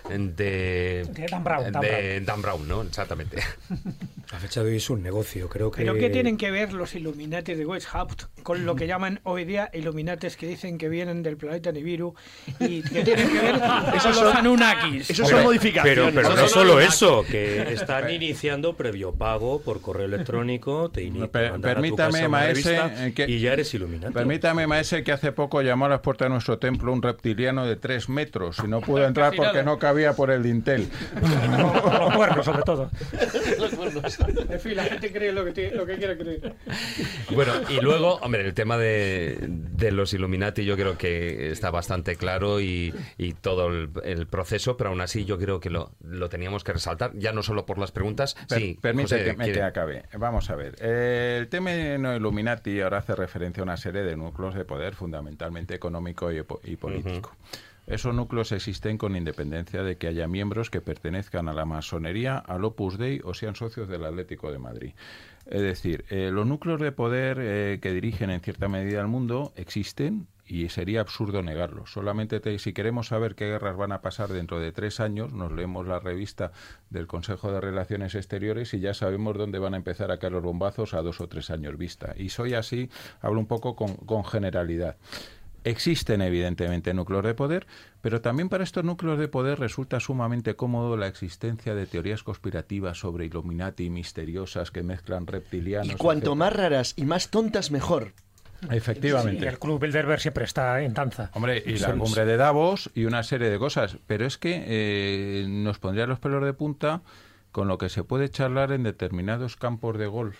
de, de Dan Brown. de Dan Brown, ¿no? Exactamente. [LAUGHS] La fecha de hoy es un negocio, creo que... ¿Pero qué tienen que ver los Illuminati de Weishaupt con lo que llaman hoy día Illuminates que dicen que vienen del planeta Nibiru y que tienen que ver [LAUGHS] esos son Anunnakis? Esos son modificaciones. Pero, no solo eso, que [LAUGHS] están iniciando previo pago por correo electrónico, te Permítame maese, eh, que, y ya eres iluminado. Permítame, maese, que hace poco llamó a las puertas de nuestro templo un reptiliano de tres metros y no pudo [LAUGHS] entrar porque no cabía por el dintel. [LAUGHS] Los cuernos, sobre todo. [LAUGHS] Los cuernos. En fin, la gente cree lo que, lo que quiere creer. Bueno, y luego, hombre, el tema de, de los Illuminati yo creo que está bastante claro y, y todo el, proceso, pero aún así yo creo que lo, lo teníamos que resaltar, ya no solo por las preguntas. sí, permíteme que, acabe. Vamos a ver. el tema Illuminati ahora hace referencia a una serie de núcleos de poder fundamentalmente económico y, político. Esos núcleos existen con independencia de que haya miembros que pertenezcan a la masonería, al Opus Dei o sean socios del Atlético de Madrid. Es decir, eh, los núcleos de poder eh, que dirigen en cierta medida al mundo existen y sería absurdo negarlo. Solamente si queremos saber qué guerras van a pasar dentro de tres años, nos leemos la revista del Consejo de Relaciones Exteriores y ya sabemos dónde van a empezar a caer los bombazos a dos o tres años vista. Y soy así, hablo un poco con, con generalidad. Existen evidentemente núcleos de poder, pero también para estos núcleos de poder resulta sumamente cómodo la existencia de teorías conspirativas sobre Illuminati misteriosas que mezclan reptilianos. Y cuanto más raras y más tontas, mejor. Efectivamente. y el Club Bilderberg siempre está en danza. Hombre, y la cumbre de Davos y una serie de cosas. Pero es que eh, nos pondría los pelos de punta con lo que se puede charlar en determinados campos de golf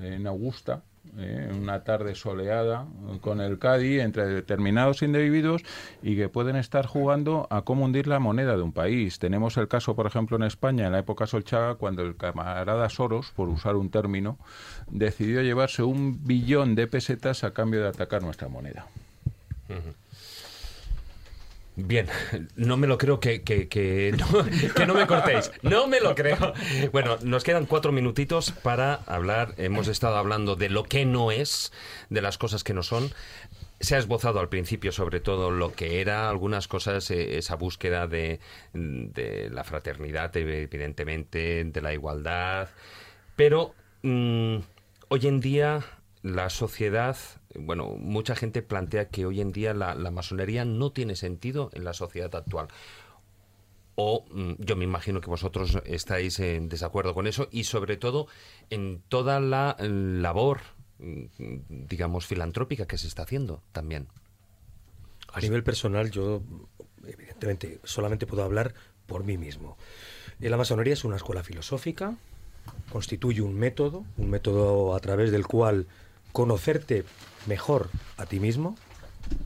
en Augusta, ¿eh? una tarde soleada con el Cádiz entre determinados individuos y que pueden estar jugando a cómo hundir la moneda de un país. Tenemos el caso, por ejemplo, en España, en la época Solchaga, cuando el camarada Soros, por usar un término, decidió llevarse un billón de pesetas a cambio de atacar nuestra moneda. Bien, no me lo creo que, [LAUGHS] que, no, me cortéis. No me lo creo. Bueno, nos quedan cuatro minutitos para hablar. Hemos estado hablando de lo que no es, de las cosas que no son. Se ha esbozado al principio sobre todo lo que era algunas cosas, eh, esa búsqueda de, la fraternidad, evidentemente, de la igualdad. Pero mm, hoy en día la sociedad bueno, mucha gente plantea que hoy en día la, masonería no tiene sentido en la sociedad actual. O mm, yo me imagino que vosotros estáis en desacuerdo con eso y sobre todo en toda la labor, mm, digamos, filantrópica que se está haciendo también. A nivel personal, yo evidentemente solamente puedo hablar por mí mismo. La masonería es una escuela filosófica, constituye un método, un método a través del cual conocerte mejor a ti mismo,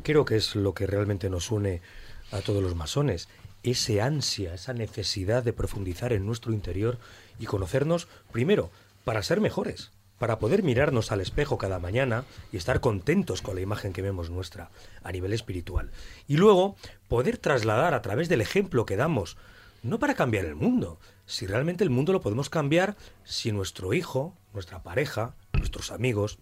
creo que es lo que realmente nos une a todos los masones. Ese ansia, esa necesidad de profundizar en nuestro interior y conocernos primero para ser mejores, para poder mirarnos al espejo cada mañana y estar contentos con la imagen que vemos nuestra a nivel espiritual. Y luego poder trasladar a través del ejemplo que damos, no para cambiar el mundo, si realmente el mundo lo podemos cambiar si nuestro hijo, nuestra pareja, nuestros amigos,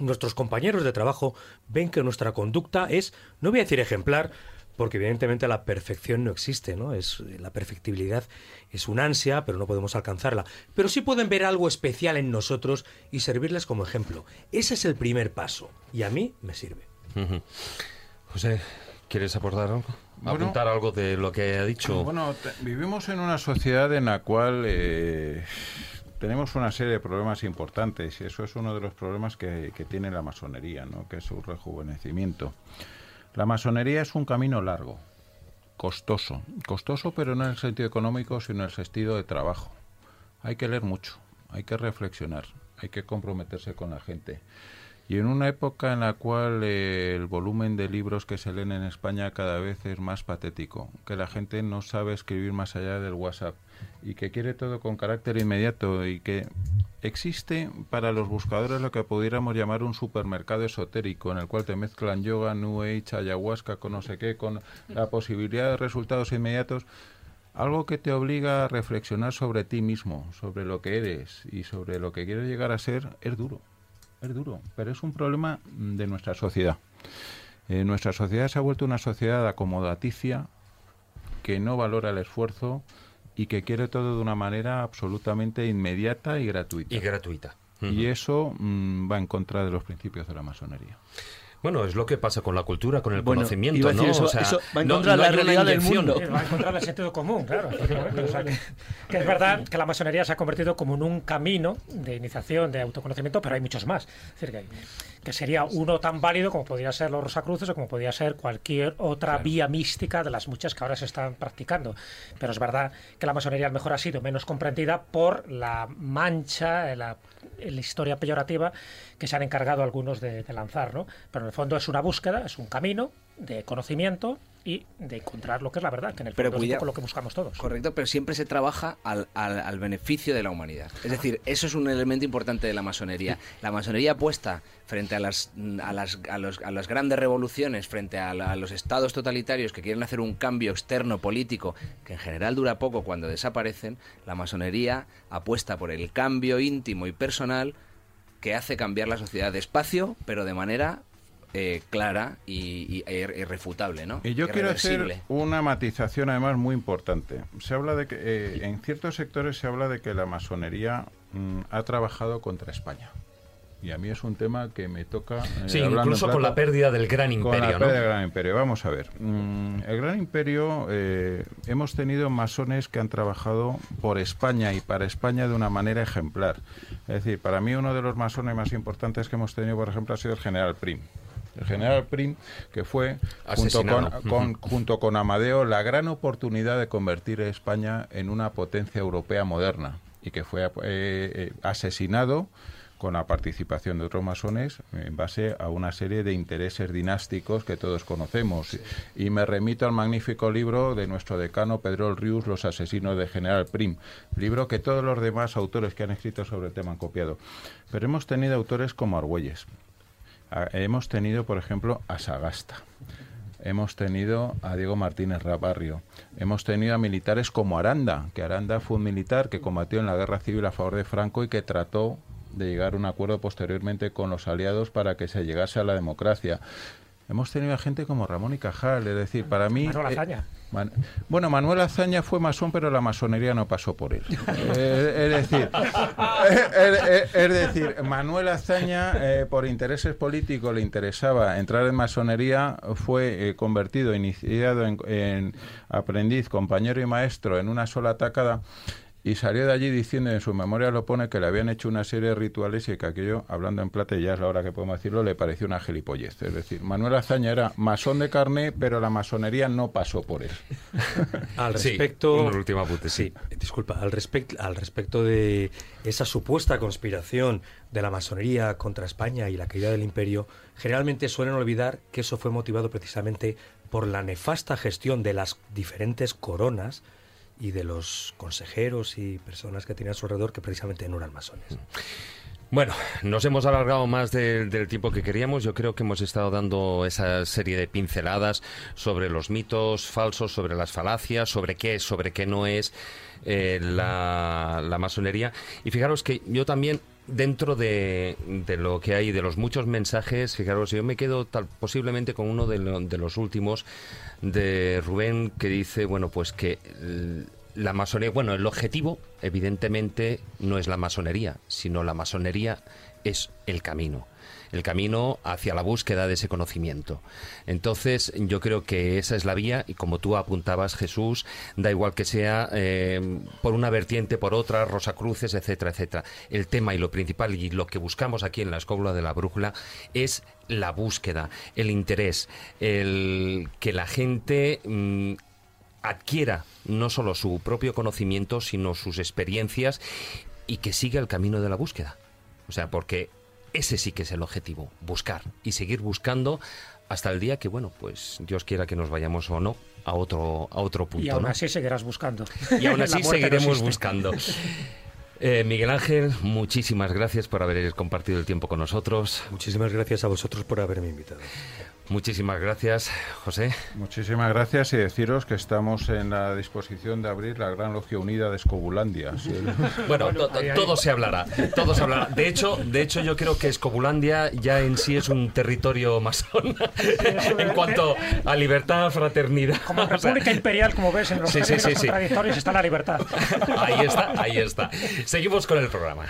nuestros compañeros de trabajo ven que nuestra conducta es, no voy a decir ejemplar, porque evidentemente la perfección no existe, ¿no? Es la perfectibilidad es un ansia, pero no podemos alcanzarla. Pero sí pueden ver algo especial en nosotros y servirles como ejemplo. Ese es el primer paso y a mí me sirve. José, ¿quieres aportar algo? apuntar algo de lo que ha dicho. Bueno, vivimos en una sociedad en la cual eh, tenemos una serie de problemas importantes y eso es uno de los problemas que, tiene la masonería, ¿no? que es su rejuvenecimiento. La masonería es un camino largo, costoso, costoso pero no en el sentido económico, sino en el sentido de trabajo. Hay que leer mucho, hay que reflexionar, hay que comprometerse con la gente. Y en una época en la cual eh, el volumen de libros que se leen en España cada vez es más patético, que la gente no sabe escribir más allá del WhatsApp y que quiere todo con carácter inmediato y que existe para los buscadores lo que pudiéramos llamar un supermercado esotérico en el cual te mezclan yoga, New Age, ayahuasca con no sé qué, con la posibilidad de resultados inmediatos, algo que te obliga a reflexionar sobre ti mismo, sobre lo que eres y sobre lo que quieres llegar a ser, es duro es duro, pero es un problema de nuestra sociedad. Eh, nuestra sociedad se ha vuelto una sociedad acomodaticia que no valora el esfuerzo y que quiere todo de una manera absolutamente inmediata y gratuita. Y gratuita. Y eso mm, va en contra de los principios de la masonería. Bueno, es lo que pasa con la cultura, con el conocimiento, ¿no? Eso, va en contra de la realidad del mundo. Va en contra del sentido común, claro. que, es verdad que la masonería se ha convertido como en un camino de iniciación, de autoconocimiento, pero hay muchos más. Es decir, que, que sería uno tan válido como podría ser los Rosacruces o como podría ser cualquier otra vía mística de las muchas que ahora se están practicando. Pero es verdad que la masonería a lo mejor ha sido menos comprendida por la mancha, la, la historia peyorativa que se han encargado algunos de, lanzar, ¿no? Pero en el fondo es una búsqueda, es un camino de conocimiento y de encontrar lo que es la verdad, que en el fondo es lo que buscamos todos. Correcto, pero siempre se trabaja al, al, beneficio de la humanidad. Es decir, eso es un elemento importante de la masonería. La masonería apuesta frente a las, a las, a los, a las grandes revoluciones, frente a, a, los estados totalitarios que quieren hacer un cambio externo político, que en general dura poco cuando desaparecen, la masonería apuesta por el cambio íntimo y personal que hace cambiar la sociedad despacio, pero de manera eh, clara y, e irrefutable, ¿no? Y yo quiero hacer una matización además muy importante. Se habla de que eh, en ciertos sectores se habla de que la masonería mm, ha trabajado contra España. Y a mí es un tema que me toca. Eh, sí, incluso con la pérdida del gran imperio. Con la pérdida del gran imperio. Vamos a ver. Mm, el gran imperio, eh, hemos tenido masones que han trabajado por España y para España de una manera ejemplar. Es decir, para mí uno de los masones más importantes que hemos tenido, por ejemplo, ha sido el general Prim. El general Prim, que fue, junto con, junto con Amadeo, la gran oportunidad de convertir a España en una potencia europea moderna y que fue eh, asesinado con la participación de otros masones en base a una serie de intereses dinásticos que todos conocemos. Y me remito al magnífico libro de nuestro decano Pedro Rius, Los asesinos de General Prim, libro que todos los demás autores que han escrito sobre el tema han copiado. Pero hemos tenido autores como Argüelles, hemos tenido, por ejemplo, a Sagasta. Hemos tenido a Diego Martínez Rabarrio. Hemos tenido a militares como Aranda, que Aranda fue un militar que combatió en la guerra civil a favor de Franco y que trató de llegar a un acuerdo posteriormente con los aliados para que se llegase a la democracia. Hemos tenido a gente como Ramón y Cajal, es decir, para mí... Manuel eh, Azaña. bueno, Manuel Azaña fue masón, pero la masonería no pasó por él. Eh, es decir, eh, es, decir, Manuel Azaña, por intereses políticos, le interesaba entrar en masonería, fue convertido, iniciado en, en aprendiz, compañero y maestro en una sola tacada y salió de allí diciendo, en su memoria lo pone, que le habían hecho una serie de rituales y que aquello, hablando en plata, y ya es la hora que podemos decirlo, le pareció una gilipollez. Es decir, Manuel Azaña era masón de carne, pero la masonería no pasó por él. [LAUGHS] al respecto... Sí, última Sí, disculpa, al, respecto al respecto de esa supuesta conspiración de la masonería contra España y la caída del imperio, generalmente suelen olvidar que eso fue motivado precisamente por la nefasta gestión de las diferentes coronas y de los consejeros y personas que tenía a su alrededor que precisamente no eran masones. Bueno, nos hemos alargado más del tiempo que queríamos. Yo creo que hemos estado dando esa serie de pinceladas sobre los mitos falsos, sobre las falacias, sobre qué es, sobre qué no es eh, la masonería. Y fijaros que yo también dentro de, de, lo que hay, de los muchos mensajes, fijaros, yo me quedo tal, posiblemente con uno de, de, los últimos de Rubén que dice, bueno, pues que la masonería, bueno, el objetivo evidentemente no es la masonería, sino la masonería es el camino el camino hacia la búsqueda de ese conocimiento. Entonces, yo creo que esa es la vía y como tú apuntabas, Jesús, da igual que sea eh, por una vertiente, por otra, Rosacruces, etcétera, etcétera. El tema y lo principal y lo que buscamos aquí en la escóbula de la brújula es la búsqueda, el interés, el que la gente mm, adquiera no solo su propio conocimiento, sino sus experiencias y que siga el camino de la búsqueda. O sea, porque ese sí que es el objetivo, buscar y seguir buscando hasta el día que, bueno, pues Dios quiera que nos vayamos o no a otro, a otro punto. Y aún así seguirás buscando. Y aún [LAUGHS] así seguiremos buscando. [LAUGHS] Eh, Miguel Ángel, muchísimas gracias por haber compartido el tiempo con nosotros. Muchísimas gracias a vosotros por haberme invitado. Muchísimas gracias, José. Muchísimas gracias y deciros que estamos en la disposición de abrir la Gran Logia Unida de Escobulandia. Bueno, todo se hablará, todo se hablará. De hecho, de hecho, yo creo que Escobulandia ya en sí es un territorio masón [LAUGHS] en cuanto a libertad, fraternidad. Como República Imperial, como ves en los sí, contradictorios, está la libertad. [LAUGHS] Ahí está, ahí está. Seguimos con el programa.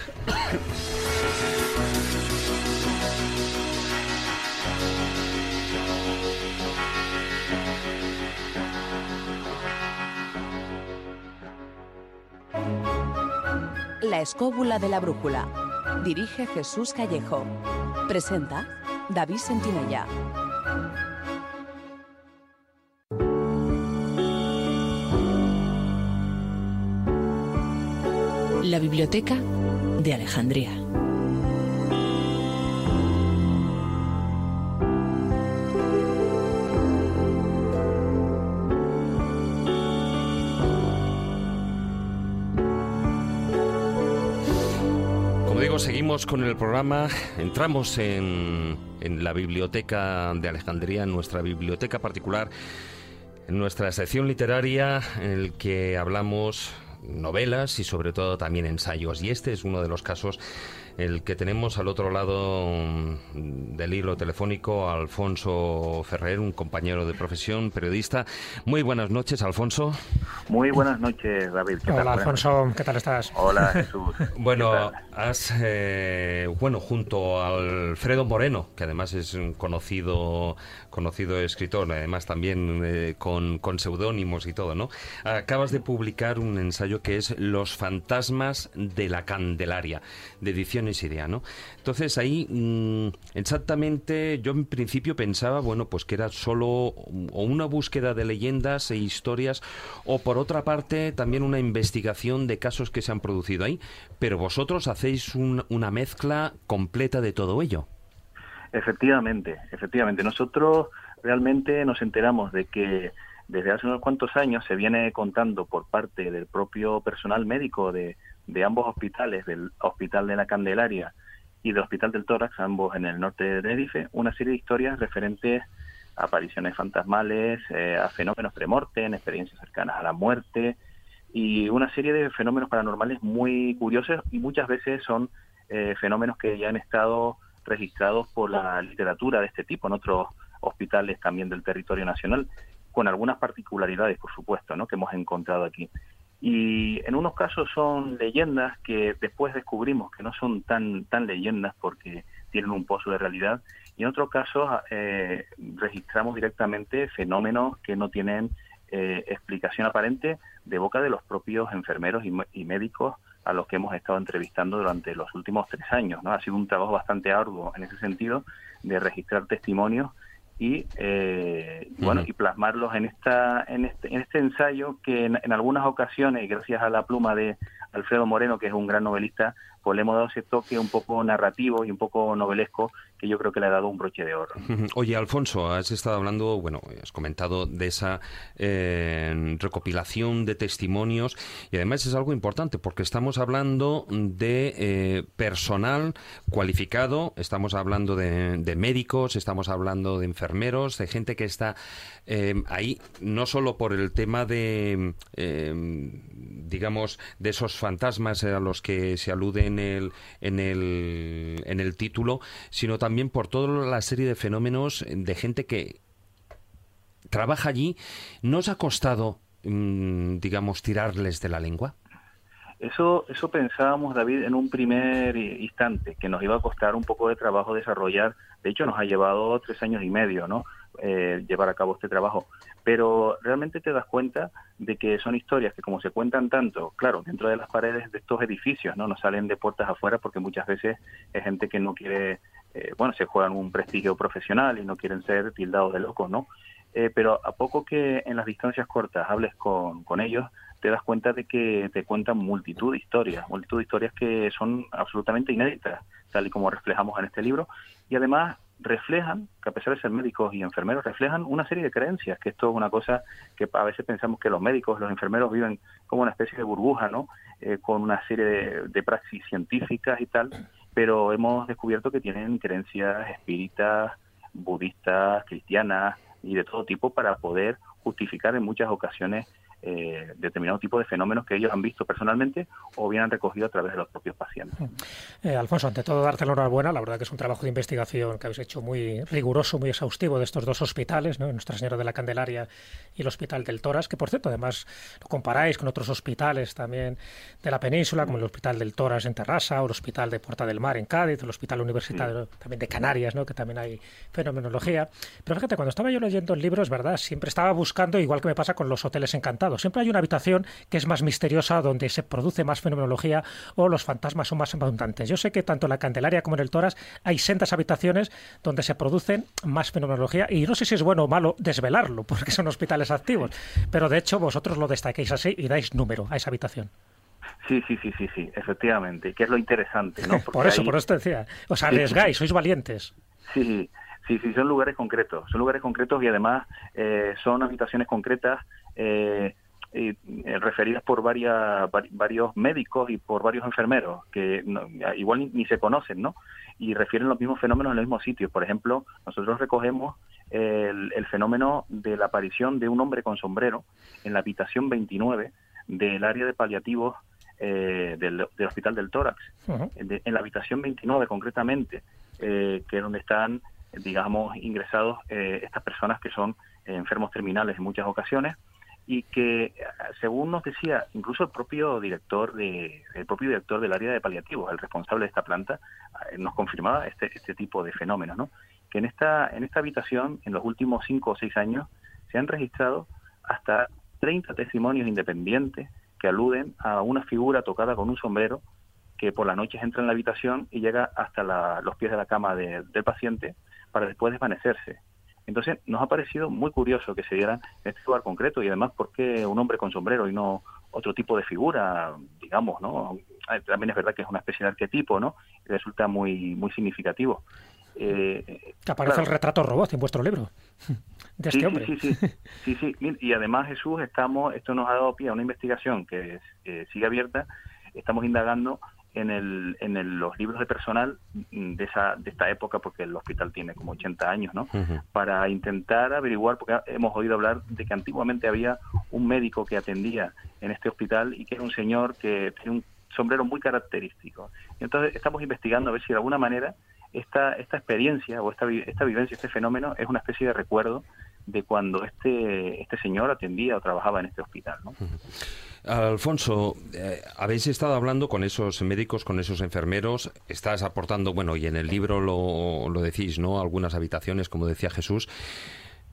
La escóbula de la brújula. Dirige Jesús Callejo. Presenta David Sentinella. La biblioteca de Alejandría. Seguimos con el programa. Entramos en, en, la biblioteca de Alejandría, en nuestra biblioteca particular, en nuestra sección literaria, en el que hablamos novelas y sobre todo también ensayos. Y este es uno de los casos el que tenemos al otro lado mm, del hilo telefónico, Alfonso Ferrer, un compañero de profesión, periodista. Muy buenas noches, Alfonso. Muy buenas noches, David. Hola, Alfonso, ¿qué tal estás? Hola, Jesús. [LAUGHS] bueno, has, eh, bueno, junto a Alfredo Moreno, que además es un conocido, conocido escritor, además también eh, con, con seudónimos y todo, ¿no? Acabas de publicar un ensayo que es Los fantasmas de la Candelaria, de edición idea, ¿no? Entonces ahí mm, exactamente yo en principio pensaba, bueno, pues que era solo o una búsqueda de leyendas e historias o por otra parte también una investigación de casos que se han producido ahí, pero vosotros hacéis una mezcla completa de todo ello. Efectivamente, efectivamente. Nosotros realmente nos enteramos de que desde hace unos cuantos años se viene contando por parte del propio personal médico de, de ambos hospitales, del Hospital de la Candelaria y del Hospital del Tórax, ambos en el norte de Tenerife, una serie de historias referentes a apariciones fantasmales, eh, a fenómenos premortem, experiencias cercanas a la muerte y una serie de fenómenos paranormales muy curiosos y muchas veces son eh, fenómenos que ya han estado registrados por la literatura de este tipo en otros hospitales también del territorio nacional, con algunas particularidades, por supuesto, ¿no? que hemos encontrado aquí. Y en unos casos son leyendas que después descubrimos que no son tan, tan leyendas porque tienen un pozo de realidad. Y en otros casos eh, registramos directamente fenómenos que no tienen eh, explicación aparente de boca de los propios enfermeros y, médicos a los que hemos estado entrevistando durante los últimos tres años. ¿no? Ha sido un trabajo bastante arduo en ese sentido de registrar testimonios y eh, bueno y plasmarlos en esta en este, en este ensayo que en, algunas ocasiones gracias a la pluma de Alfredo Moreno que es un gran novelista pues le hemos dado ese toque un poco narrativo y un poco novelesco que yo creo que le ha dado un broche de oro. Oye, Alfonso, has estado hablando, bueno, has comentado de esa eh, recopilación de testimonios y además es algo importante porque estamos hablando de eh, personal cualificado, estamos hablando de, médicos, estamos hablando de enfermeros, de gente que está eh, ahí no solo por el tema de, digamos, de esos fantasmas a los que se alude en el, en el, en el título, sino también por toda la serie de fenómenos de gente que trabaja allí. ¿No os ha costado, mm, digamos, tirarles de la lengua? Eso, eso pensábamos, David, en un primer instante, que nos iba a costar un poco de trabajo desarrollar. De hecho, nos ha llevado tres años y medio, ¿no? Eh, llevar a cabo este trabajo. Pero realmente te das cuenta de que son historias que como se cuentan tanto, claro, dentro de las paredes de estos edificios, ¿no? No salen de puertas afuera porque muchas veces es gente que no quiere, eh, bueno, se juegan un prestigio profesional y no quieren ser tildados de locos, ¿no? Eh, pero a poco que en las distancias cortas hables con, con ellos, te das cuenta de que te cuentan multitud de historias, multitud de historias que son absolutamente inéditas, tal y como reflejamos en este libro, y además reflejan, que a pesar de ser médicos y enfermeros, reflejan una serie de creencias, que esto es una cosa que a veces pensamos que los médicos, los enfermeros viven como una especie de burbuja, ¿no? Eh, con una serie de, de praxis científicas y tal, pero hemos descubierto que tienen creencias espíritas, budistas, cristianas y de todo tipo para poder justificar en muchas ocasiones eh, determinado tipo de fenómenos que ellos han visto personalmente o bien han recogido a través de los propios pacientes. Eh, Alfonso, ante todo, darte la enhorabuena. La verdad que es un trabajo de investigación que habéis hecho muy riguroso, muy exhaustivo de estos dos hospitales, ¿no? Nuestra Señora de la Candelaria y el Hospital del Toras, que por cierto, además lo comparáis con otros hospitales también de la península, como el Hospital del Toras en Terrassa o el Hospital de Puerta del Mar en Cádiz, el Hospital Universitario también de Canarias, ¿no? que también hay fenomenología. Pero fíjate, cuando estaba yo leyendo el libro, es verdad, siempre estaba buscando, igual que me pasa con los hoteles encantados, Siempre hay una habitación que es más misteriosa, donde se produce más fenomenología o los fantasmas son más abundantes. Yo sé que tanto en la Candelaria como en el Toras hay sendas habitaciones donde se producen más fenomenología y no sé si es bueno o malo desvelarlo, porque son hospitales activos, pero de hecho vosotros lo destaquéis así y dais número a esa habitación. Sí, sí, sí, sí, sí, efectivamente, que es lo interesante, ¿no? [LAUGHS] por eso, por eso te decía, os arriesgáis, sois valientes. Sí, sí, sí, son lugares concretos, son lugares concretos y además eh, son habitaciones concretas eh, eh, referidas por varias, varios médicos y por varios enfermeros que igual ni, se conocen, ¿no? Y refieren los mismos fenómenos en los mismos sitios. Por ejemplo, nosotros recogemos el, fenómeno de la aparición de un hombre con sombrero en la habitación 29 del área de paliativos eh, del, Hospital del Tórax. en la habitación 29 concretamente, eh, que es donde están, digamos, ingresados eh, estas personas que son enfermos terminales en muchas ocasiones y que según nos decía incluso el propio director de el propio director del área de paliativos el responsable de esta planta eh, nos confirmaba este este tipo de fenómenos no que en esta en esta habitación en los últimos cinco o seis años se han registrado hasta 30 testimonios independientes que aluden a una figura tocada con un sombrero que por la noche entra en la habitación y llega hasta los pies de la cama del paciente para después desvanecerse entonces, nos ha parecido muy curioso que se diera en este lugar concreto y además, ¿por qué un hombre con sombrero y no otro tipo de figura, digamos, ¿no? También es verdad que es una especie de arquetipo, ¿no? Y resulta muy, muy significativo. Eh, aparece el retrato robot en vuestro libro [LAUGHS] de este hombre. Sí, sí, sí, sí, Y además, Jesús, estamos, esto nos ha dado pie a una investigación que sigue abierta. Estamos indagando en, el, en los libros de personal de, esa, de esta época, porque el hospital tiene como 80 años, ¿no? Para intentar averiguar, porque hemos oído hablar de que antiguamente había un médico que atendía en este hospital y que era un señor que tiene un sombrero muy característico. Entonces estamos investigando a ver si de alguna manera esta, esta experiencia o esta, esta vivencia, este fenómeno es una especie de recuerdo de cuando este, este señor atendía o trabajaba en este hospital. ¿no? Alfonso, eh, habéis estado hablando con esos médicos, con esos enfermeros, estás aportando, bueno, y en el libro lo, lo decís, ¿no? Algunas habitaciones, como decía Jesús.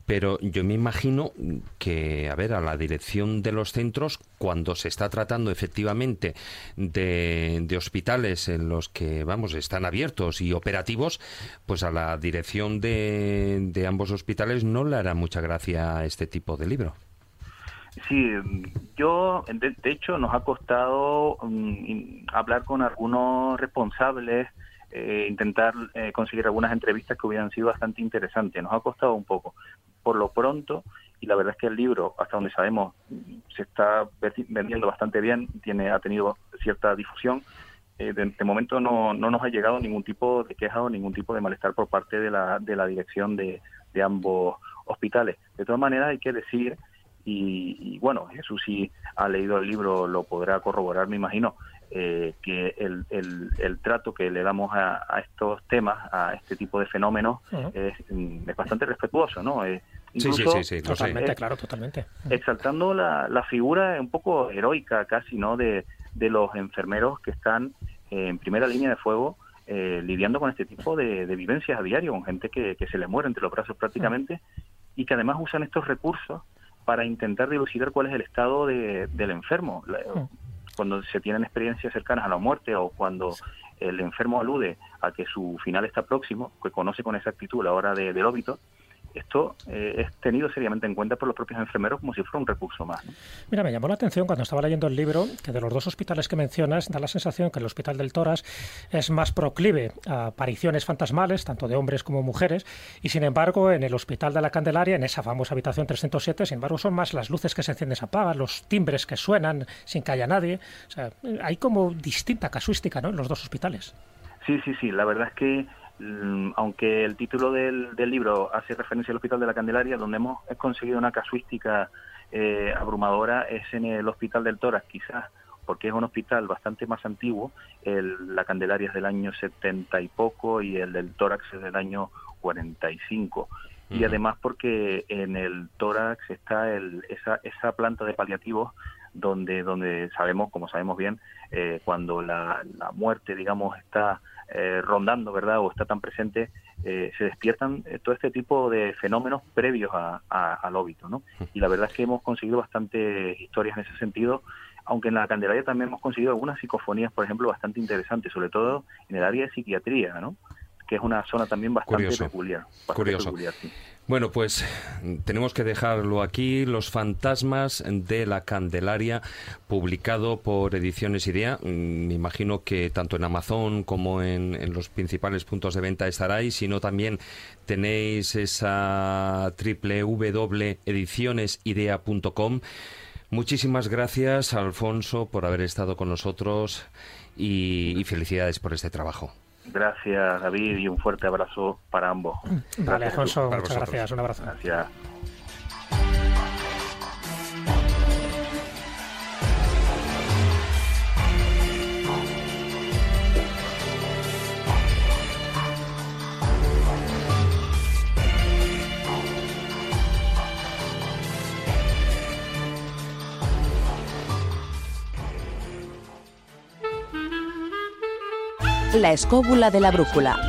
Pero yo me imagino que, a ver, a la dirección de los centros, cuando se está tratando efectivamente de, de, hospitales en los que, vamos, están abiertos y operativos, pues a la dirección de, de ambos hospitales no le hará mucha gracia este tipo de libro. Sí, yo, de, hecho, nos ha costado mm, hablar con algunos responsables, eh, intentar eh, conseguir algunas entrevistas que hubieran sido bastante interesantes. Nos ha costado un poco. Por lo pronto, y la verdad es que el libro, hasta donde sabemos, se está vendiendo bastante bien, tiene ha tenido cierta difusión. Eh, de, momento no, no nos ha llegado ningún tipo de queja o ningún tipo de malestar por parte de la, de la dirección de, de ambos hospitales. De todas maneras, hay que decir y, bueno, Jesús si ha leído el libro, lo podrá corroborar, me imagino, eh, que el, el, trato que le damos a, estos temas, a este tipo de fenómenos, mm, es, bastante respetuoso, ¿no? Eh, sí, sí, sí, totalmente, claro, totalmente. Exaltando la, la, figura un poco heroica casi, ¿no? De, de los enfermeros que están en primera línea de fuego eh, lidiando con este tipo de, de, vivencias a diario, con gente que, que se le muere entre los brazos prácticamente, y que además usan estos recursos para intentar dilucidar cuál es el estado de, del enfermo. Cuando se tienen experiencias cercanas a la muerte o cuando el enfermo alude a que su final está próximo, que conoce con exactitud la hora de, del óbito, esto eh, es tenido seriamente en cuenta por los propios enfermeros como si fuera un recurso más. Mira, me llamó la atención cuando estaba leyendo el libro que de los dos hospitales que mencionas da la sensación que el Hospital del Toras es más proclive a apariciones fantasmales, tanto de hombres como mujeres, y sin embargo en el Hospital de la Candelaria, en esa famosa habitación 307, sin embargo son más las luces que se encienden y se apagan, los timbres que suenan sin que haya nadie. O sea, hay como distinta casuística ¿no? en los dos hospitales. Sí, sí, sí. La verdad es que aunque el título del, libro hace referencia al Hospital de la Candelaria, donde hemos conseguido una casuística eh, abrumadora es en el Hospital del Tórax, quizás porque es un hospital bastante más antiguo, el, la Candelaria es del año 70 y poco y el del Tórax es del año 45. Y además porque en el tórax está el, esa, esa planta de paliativos donde, donde sabemos, como sabemos bien, eh, cuando la, la muerte, digamos, está eh, rondando, ¿verdad? O está tan presente, eh, se despiertan eh, todo este tipo de fenómenos previos al óbito, ¿no? Y la verdad es que hemos conseguido bastantes historias en ese sentido, aunque en la Candelaria también hemos conseguido algunas psicofonías, por ejemplo, bastante interesantes, sobre todo en el área de psiquiatría, ¿no? Que es una zona también bastante peculiar. Curioso. Bueno, pues tenemos que dejarlo aquí, Los fantasmas de la Candelaria, publicado por Ediciones Idea. Mm, me imagino que tanto en Amazon como en, los principales puntos de venta estará y si no también tenéis esa www.edicionesidea.com. Muchísimas gracias, Alfonso, por haber estado con nosotros y felicidades por este trabajo. Gracias, David, y un fuerte abrazo para ambos. Vale, Alfonso, muchas gracias. Un abrazo. Gracias. La escóbula de la brújula.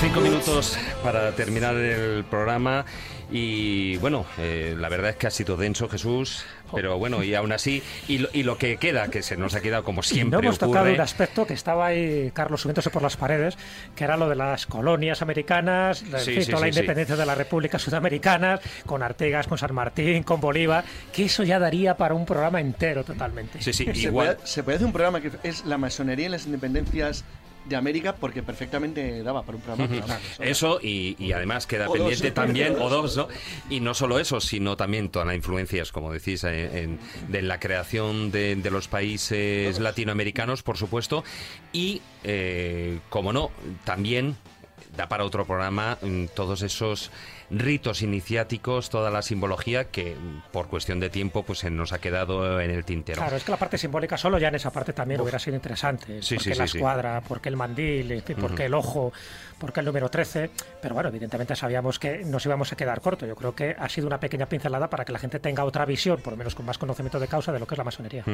Cinco minutos para terminar el programa y bueno, eh, la verdad es que ha sido denso Jesús, pero bueno, y aún así, y lo, y lo que queda, que se nos ha quedado como siempre. no hemos tocado un aspecto que estaba ahí, Carlos, subiéndose por las paredes, que era lo de las colonias americanas, toda la independencia de la República Sudamericana, con Artegas, con San Martín, con Bolívar, que eso ya daría para un programa entero totalmente. Sí, sí, igual. se puede hacer un programa que es la masonería en las independencias de América porque perfectamente daba para un programa. eso y, además queda pendiente también, [LAUGHS] o dos, ¿no? Y no solo eso, sino también todas las influencias, como decís, en, de la creación de, los países latinoamericanos, por supuesto, y, eh, como no, también da para otro programa mm, todos esos ritos iniciáticos, toda la simbología que por cuestión de tiempo pues se nos ha quedado en el tintero. Claro, es que la parte simbólica solo ya en esa parte también hubiera sido interesante. Sí, porque la escuadra, porque el mandil, porque el ojo, porque el número 13, pero bueno, evidentemente sabíamos que nos íbamos a quedar corto. Yo creo que ha sido una pequeña pincelada para que la gente tenga otra visión, por lo menos con más conocimiento de causa de lo que es la masonería.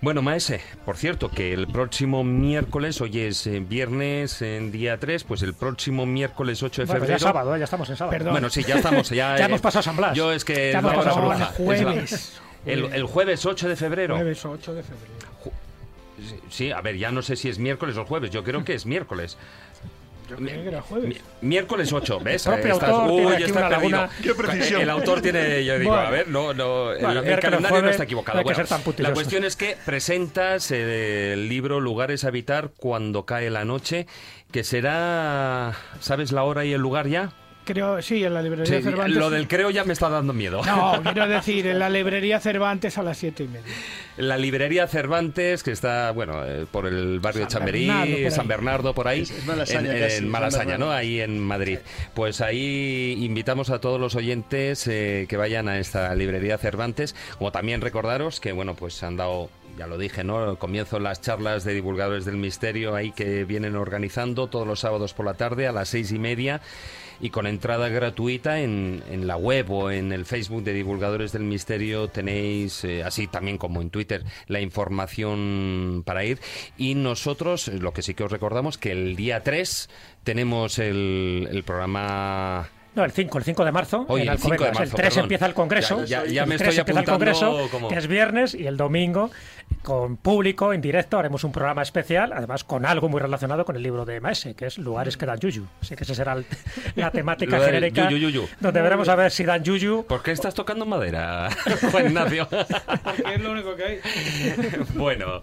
Bueno, Maese, por cierto, que el próximo miércoles, hoy es eh, viernes, en día 3, pues el próximo miércoles 8 de febrero... ya sábado, ¿eh? ya estamos en sábado. Bueno, sí, ya estamos. Ya, [LAUGHS] ya hemos pasado San Blas. Yo es que. Ya hemos pasado San jueves. El, el, jueves 8 de febrero. Jueves 8 de febrero. Sí, a ver, ya no sé si es miércoles o jueves. Yo creo que es miércoles. Yo creía que era jueves. Miércoles 8, ¿ves? El propio Estás, autor uy, está laguna... Qué precisión. El autor tiene, yo digo, a ver, no, no, bueno, el, el calendario jueves, no está equivocado. No bueno, la cuestión es que presentas el libro Lugares a habitar cuando cae la noche, que será, ¿sabes la hora y el lugar ya? Creo, sí, en la librería Sí, Cervantes. lo del creo ya me está dando miedo. No, [LAUGHS] quiero decir, en la librería Cervantes a las siete y media. La librería Cervantes, que está, bueno, eh, por el barrio de San Chamberí, Bernardo. San Bernardo, por ahí, Es- es Malasaña en, en Malasaña. ¿no? Ahí en Madrid. Pues ahí invitamos a todos los oyentes eh, que vayan a esta librería Cervantes, como también recordaros que, bueno, pues han dado ya lo dije, ¿no? Comienzo las charlas de divulgadores del misterio ahí que vienen organizando todos los sábados por la tarde a las seis y media y con entrada gratuita en, en la web o en el Facebook de Divulgadores del Misterio tenéis, eh, así también como en Twitter, la información para ir. Y nosotros, lo que sí que os recordamos, que el día 3 tenemos el, el programa No, el 5, el 5 de marzo. En el 5 de Alcobendas. marzo, El 3 perdón. empieza el congreso. Ya- ya- ya el me 3 estoy empieza el apuntando congreso, como- que es viernes, y el domingo, con público, en directo, haremos un programa especial, además con algo muy relacionado con el libro de Maese, que es Lugares que dan Yuyu. Así que esa será el- la [LAUGHS] temática genérica, yuyu, yuyu. donde veremos a ver si dan Yuyu. ¿Por qué estás tocando madera, [LAUGHS] Juan Ignacio? [LAUGHS] Porque es lo único que hay. bueno.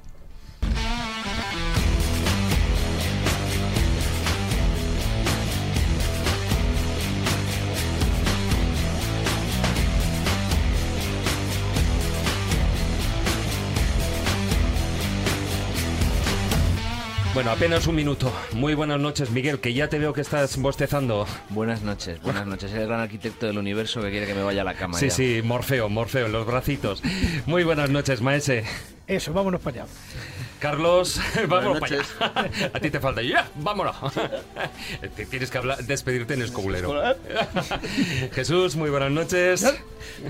Bueno, apenas un minuto. Muy buenas noches, Miguel, que ya te veo que estás bostezando. Buenas noches, buenas noches. Es el gran arquitecto del universo que quiere que me vaya a la cama. Sí, ya. sí, Morfeo, Morfeo, los bracitos. Muy buenas noches, Maese. Eso, vámonos para allá. Carlos, [LAUGHS] vámonos para allá. A ti te falta. ¡Ya! ¡Vámonos! Te tienes que hablar, despedirte en escobulero. Jesús, muy buenas noches.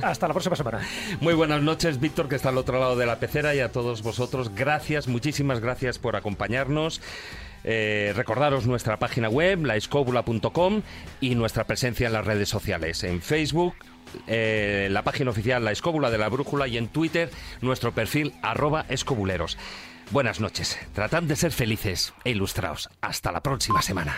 Hasta la próxima semana. Muy buenas noches, Víctor, que está al otro lado de la pecera, y a todos vosotros, gracias, muchísimas gracias por acompañarnos. Eh, recordaros nuestra página web, laescobula.com, y nuestra presencia en las redes sociales, en Facebook, eh, la página oficial La Escóbula de la Brújula y en Twitter nuestro perfil arroba escobuleros. Buenas noches, tratad de ser felices e ilustraos. Hasta la próxima semana.